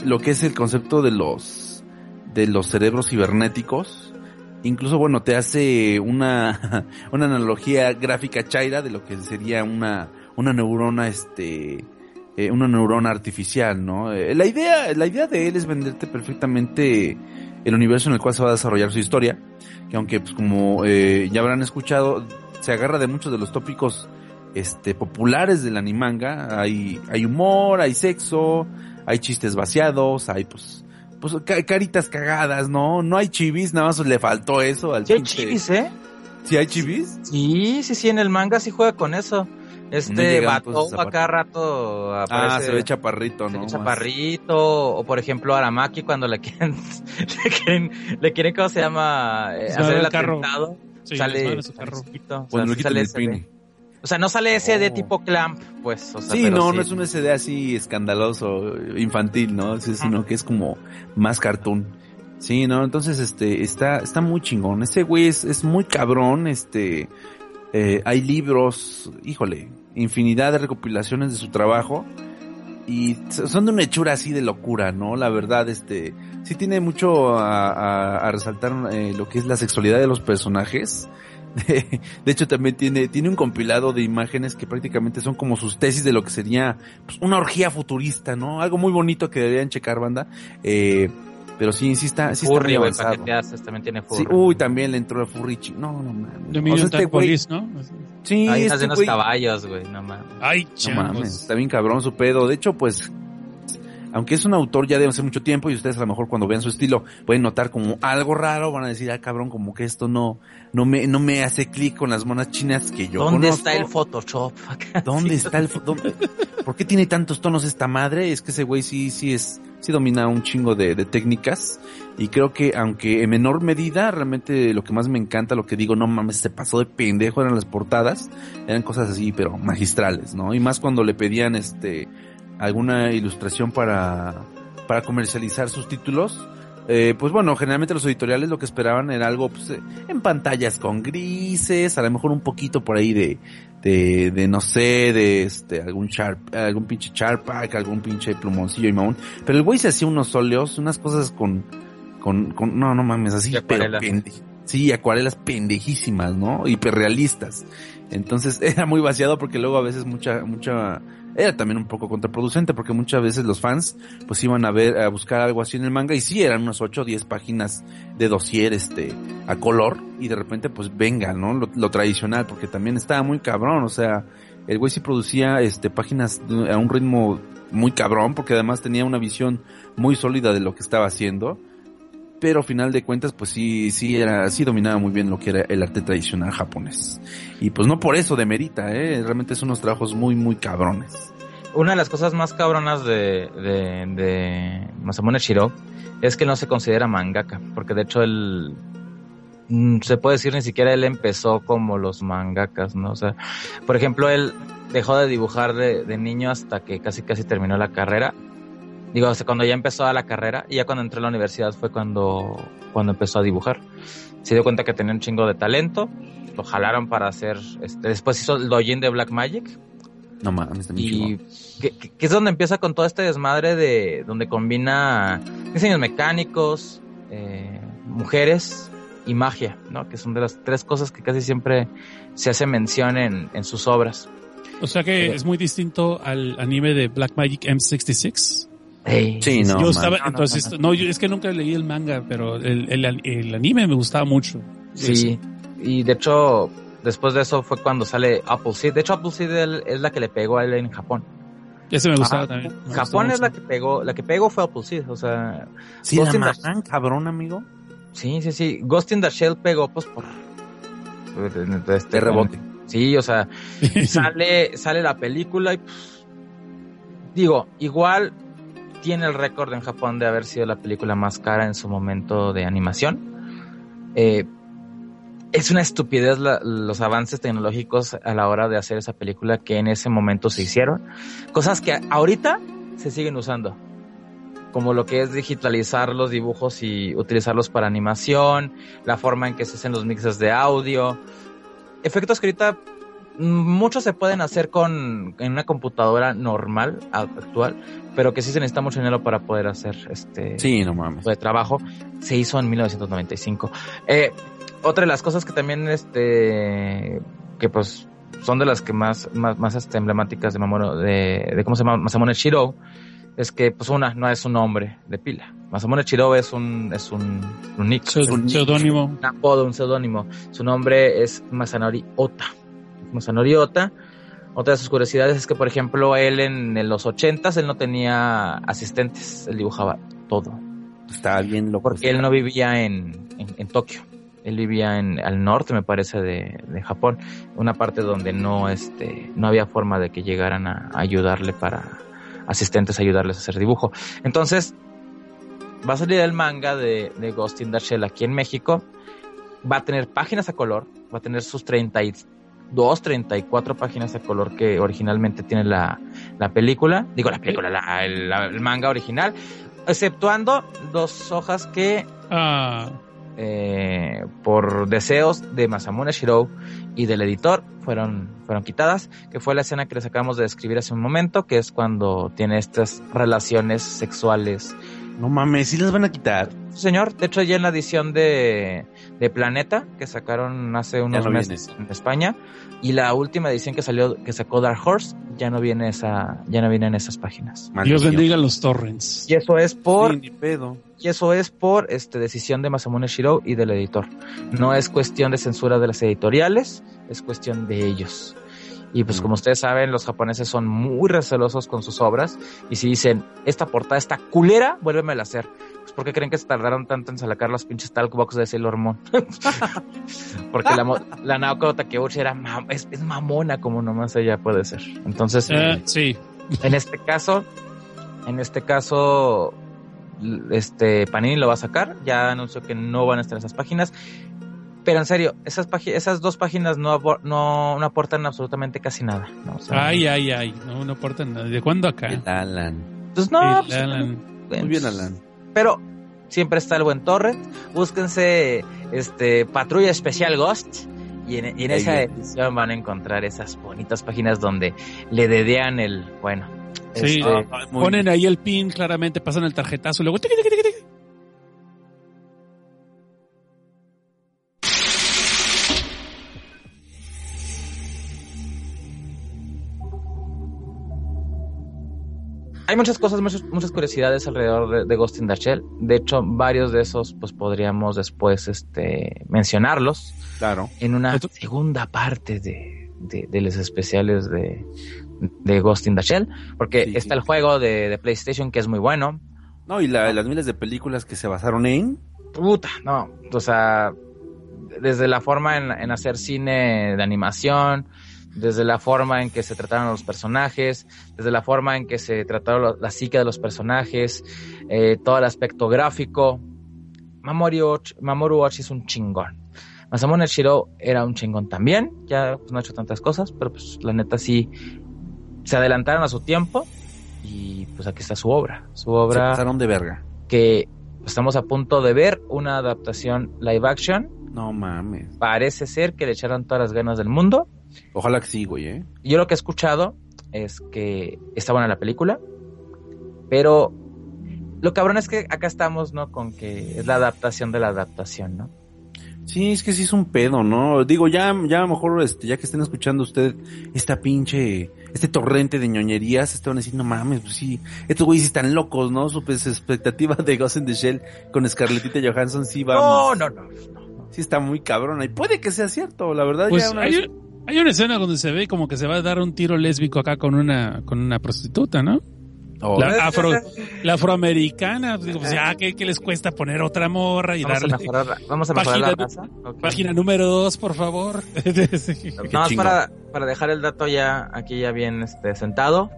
lo que es el concepto de los de los cerebros cibernéticos incluso bueno te hace una <laughs> una analogía gráfica chaira de lo que sería una una neurona este eh, una neurona artificial no eh, la idea la idea de él es venderte perfectamente el universo en el cual se va a desarrollar su historia que aunque pues como eh, ya habrán escuchado se agarra de muchos de los tópicos este populares del animanga hay hay humor hay sexo hay chistes vaciados hay pues pues caritas cagadas, ¿no? No hay chivis, nada más le faltó eso al Sí hay chivis, ¿eh? ¿Sí hay chivis? Sí, sí, sí, en el manga sí juega con eso. Este vato acá rato aparece. Ah, se ve chaparrito, ¿no? chaparrito, o por ejemplo Aramaki cuando le quieren, <laughs> le quieren, le quieren, ¿cómo se llama? Eh, hacer el atentado. Sí, sale, su carro. Chiquito, o sea, sale el o sea, no sale ese de oh. tipo clamp, pues. O sea, sí, no, no es un SD así escandaloso, infantil, ¿no? sino que es como más cartoon. Sí, no, entonces este, está, está muy chingón. Ese güey es, es muy cabrón, este, eh, hay libros, híjole, infinidad de recopilaciones de su trabajo y son de una hechura así de locura, ¿no? La verdad, este, sí tiene mucho a, a, resaltar eh, lo que es la sexualidad de los personajes <laughs> de, hecho, también tiene, tiene un compilado de imágenes que prácticamente son como sus tesis de lo que sería pues, una orgía futurista, ¿no? Algo muy bonito que deberían checar, banda. Eh, pero sí, sí está, sí está muy avanzado. también tiene furry. Sí, uy, también le entró el furrichi. No, no mames. De o sea, este güey, ¿no? Sí, Ahí este unos caballos, güey, no mames. Ay, no mames, está bien cabrón su pedo. De hecho, pues, aunque es un autor ya de hace mucho tiempo y ustedes a lo mejor cuando vean su estilo pueden notar como algo raro, van a decir, ah cabrón, como que esto no, no me, no me hace clic con las monas chinas que yo ¿Dónde está el Photoshop? <laughs> ¿Dónde está el dónde, ¿Por qué tiene tantos tonos esta madre? Es que ese güey sí, sí es, sí domina un chingo de, de técnicas y creo que aunque en menor medida, realmente lo que más me encanta, lo que digo, no mames, se pasó de pendejo eran las portadas, eran cosas así, pero magistrales, ¿no? Y más cuando le pedían este, alguna ilustración para, para comercializar sus títulos, eh, pues bueno, generalmente los editoriales lo que esperaban era algo pues, eh, en pantallas con grises, a lo mejor un poquito por ahí de, de, de no sé, de este, algún sharp, algún pinche charpack, algún pinche plumoncillo y mamón. Pero el güey se hacía unos óleos, unas cosas con, con, con no, no mames, así, pero sí, acuarelas pendejísimas, ¿no? Hiperrealistas. Entonces <laughs> era muy vaciado porque luego a veces mucha, mucha, era también un poco contraproducente porque muchas veces los fans pues iban a ver, a buscar algo así en el manga y sí eran unas 8 o 10 páginas de dossier este, a color y de repente pues venga, ¿no? Lo, tradicional porque también estaba muy cabrón, o sea, el güey sí producía este, páginas a un ritmo muy cabrón porque además tenía una visión muy sólida de lo que estaba haciendo pero al final de cuentas pues sí sí era sí dominaba muy bien lo que era el arte tradicional japonés. Y pues no por eso demerita eh realmente son unos trabajos muy muy cabrones. Una de las cosas más cabronas de de, de Masamune Shiro es que no se considera mangaka porque de hecho él mm, se puede decir ni siquiera él empezó como los mangakas no o sea por ejemplo él dejó de dibujar de, de niño hasta que casi casi terminó la carrera Digo, cuando ya empezó a la carrera y ya cuando entró a la universidad fue cuando, cuando empezó a dibujar. Se dio cuenta que tenía un chingo de talento, lo jalaron para hacer, este, después hizo el dojin de Black Magic. No mames, y que, que, es donde empieza con todo este desmadre de donde combina diseños mecánicos, eh, mujeres y magia, ¿no? Que son de las tres cosas que casi siempre se hace mención en, en sus obras. O sea que es muy distinto al anime de Black Magic M66 sí, no. Yo estaba, entonces, no, es que nunca leí el manga, pero el, el, anime me gustaba mucho. Sí, y de hecho, después de eso fue cuando sale Apple Seed. De hecho, Apple Seed es la que le pegó a él en Japón. Ese me gustaba también. Japón es la que pegó, la que pegó fue Apple Seed, o sea. Sí, Ghost la cabrón, amigo. Sí, sí, sí. Ghost in the Shell pegó, pues, por, Este, rebote. Sí, o sea, <laughs> sale, sale la película y pues, digo, igual tiene el récord en Japón de haber sido la película más cara en su momento de animación. Eh, es una estupidez los avances tecnológicos a la hora de hacer esa película que en ese momento se hicieron. Cosas que ahorita se siguen usando. Como lo que es digitalizar los dibujos y utilizarlos para animación, la forma en que se hacen los mixes de audio. Efectos que ahorita muchos se pueden hacer con en una computadora normal, actual, pero que sí se necesita mucho dinero para poder hacer este Sí, no mames. de trabajo se hizo en 1995. Eh, otra de las cosas que también, este, que pues son de las que más, más, más este, emblemáticas de Mamoru, de, de cómo se llama Masamune Shiro, es que pues una, no es un nombre de pila. Masamune Shiro es un, es un, un nick, Pseud- un, Seudónimo. un apodo, un seudónimo. Su nombre es Masanori Ota. Masanori Ota. Otra de sus curiosidades es que, por ejemplo, él en, en los ochentas, él no tenía asistentes, él dibujaba todo Está bien loco. porque él no vivía en, en, en Tokio. Él vivía en al norte, me parece, de, de Japón, una parte donde no este no había forma de que llegaran a, a ayudarle para asistentes a ayudarles a hacer dibujo. Entonces va a salir el manga de, de Ghost in the Shell aquí en México. Va a tener páginas a color, va a tener sus 32, 34 páginas a color que originalmente tiene la, la película. Digo, la película, la- el, la- el manga original. Exceptuando dos hojas que Ah, eh, por deseos de Masamune Shirou y del editor fueron, fueron quitadas, que fue la escena que les acabamos de describir hace un momento, que es cuando tiene estas relaciones sexuales. No mames, sí las van a quitar. Señor, de hecho ya en la edición de, de Planeta, que sacaron hace unos no meses en España, y la última edición que salió, que sacó Dark Horse, ya no viene esa, ya no vienen esas páginas. Dios bendiga los torrents. Y eso es por Sí, ni pedo. Y eso es por este, decisión de Masamune Shirou y del editor. No es cuestión de censura de las editoriales, es cuestión de ellos. Y pues Mm. como ustedes saben, los japoneses son muy recelosos con sus obras. Y si dicen, esta portada está culera, vuélvemela a hacer. Pues ¿por qué creen que se tardaron tanto en sacar las pinches talkbox de Sailor Moon? <laughs> Porque la, mo- la Naoko Takeuchi era mam- es, es mamona como nomás ella puede ser. Entonces, Eh, sí. en este caso, en este caso, este Panini lo va a sacar. Ya anunció que no van a estar esas páginas. Pero en serio, esas pági- esas dos páginas no, no, no aportan absolutamente casi nada. ¿no? O sea, Ay, ay, ay. No, no aporta nada. ¿De cuándo acá? El Alan. pues no, El pues, Alan. Muy bien, Alan. Pero siempre está el buen torrent. Búsquense este Patrulla Especial Ghost. Y en, y en Ahí esa edición van a encontrar esas bonitas páginas donde le dedean el, bueno, Sí. este, Ah, Ponen ahí el pin, claramente pasan el tarjetazo y luego. tiqui, tiqui, tiqui, Hay muchas cosas, muchas, muchas curiosidades alrededor de, de Ghost in the Shell. De hecho, varios de esos, pues podríamos después este, mencionarlos Claro. en una segunda parte de, de, de los especiales de, de Ghost in the Shell. Porque Sí, está sí. el juego de, de PlayStation que es muy bueno. No, y la- las miles de películas que se basaron en. Puta, no. O sea, desde la forma en, en hacer cine de animación, desde la forma en que se trataron los personajes, desde la forma en que se trataron la psique de los personajes, eh, todo el aspecto gráfico. Mamoru Ochi, Mamoru Ochi es un chingón. Masamune Shiro era un chingón también, ya pues, no ha hecho tantas cosas, pero pues la neta sí se adelantaron a su tiempo y pues aquí está su obra, su Se obra pasaron de verga. que estamos a punto de ver una adaptación live action. No mames. Parece ser que le echaron todas las ganas del mundo. Ojalá que sí, güey, ¿eh? Yo lo que he escuchado es que está buena la película, pero lo cabrón es que acá estamos, ¿no? Con que es la adaptación de la adaptación, ¿no? Sí, es que sí es un pedo, ¿no? Digo, ya, ya a lo mejor, este, ya que estén escuchando usted esta pinche, este torrente de ñoñerías, estaban diciendo, no mames, pues sí, estos güeyes están locos, ¿no? Su pues, expectativa de Ghost in the Shell con Scarlettita Johansson sí va, No, no, no. sí está muy cabrona. Y puede que sea cierto, la verdad, Pues ya una hay, vez- hay una escena donde se ve como que se va a dar un tiro lésbico acá con una, con una prostituta, ¿no? Oh, La, afro, la afroamericana, digo, pues ya, ¿qué, qué les cuesta poner otra morra y Vamos a darle? mejorar, la- vamos a mejorar la Página- raza. Ok. Página número dos, por favor. <laughs> Sí. Nada más para, para dejar el dato ya aquí ya bien este, sentado.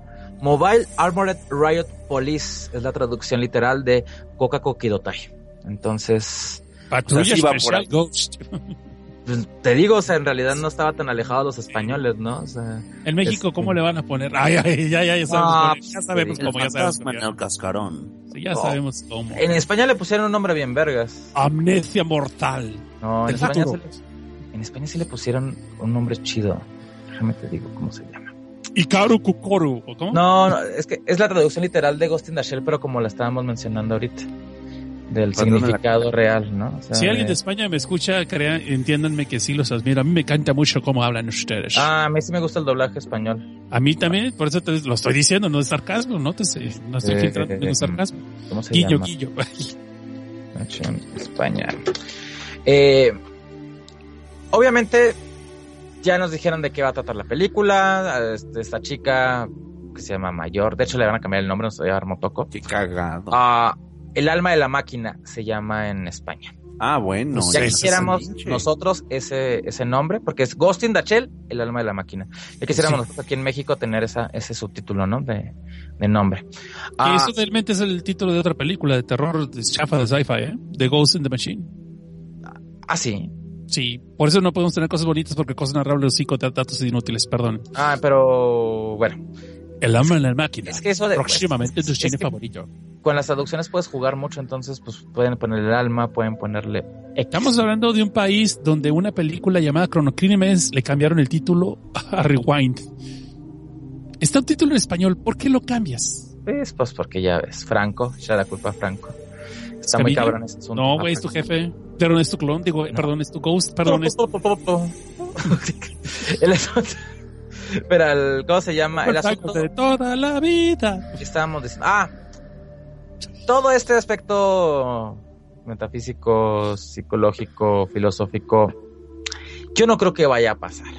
Mobile Armored Riot Police es la traducción literal de Coca Kokidotai. Entonces, Patrulla O sea, sí va por Especial ahí. Ghost. <laughs> pues, te digo, o sea, en realidad no estaba tan alejados los españoles, ¿no? O sea, En México, Este- ¿cómo le van a poner? Ay, ay, ya, ya, ya sabemos, Ah, cómo, ya sabemos El cómo, ya sabemos en el cascarón. Sí, ya No. sabemos cómo. en España le pusieron un nombre bien vergas. Amnesia mortal. No, en España, se le, en España sí le pusieron un nombre chido. Déjame te digo cómo se llama. Ikaru Kukoru. ¿o ¿Cómo? No, no, es que es la traducción literal de Ghost in the Shell, pero como la estábamos mencionando ahorita. Del significado real, ¿no? O sea, Si alguien de de- España me escucha, crean, entiéndanme que sí los admiro. A mí me encanta mucho cómo hablan ustedes. Ah, a mí sí me gusta el doblaje español. A mí también, por eso te lo estoy diciendo, no es sarcasmo, no te sé, no estoy Eh, filtrando eh, ningún eh, sarcasmo. ¿Cómo se Guillo, llama? guillo. Nación España. Eh, obviamente, ya nos dijeron de qué va a tratar la película. Este, esta chica que se llama Mayor, de hecho le van a cambiar el nombre, no se va a llamar Motoko. Qué cagado. Ah, el alma de la máquina se llama en España. Ah, bueno. No sé, Ya quisiéramos nosotros ese, ese nombre, porque es Ghost in the Shell, el alma de la máquina. Ya quisiéramos Sí. nosotros aquí en México tener esa, ese subtítulo, ¿no? De, de nombre. Que Ah, eso realmente es el título de otra película de terror de chafa de sci-fi, ¿eh? The Ghost in the Machine. ah, sí. Sí, por eso no podemos tener cosas bonitas porque cosas narrables sí con datos inútiles, perdón. Ah, pero bueno, El alma en la máquina. es que eso de... Próximamente tu es cine que favorito. con las traducciones puedes jugar mucho, entonces pues pueden ponerle el alma, pueden ponerle... Estamos hablando de un país donde una película llamada Cronocrímenes le cambiaron el título a Rewind. Está un título en español, ¿por qué lo cambias? Pues, pues porque ya ves, Franco, ya la culpa a Franco. Está muy cabrón ese asunto. No, güey, es tu jefe. Perdón, es tu clon, digo, No. perdón, es tu ghost, perdón, es <laughs> el asunto... Pero el, ¿cómo se llama? El asunto... de toda la vida. ¿Qué estábamos diciendo? Ah, todo este aspecto metafísico, psicológico, filosófico, yo no creo que vaya a pasar.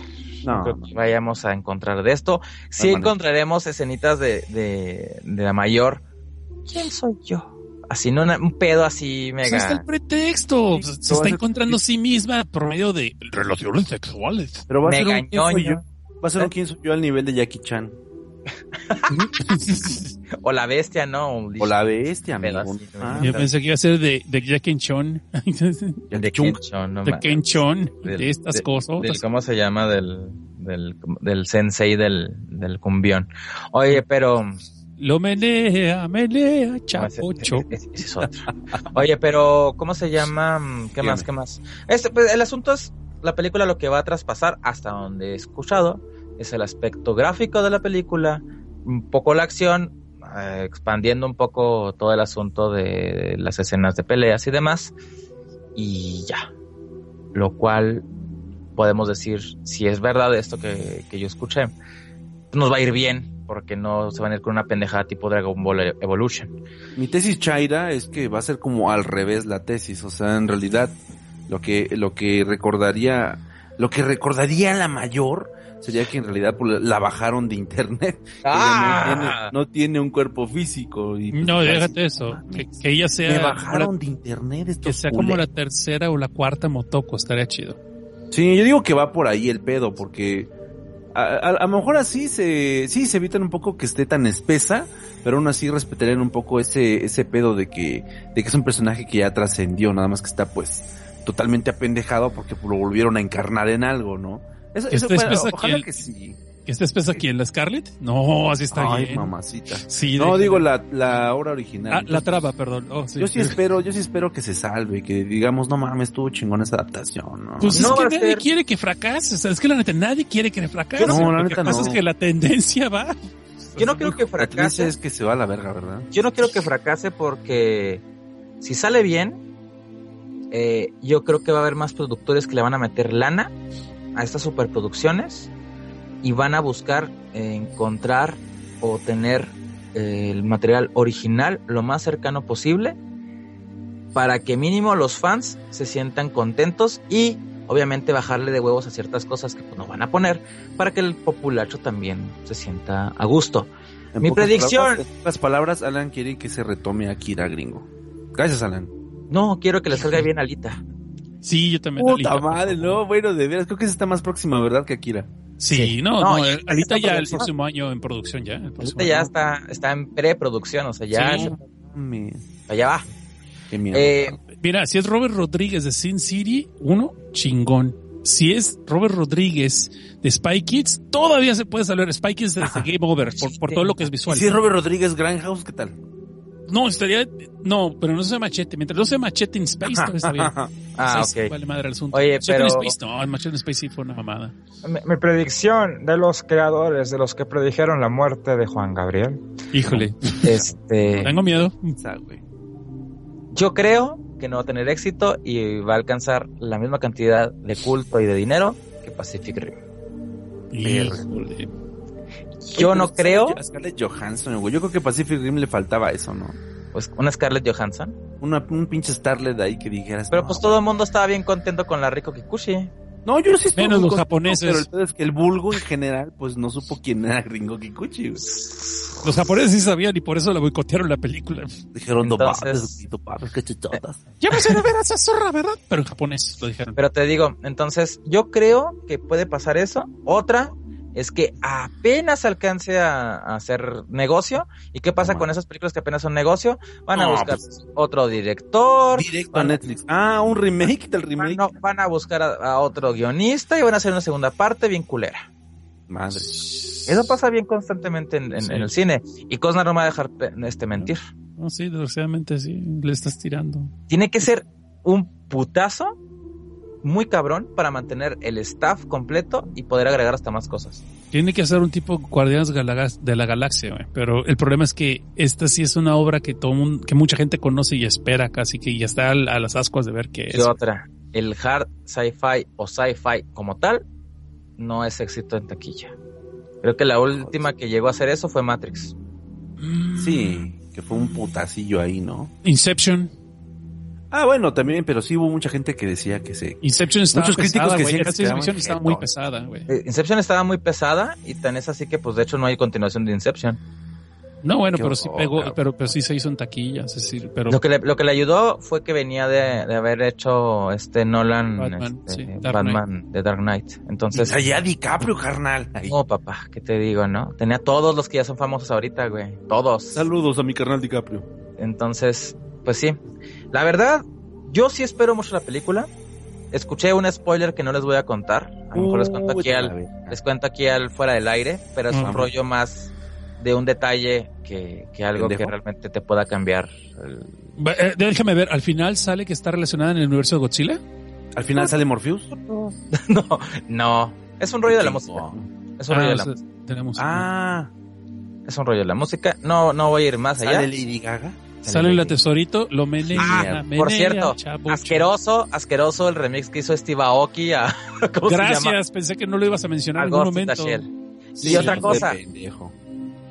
No, No, creo que vayamos a encontrar de esto. Sí encontraremos escenitas de, de, de la mayor. ¿Quién soy yo? Así, no un pedo así Pues ahí está el mega. pretexto. Se está encontrando a sí misma por medio de relaciones sexuales. Pero va a ser Mega un quién soy yo. Va a ser un quién soy yo al nivel de Jackie Chan. <laughs> O la bestia, ¿no? O la bestia, amigo. Ah, Yo pensé que iba a ser de, de Jack and Chon. <laughs> De Chung. Kenchon, no de mames. Ken Chon. Del- De estas de- cosas. del- ¿Cómo se llama? Del, del, del sensei del, del cumbión. Oye, pero... Lo menea, menea, No, ese- chapocho. ese- ese es otro. Oye, pero ¿cómo se llama? ¿Qué más? ¿Qué más? Este, pues, el asunto es la película lo que va a traspasar hasta donde he escuchado es el aspecto gráfico de la película, un poco la acción, eh, expandiendo un poco todo el asunto de las escenas de peleas y demás, y ya. Lo cual podemos decir, si es verdad esto que, que yo escuché, nos va a ir bien, porque no se van a ir con una pendejada tipo Dragon Ball Evolution. Mi tesis Chaira es que va a ser como al revés la tesis, o sea, en realidad lo que lo que recordaría lo que recordaría la mayor sería que en realidad pues, la bajaron de internet. <laughs> Ella no, tiene, no tiene un cuerpo físico y pues, No, déjate eso. Que, que ella Me sea, la, bajaron de internet estos que sea como la tercera o la cuarta Motoko, estaría chido. Sí, yo digo que va por ahí el pedo, porque a, a- a lo mejor así se, sí se evitan un poco que esté tan espesa, pero aún así respetarían un poco ese, ese pedo de que, de que es un personaje que ya trascendió, nada más que está pues totalmente apendejado porque lo volvieron a encarnar en algo, ¿no? Eso, Que eso fuera- espesa ojalá que el- que sí. ¿Que esta espesa aquí en la Scarlett? No, así está Ay, bien. mamacita. Sí, No, digo la, la obra original. Ah, la traba, perdón. Oh, sí. Yo sí espero, yo sí espero que se salve, que digamos, no mames, estuvo chingón esa adaptación, ¿no? Pues No es que nadie ser- quiere que fracase. O sea, es que la neta, nadie quiere que fracase. No, la Lo neta que pasa no. es que la tendencia va. Yo no creo que fracase. es que se va a la verga, ¿verdad? Yo no quiero que fracase porque si sale bien, eh, yo creo que va a haber más productores que le van a meter lana a estas superproducciones y van a buscar eh, encontrar o tener eh, el material original lo más cercano posible para que mínimo los fans se sientan contentos y obviamente bajarle de huevos a ciertas cosas que pues, no van a poner para que el populacho también se sienta a gusto. En Mi predicción. palabras- pocas palabras, Alan quiere que se retome a Kira gringo. Gracias, Alan. No, quiero que le <laughs> salga bien Alita. Sí, yo también. Puta Alita, madre, no, bueno, de veras, creo que esa está más próxima, ¿verdad? Que Akira. Sí, Sí. no, No, no, ya eh, está ahorita en ya el producción. próximo año en producción ya. Ahorita ya está, está en preproducción, o sea, ya, Sí. Me- allá va. Qué miedo. Eh, Mira, si es Robert Rodríguez de Sin City, uno, chingón. Si es Robert Rodríguez de Spy Kids, todavía se puede salvar. Spy Kids desde Game Over, por, por todo lo que es ¿Y visual. si es Robert Rodríguez Grindhouse, ¿qué tal? No, estaría, no, pero no sea machete. Mientras no sea machete in Space, todavía está bien. <laughs> ah, Sí, sí, ok. Vale madre el asunto. Oye, Machete pero- in Space, no, el Machete in Space sí fue una mamada. Mi, mi predicción de los creadores, de los que predijeron la muerte de Juan Gabriel. Híjole, <laughs> Este, tengo miedo. Yo creo que no va a tener éxito y va a alcanzar la misma cantidad de culto y de dinero que Pacific Rim. Híjole. Yo no creo, A Scarlett Johansson, güey. Yo creo que Pacific Rim le faltaba eso, ¿no? pues, una Scarlett Johansson. Una, un pinche Starlet ahí que dijeras. Pero no, pues todo el mundo estaba bien contento con la Rico Kikuchi. No, yo sí estoy Menos los japoneses. Pero el pedo es que el vulgo en general, pues no supo quién era Gringo Kikuchi, güey. Los japoneses sí sabían y por eso la boicotearon la película. Dijeron, no Entonces- mames, no mames, qué chichotas. <laughs> Ya me a ver a esa zorra, ¿verdad? Pero en japonés lo dijeron. Pero te digo, entonces yo creo que puede pasar eso. Otra es que apenas alcance a, a hacer negocio. ¿Y qué pasa No con esas películas que apenas son negocio? Van a No, buscar pues- otro director. Directo a van- Netflix. Ah, un remake del Van, remake. no, van a buscar a, a otro guionista y van a hacer una segunda parte bien culera. Madre. Eso pasa bien constantemente en, en- Sí. en el cine. Y Cosnar no me va a dejar este, mentir. No, sí, desgraciadamente sí, le estás tirando. Tiene que ser un putazo muy cabrón para mantener el staff completo y poder agregar hasta más cosas. Tiene que hacer un tipo Guardianes de la Galaxia, güey. Pero el problema es que esta sí es una obra que todo mundo, que mucha gente conoce y espera casi que ya está a las ascuas de ver qué Y es. otra, el hard sci-fi o sci-fi como tal no es éxito en taquilla. Creo que la última que llegó a hacer eso fue Matrix. Sí, que fue un putacillo ahí, ¿no? Inception. Ah, bueno, también, pero sí hubo mucha gente que decía que se... Inception estaba Muchos críticos pesada, que decían que Inception estaba muy pesada, güey. Eh, Inception estaba muy pesada y tan es así que pues de hecho no hay continuación de Inception. No, bueno, Qué pero sí pegó, cabrón. pero, pero sí se hizo en taquilla, es decir, pero Lo que, le, lo que le ayudó fue que venía de, de haber hecho este Nolan Batman, este, sí, Dark Batman de Dark Knight. Entonces, Allá DiCaprio, carnal. Ahí. no papá, ¿qué te digo, no? Tenía todos los que ya son famosos ahorita, güey. Todos. Saludos a mi carnal DiCaprio. Entonces, pues sí. La verdad, yo sí espero mucho la película. Escuché un spoiler que no les voy a contar. A lo mejor les cuento aquí al, ver. les cuento aquí al fuera del aire, pero es un rollo más de un detalle que, que algo que realmente te pueda cambiar. el- eh, déjame ver, al final sale que está relacionada en el universo de Godzilla. Al final sale Morpheus. <laughs> no, no. Es un rollo de la música. Es un rollo Ah, de o la música. tenemos Ah, Es un rollo de la música. No, no voy a ir más allá. sale Lady Gaga. Sale la tesorito, lo menea, Ah, menea, por cierto, chavo, Asqueroso, asqueroso el remix que hizo Steve Aoki a... <laughs> Gracias, pensé que no lo ibas a mencionar A en algún Ghost momento. Shell. Sí, y otra cosa,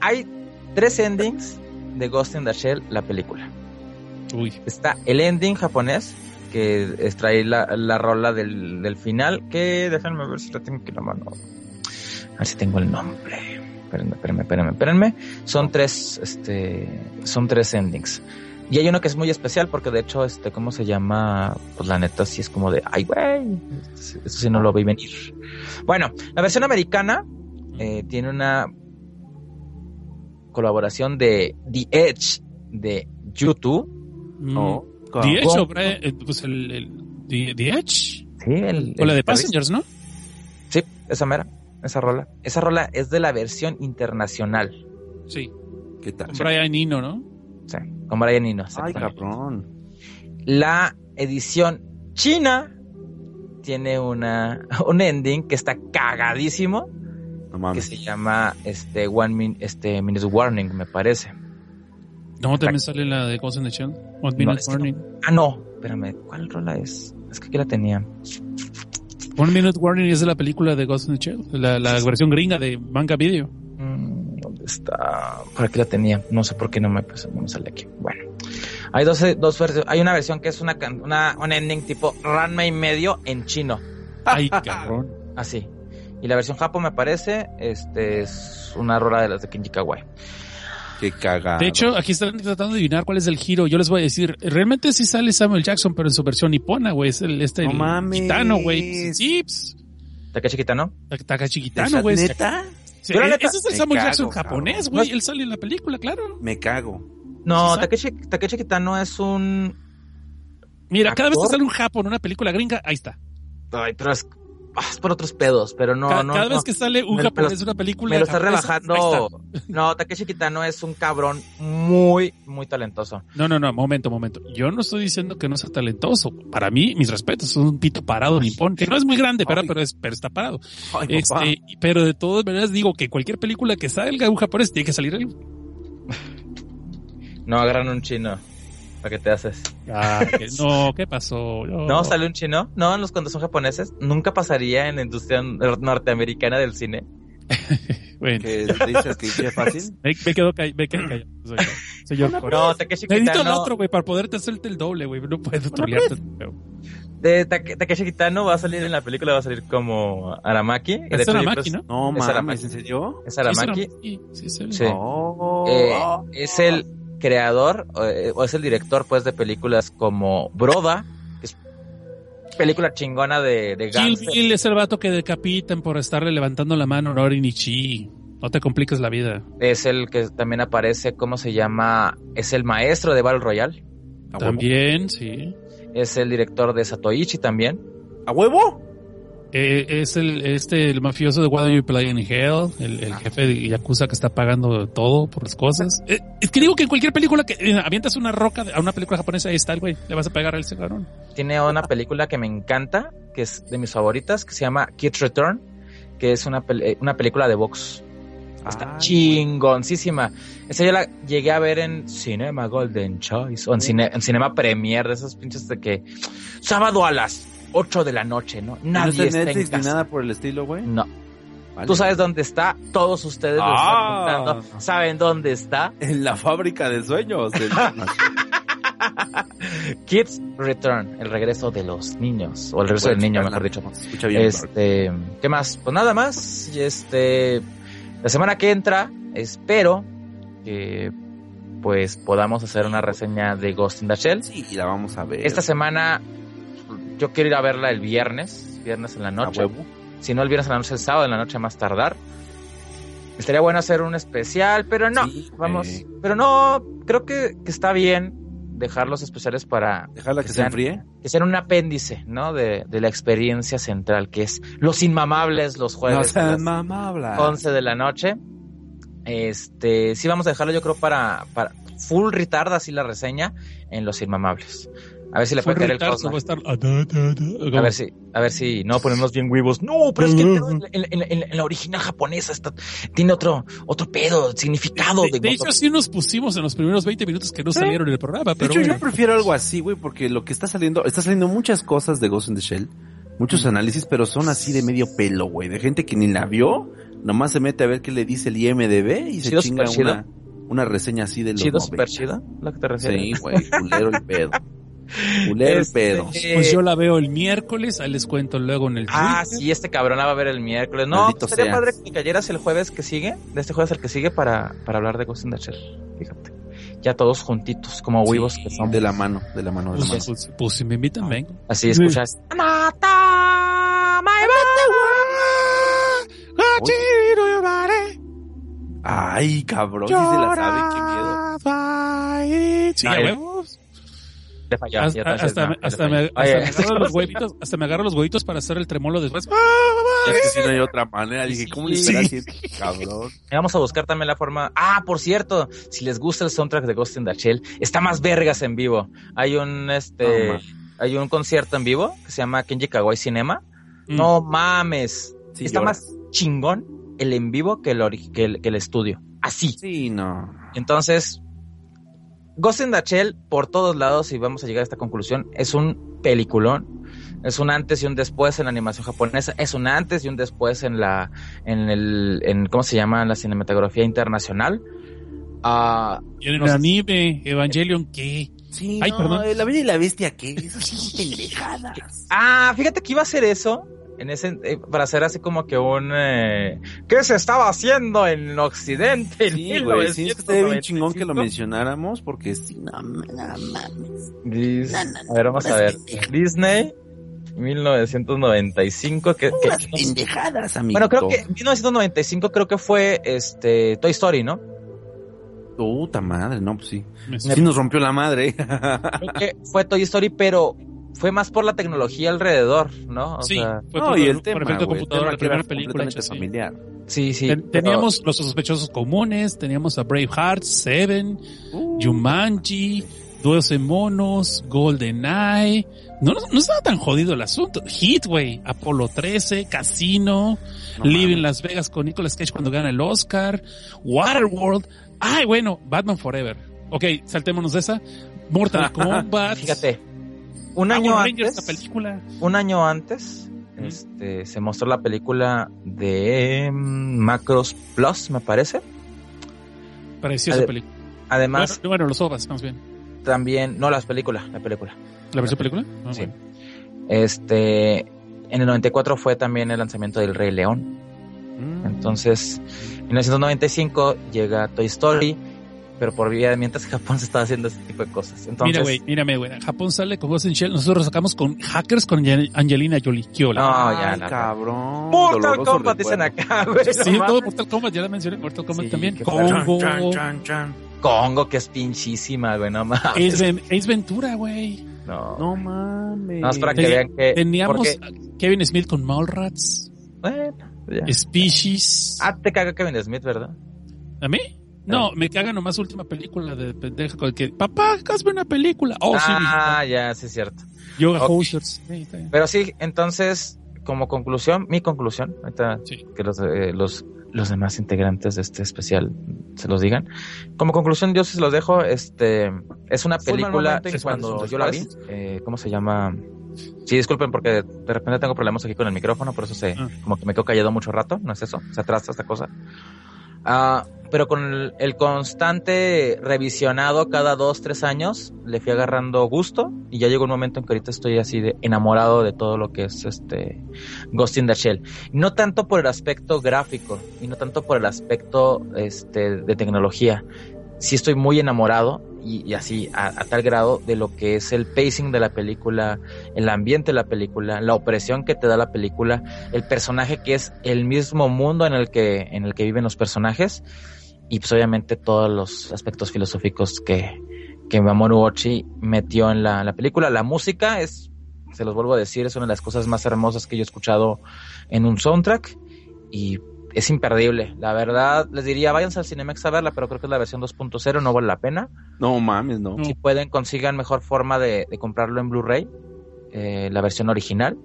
hay tres endings de Ghost in the Shell, la película. Uy, Está el ending japonés, que extrae la, la rola del, del final, que déjenme ver si la tengo aquí en la mano. A ver si tengo el nombre. Espérenme, espérenme, espérenme, espérenme. Son tres, este, son tres endings. Y hay uno que es muy especial porque de hecho, este, ¿cómo se llama? Pues la neta sí es como de, ay, güey, eso sí no lo vi venir. Bueno, la versión americana eh, tiene una colaboración de The Edge de YouTube. mm. No. The Edge, sobre, eh, pues el, el The, The Edge, Sí, el, o la el de. Passengers, ¿no? Sí, esa mera, esa rola. Esa rola es de la versión internacional. Sí, ¿Qué tal? con Brian Eno, ¿no? Sí, con Brian Eno. Ay, cabrón. La edición china tiene una <laughs> un ending que está cagadísimo, No que mames. se llama este One min, este Minute Warning, me parece. No, también sale la de Ghost in the Shell. One No, Minute que Warning. Ah, no, espérame, ¿cuál rola es? Es que aquí la tenía. One Minute Warning es de la película de Ghost in the Shell, la, la versión gringa de manga video. Mm, ¿Dónde está? Por aquí la tenía. No sé por qué no me, pues, no me sale aquí. Bueno. Hay dos, dos versiones. Hay una versión que es una, una un ending tipo Ranma y medio en chino. Ay, <laughs> cabrón. Así. Y la versión japo me parece, este es una rola de las de Kenji Kawai. Qué cagado. De hecho, aquí están tratando de adivinar cuál es el giro. Yo les voy a decir, realmente sí sale Samuel Jackson, pero en su versión nipona, güey. Es el, este, No el mames. Kitano, güey. Sí, pues, Takeshi Kitano. Takeshi ¿Neta? Kitano, güey. ¿Neta? Sí, Yo la neta- ese es el Me Samuel cago, Jackson japonés, güey. Él sale en la película, claro. Me cago. No, ¿Sí Takeshi, Takeshi Kitano es un... Mira, cada vez que sale un Japón, una película gringa, ahí está. Ay, pero es, es por otros pedos, pero no, Ca- no, cada no. vez que sale un Me- japonés lo- una película Me lo está rebajando. No, Takeshi Kitano es un cabrón muy, muy talentoso. No, no, no, momento, momento. Yo no estoy diciendo que no sea talentoso. Para mí, mis respetos, es un pito parado nipón, que no es muy grande, pero, pero, es, pero está parado. Ay. Este, pero de todas maneras digo que cualquier película que salga un japonés tiene que salir él. No, agarran un chino. ¿Para qué te haces? Ah, <laughs> que- no, ¿qué pasó? No, sale un chino. No, los cuando son japoneses. Nunca pasaría en la industria nor- norteamericana del cine. <laughs> Bueno, ¿Que dices que es fácil? <laughs> me, me quedo callado, me quedo callado. Soy yo. Soy yo. No, Takeshi Necesito el Kitano. otro, güey, para poderte hacerte el doble, güey. No puedo trolearte. De Take- Takeshi Kitano va a salir en la película, va a salir como Aramaki. de Es hecho, Aramaki, creo- ¿no? No Es mames, Aramaki. ¿en serio? Es Aramaki. Sí, sí, sí. Sí. Oh. Eh, es el creador eh, o es el director pues de películas como Broda, que es película chingona de, de gangster. Bill es el vato que decapitan por estarle levantando la mano a Nori Nichi. No te compliques la vida. Es el que también aparece, ¿cómo se llama? Es el maestro de Battle Royale. También, sí. Es el director de Satoichi también. ¿A huevo? Eh, es el este el mafioso de Why You Play in Hell, el, el jefe de Yakuza que está pagando todo por las cosas. Eh, es que digo que en cualquier película que eh, avientas una roca a una película japonesa, ahí está el güey, le vas a pegar a ese cabrón. Tiene una película que me encanta, que es de mis favoritas, que se llama Kid Return, que es una, pel- eh, una película de box. Está Ay, chingoncísima. Esa yo la llegué a ver en Cinema Golden Choice o en, cine, en Cinema Premier, de esos pinches de que sábado a las 8 de la noche, ¿no? ¿No Nadie está en está en Netflix ni nada por el estilo, güey? No. Vale. Tú sabes dónde está, todos ustedes lo están Ah. preguntando. ¿Saben dónde está? En la fábrica de sueños. del- <laughs> Kids Return, el regreso de los niños, o el regreso del niño, mejor dicho. Escucha bien. Este, ¿qué más? Pues nada más. Este, la semana que entra, espero que pues podamos hacer una reseña de Ghost in the Shell. Sí, y la vamos a ver. Esta semana yo quiero ir a verla el viernes, viernes en la noche. Si no el viernes en la noche, el sábado en la noche más tardar. Estaría bueno hacer un especial, pero no, Sí, vamos, pero no, creo que, que está bien dejar los especiales para Dejarla que Que se enfríe. que sean un apéndice, ¿no? De, de la experiencia central, que es Los Inmamables los jueves las mamabla. 11 de la noche. Este, sí vamos a dejarlo yo creo para, para full retard así la reseña en Los Inmamables. A ver si le puede caer el Cosma. a estar- ah, ver si, a ver si no ponernos bien huevos. No, pero es que el pedo en, en- en- la original japonesa está, tiene otro, otro pedo, significado de, de, de hecho, sí nos pusimos en los primeros 20 minutos que no salieron en el programa, De pero hecho, bueno. yo prefiero algo así, güey, porque lo que está saliendo, está saliendo muchas cosas de Ghost in the Shell, muchos análisis, pero son así de medio pelo, güey, de gente que ni la vio, nomás se mete a ver qué le dice el IMDB y se chinga una, una reseña así de los chido, 90. super chido, lo que te refieres. Sí, güey, culero el pedo. <laughs> Culero Este, el pedo. Pues yo la veo el miércoles, ahí les cuento luego en el Ah, Twitter. sí, este cabrón la va a ver el miércoles. No, Maldito pues sería seas. padre que cayeras el jueves que sigue, de este jueves el que sigue, para, para hablar de Ghost in the Shell. Fíjate. Ya todos juntitos, como huevos Sí, que son. De la mano, de la mano, de la Pues, mano. pues- pues si me invitan, vengo. Así escuchas. Ay, cabrón, si se la sabe, qué miedo. Sí, Ay. a huevos. Le falló, Hasta, hasta, hasta me, hasta agarro los <laughs> huevitos, hasta me agarro los huevitos para hacer el tremolo después. <laughs> Es que si no hay otra manera, dije, ¿cómo le Sí. estará <laughs> haciendo, cabrón? Vamos a buscar también la forma. Ah, por cierto, si les gusta el soundtrack de Ghost in the Shell, está más vergas en vivo. Hay un este, hay un concierto en vivo que se llama Kenji Kawai Cinema. Mm. No mames, Sí, está lloras. más chingón el en vivo que el, ori- que el, que el estudio. Así. Sí, no. Entonces, Ghost in the Shell, por todos lados, y vamos a llegar a esta conclusión, es un peliculón. Es un antes y un después en la animación japonesa. Es un antes y un después en la, en el, en, ¿cómo se llama? En la cinematografía internacional. Ah, Y en el no sé- anime, Evangelion, ¿qué? Sí, Ay, no, perdón. La Bella y la Bestia, ¿qué? Esas son pendejadas. ah, fíjate que iba a hacer eso. En ese, eh, para hacer así como que un, eh, ¿qué se estaba haciendo en Occidente? En Sí, güey, sí, es que estaría bien 1995? chingón que lo mencionáramos porque sí, no, no mames. Dis- a ver, vamos a ver. Disney, 1995, que, que- pendejadas, amigo. bueno, creo que 1995 creo que fue este Toy Story, ¿no? Puta madre, no, pues sí. Me- Sí nos rompió la madre. Creo que fue Toy Story, pero fue más por la tecnología alrededor, ¿no? O Sí, sea, fue no, y el por tema, efecto güey, el computadora, tema la primera película hecha familiar. sí, sí. Ten- pero- Teníamos los sospechosos comunes, teníamos a Braveheart, Seven, Uh. Jumanji, Doce Monos, GoldenEye. No, no, no estaba tan jodido el asunto. Hit, güey, Apolo 13, Casino, No Live in Las Vegas con Nicolas Cage cuando gana el Oscar, Waterworld. Ay, bueno, Batman Forever. Ok, saltémonos de esa. Mortal <laughs> Kombat. Fíjate, un Power año antes, película. un año antes, este, se mostró la película de mm, Macros Plus, me parece. Preciosa Ade- película. Además, Bueno, bueno, los ovas, más bien. también, no las películas, la película. ¿La versión película? Ah, Sí. bueno. Este, en el 94 fue también el lanzamiento del Rey León. Mm. Entonces, en 1995 llega Toy Story, pero por vía de mientras Japón se estaba haciendo ese tipo de cosas. Entonces, Mira, güey, mírame, güey. Japón sale con Ghost in Shell. Nosotros sacamos con Hackers con Angel- Angelina Jolie. ¿Qué hola? No, Ay, ya, la- cabrón. Mortal Kombat dicen acá, güey. Sí, no todo. Mortal Kombat, ya la mencioné. Mortal Kombat Sí, también. Congo. Chan, chan, chan. Congo, que es pinchísima, güey, no mames. Ace, Ven- Ace Ventura, güey. No. No mames. Nada más para que vean que. Teníamos porque- a Kevin Smith con Mallrats. bueno, ya. Species. Ah, te caga Kevin Smith, ¿verdad? ¿A mí? No, me caga nomás última película de que, papá, hazme una película. Oh, ah, ya, sí es cierto. sí, Yoga ok. Hosers. Sí, está bien. Pero sí, entonces, como conclusión, mi conclusión, ahorita Sí. que los, eh, los, los demás integrantes de este especial se los digan. Como conclusión, yo sí se los dejo, este, es una película que cuando yo la vi, eh, ¿cómo se llama? Sí, disculpen porque de repente tengo problemas aquí con el micrófono, por eso se, Ah. como que me quedo callado mucho rato, no es eso, se atrasa esta cosa. Ah, pero con el, el constante revisionado cada dos, tres años, le fui agarrando gusto y ya llegó un momento en que ahorita estoy así de enamorado de todo lo que es este Ghost in the Shell. No tanto por el aspecto gráfico y no tanto por el aspecto este, de tecnología. Sí estoy muy enamorado y, así a, a tal grado de lo que es el pacing de la película, el ambiente de la película, la opresión que te da la película, el personaje que es el mismo mundo en el que, en el que viven los personajes y pues obviamente todos los aspectos filosóficos que, que Mamoru Ochi metió en la, la película. La música es, se los vuelvo a decir, es una de las cosas más hermosas que yo he escuchado en un soundtrack y es imperdible. La verdad, les diría, váyanse al Cinemex a verla, pero creo que es la versión 2.0, no vale la pena. No mames, no. Si pueden, consigan mejor forma de, de comprarlo en Blu-ray, eh, la versión original.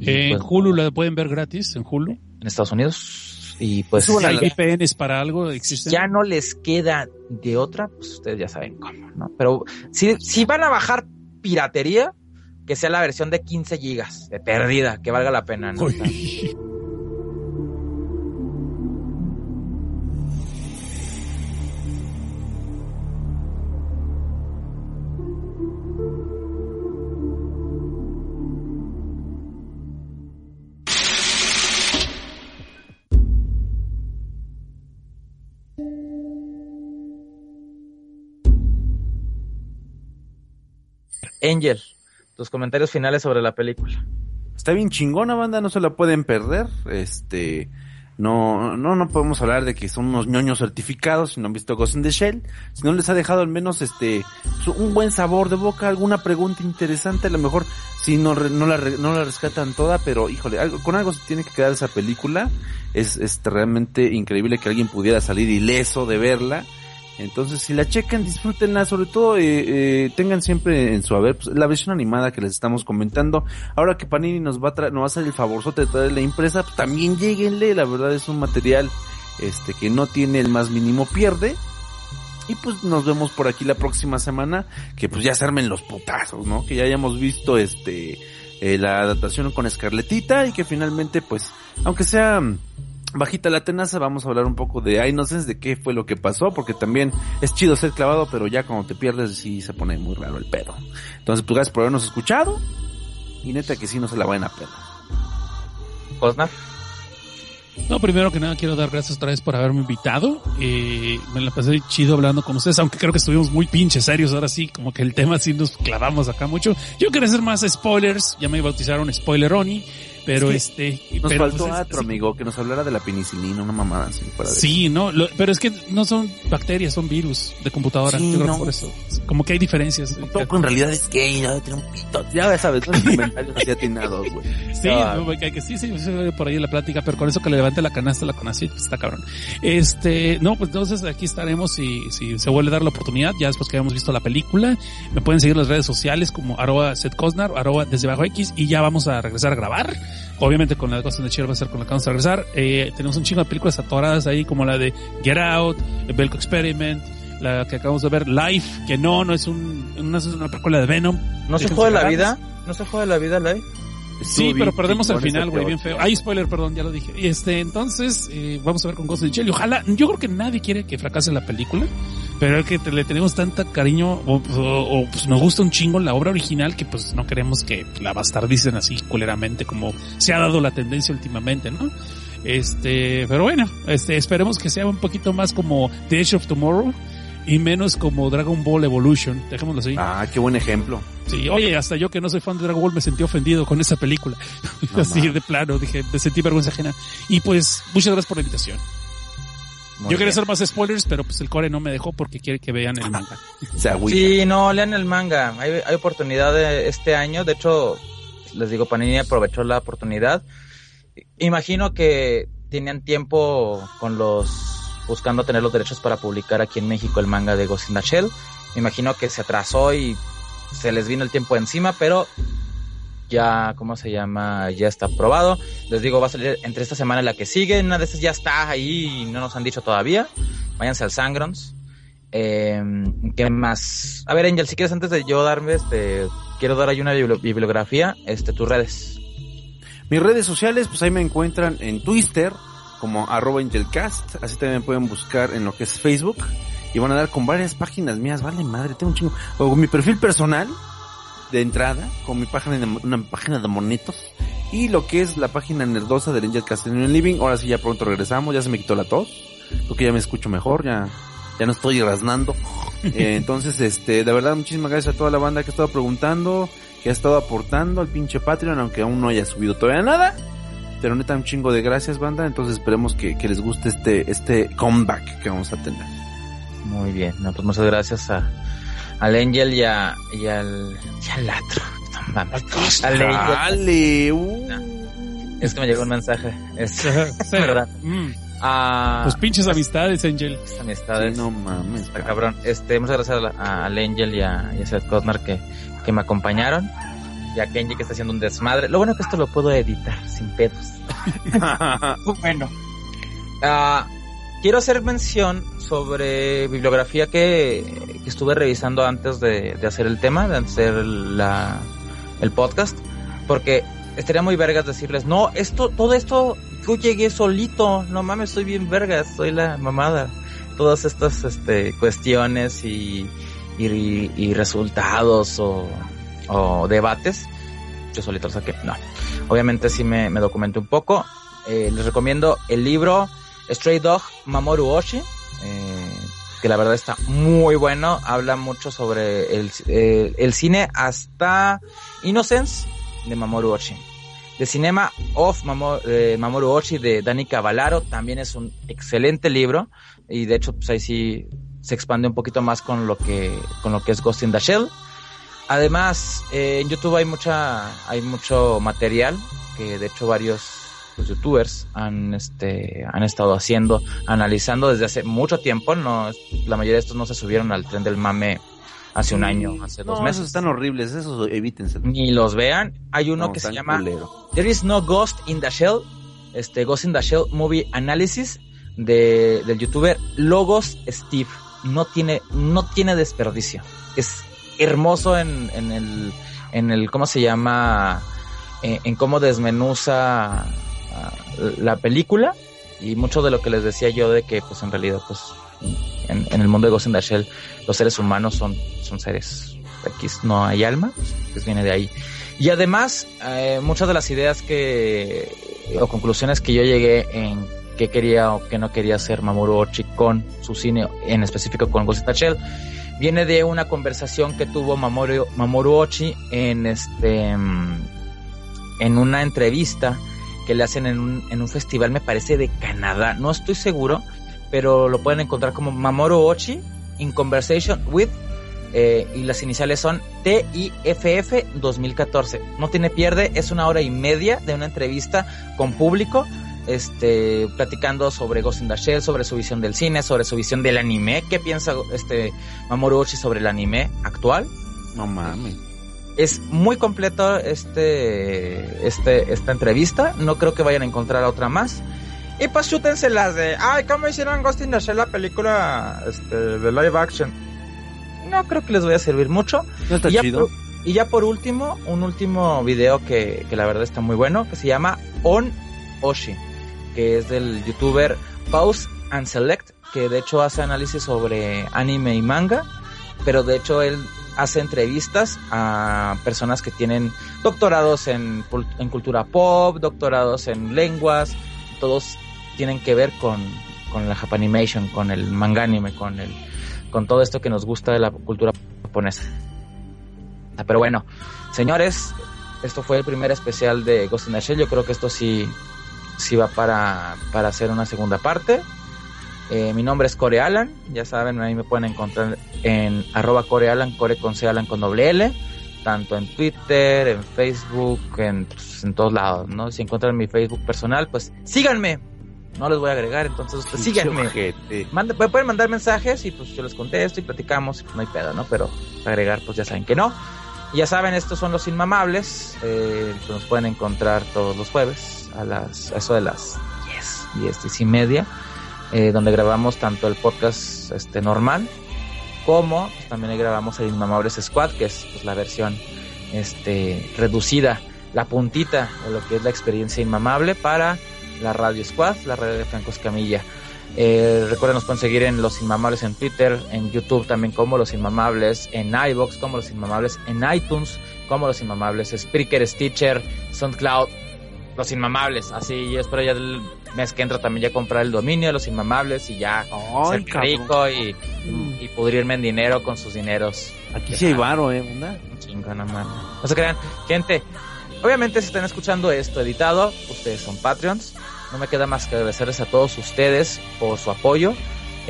En pues, Hulu la pueden ver gratis, en Hulu. en Estados Unidos. Y pues ¿Hay la- VPNs para algo? ¿Existen? ya no les queda de otra, pues ustedes ya saben cómo, ¿no? Pero si, si van a bajar piratería, que sea la versión de 15 gigas de perdida, que valga la pena, ¿no? Angel, tus comentarios finales sobre la película. Está bien chingona, banda, no se la pueden perder. Este, no, no, no podemos hablar de que son unos ñoños certificados si no han visto Ghost in the Shell. Si no les ha dejado al menos este, un buen sabor de boca, alguna pregunta interesante, a lo mejor si no, no la, no la rescatan toda, pero híjole, algo, con algo se tiene que quedar esa película. Es, este, realmente increíble que alguien pudiera salir ileso de verla. Entonces, si la checan, disfrútenla, sobre todo eh, eh, tengan siempre en su haber pues, la versión animada que les estamos comentando. Ahora que Panini nos va a traer, nos va a hacer el favorzote de traer la impresa, pues también lleguenle, la verdad es un material este que no tiene el más mínimo pierde. Y pues nos vemos por aquí la próxima semana, que pues ya se armen los putazos, ¿no? Que ya hayamos visto este eh, la adaptación con Escarletita y que finalmente pues, aunque sea bajita la tenaza, vamos a hablar un poco de Innocence, de qué fue lo que pasó, porque también es chido ser clavado, pero ya cuando te pierdes sí se pone muy raro el pedo. Entonces, pues gracias por habernos escuchado y neta que sí no se la vayan a perder. Cosnar. No, primero que nada quiero dar gracias otra vez por haberme invitado. Eh, me la pasé chido hablando con ustedes, aunque creo que estuvimos muy pinches serios ahora sí, como que el tema sí nos clavamos acá mucho. Yo quería hacer más spoilers, ya me bautizaron Spoileroni. Pero este. Nos pero, faltó pues, otro amigo que nos hablara de la penicilina, una mamada así. De Sí, no, lo- pero es que no son bacterias, son virus de computadora. Sí, Yo creo que no. por eso. Como que hay diferencias. Un poco en realidad es gay, ¿no? Tiene un pito. Ya sabes, los comentarios así atinados, güey. <laughs> Sí, no, que, que sí, sí, por ahí en la plática, pero con eso que le levante la canasta la conacit, pues está cabrón. Este, no, pues entonces aquí estaremos si, si se vuelve a dar la oportunidad, ya después que hayamos visto la película. Me pueden seguir en las redes sociales como arroba Seth Cosnar, arroba desde bajo X, y ya vamos a regresar a grabar. Obviamente con la de in the Shell va a ser con la que vamos a regresar. Eh, tenemos un chingo de películas atoradas ahí, como la de Get Out, The Belko Experiment, la que acabamos de ver, Life, que no, no es un, no es una película de Venom. ¿No se juega la vida? ¿No se juega la vida, Live? Sí, pero perdemos al final, güey, bien feo. Ay, spoiler, perdón, ya lo dije. Este, entonces, eh, vamos a ver con Ghost in the Shell. Y ojalá, yo creo que nadie quiere que fracase la película, pero es que te- le tenemos tanta cariño, o, o- o, pues nos gusta un chingo la obra original que pues no queremos que la bastardicen así culeramente como se ha dado la tendencia últimamente, ¿no? Este, pero bueno, este, esperemos que sea un poquito más como The Edge of Tomorrow y menos como Dragon Ball Evolution, dejémoslo así. Ah, qué buen ejemplo. Sí, oye, hasta yo que no soy fan de Dragon Ball me sentí ofendido con esa película. No <laughs> Así de plano, dije, me sentí vergüenza ajena. Y pues, muchas gracias por la invitación. Muy yo quería hacer más spoilers, pero pues el core no me dejó porque quiere que vean el manga. <laughs> Se agüita. Sí, no, lean el manga. Hay, hay oportunidad de este año. De hecho, les digo, Panini aprovechó la oportunidad. Imagino que tenían tiempo con los buscando tener los derechos para publicar aquí en México el manga de Ghost in the Shell. Me imagino que se atrasó y se les vino el tiempo encima, pero ya, ¿cómo se llama? Ya está aprobado. Les digo, va a salir entre esta semana y la que sigue. Una de esas ya está ahí y no nos han dicho todavía. Váyanse al Sangrons. Eh, ¿Qué más? A ver, Angel, si quieres antes de yo darme, este, quiero dar ahí una bibli- bibliografía, este, tus redes. Mis redes sociales, pues ahí me encuentran en Twitter como arroba angelcast, así también pueden buscar en lo que es Facebook y van a dar con varias páginas mías, vale madre, tengo un chingo, o con mi perfil personal de entrada, con mi página de, una página de monitos y lo que es la página nerdosa del Angelcast en el Living, ahora sí ya pronto regresamos, ya se me quitó la tos, creo que ya me escucho mejor, ya, ya no estoy rasnando, <laughs> Eh, entonces este, de verdad muchísimas gracias a toda la banda que ha estado preguntando, que ha estado aportando al pinche Patreon, aunque aún no haya subido todavía nada. Pero neta, un chingo de gracias, banda. Entonces esperemos que, que les guste este, este comeback que vamos a tener. Muy bien, no, pues muchas gracias a, al Angel y, a, y al, y al otro. No mames. Al Angel. Uh. Es que me llegó un mensaje. Es <laughs> verdad. Mm, A Pues pinches amistades, Angel. amistades. Sí, no mames. Está cabrón. Este, muchas gracias a a- al Angel y a, y a Seth Cosnar que, que me acompañaron. Y a Kenji que está haciendo un desmadre. Lo bueno es que esto lo puedo editar sin pedos. <laughs> <laughs> Bueno. Ah, quiero hacer mención sobre bibliografía que, que estuve revisando antes de, de hacer el tema, de hacer la, el podcast, porque estaría muy vergas decirles, no, esto, todo esto, yo llegué solito, no mames, soy bien vergas, soy la mamada. Todas estas este, cuestiones y, y, y resultados o, o debates, yo solito lo saqué, no. Obviamente sí me, me documenté un poco. Eh, les recomiendo el libro Stray Dog Mamoru Oshii, eh, que la verdad está muy bueno. Habla mucho sobre el, eh, el cine hasta Innocence de Mamoru Oshii. The Cinema of Mamo- eh, Mamoru Oshii de Dani Cavallaro también es un excelente libro y de hecho pues ahí sí se expande un poquito más con lo que con lo que es Ghost in the Shell. Además, eh, en YouTube hay mucha, hay mucho material que de hecho varios pues, youtubers han, este, han estado haciendo, analizando desde hace mucho tiempo. No, la mayoría de estos no se subieron al tren del mame hace un año, hace dos meses. esos están horribles, esos evítense. Ni los vean. Hay uno No, que se llama culero. There is no ghost in the shell. Este Ghost in the Shell Movie Analysis de, del youtuber Logos Steve. No tiene, no tiene desperdicio. Es hermoso en, en el, en el, ¿cómo se llama? En, en cómo desmenuza la película. Y mucho de lo que les decía yo de que, pues en realidad, pues, en, en el mundo de Ghost in the Shell, los seres humanos son, son seres X, no hay alma, pues viene de ahí. Y además, eh, muchas de las ideas que, o conclusiones que yo llegué en qué quería o qué no quería hacer Mamoru Ochi con su cine, en específico con Ghost in the Shell, viene de una conversación que tuvo Mamoru, Mamoru Ochi en este en una entrevista que le hacen en un, en un festival, me parece de Canadá, no estoy seguro, pero lo pueden encontrar como Mamoru Ochi in Conversation with eh, y las iniciales son TIFF 2014. No tiene pierde, es una hora y media de una entrevista con público, este, platicando sobre Ghost in the Shell, sobre su visión del cine, sobre su visión del anime. ¿Qué piensa este Mamoru Ochi sobre el anime actual? No mames. Es muy completo este, este, esta entrevista. No creo que vayan a encontrar otra más. Y pues chútense las de, ay, ¿cómo hicieron Ghost in the Shell la película este, de live action? No creo que les vaya a servir mucho. No está y, ya chido. por, y ya por último, un último video que, que la verdad está muy bueno, que se llama On Oshi, que es del youtuber Pause and Select, que de hecho hace análisis sobre anime y manga, pero de hecho él hace entrevistas a personas que tienen doctorados en, en cultura pop, doctorados en lenguas, todos tienen que ver con, con la Japanimation, con el manga anime, con el con todo esto que nos gusta de la cultura japonesa. Pero bueno, señores, esto fue el primer especial de Ghost in the Shell. Yo creo que esto sí, sí va para, para hacer una segunda parte. Eh, mi nombre es Core Alan, ya saben, ahí me pueden encontrar en arroba Core Alan, Core con C Alan con doble L, tanto en Twitter, en Facebook, en, pues, en todos lados, ¿no? Si encuentran mi Facebook personal, pues síganme. No les voy a agregar, entonces pues, síganme. Pueden mandar mensajes y pues yo les contesto y platicamos, y, pues, no hay pedo, ¿no? Pero agregar, pues ya saben que no. Y ya saben, estos son los inmamables, eh, que nos pueden encontrar todos los jueves a las, a eso de las 10, 10, 10 y media, eh, donde grabamos tanto el podcast este normal, como también grabamos el Inmamables Squad, que es pues, la versión este reducida, la puntita de lo que es la experiencia inmamable para la Radio Squad, la radio de Franco Escamilla. Eh, recuerden, nos pueden seguir en Los Inmamables en Twitter, en YouTube también como Los Inmamables, en iBox como Los Inmamables, en iTunes como Los Inmamables, Spreaker, Stitcher, SoundCloud, Los Inmamables. Así yo espero ya mes que entra también ya comprar el dominio de Los Inmamables y ya Ay, ser rico y, y, y pudrirme en dinero con sus dineros. Aquí sí hay varo, eh, ¿verdad? Chingona mano. No se crean, gente. Obviamente, si están escuchando esto editado, ustedes son Patreons. No me queda más que agradecerles a todos ustedes por su apoyo.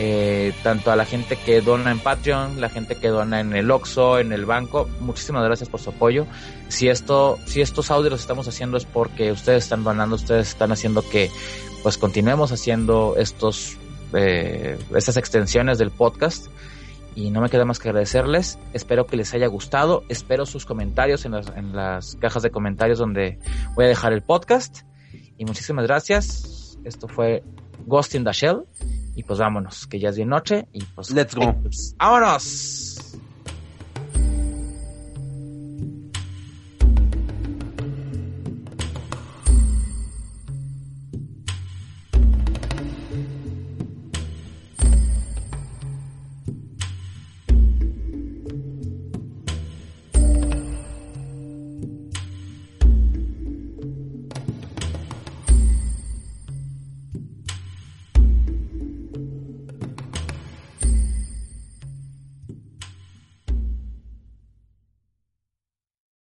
Eh, tanto a la gente que dona en Patreon, la gente que dona en el Oxxo, en el banco. Muchísimas gracias por su apoyo. Si esto, si estos audios los estamos haciendo es porque ustedes están donando, ustedes están haciendo que pues continuemos haciendo estos eh, estas extensiones del podcast y no me queda más que agradecerles. Espero que les haya gustado. Espero sus comentarios en las, en las cajas de comentarios donde voy a dejar el podcast. Y muchísimas gracias. Esto fue Ghost in the Shell. Y pues vámonos, que ya es bien noche. Y pues, Let's go. vámonos.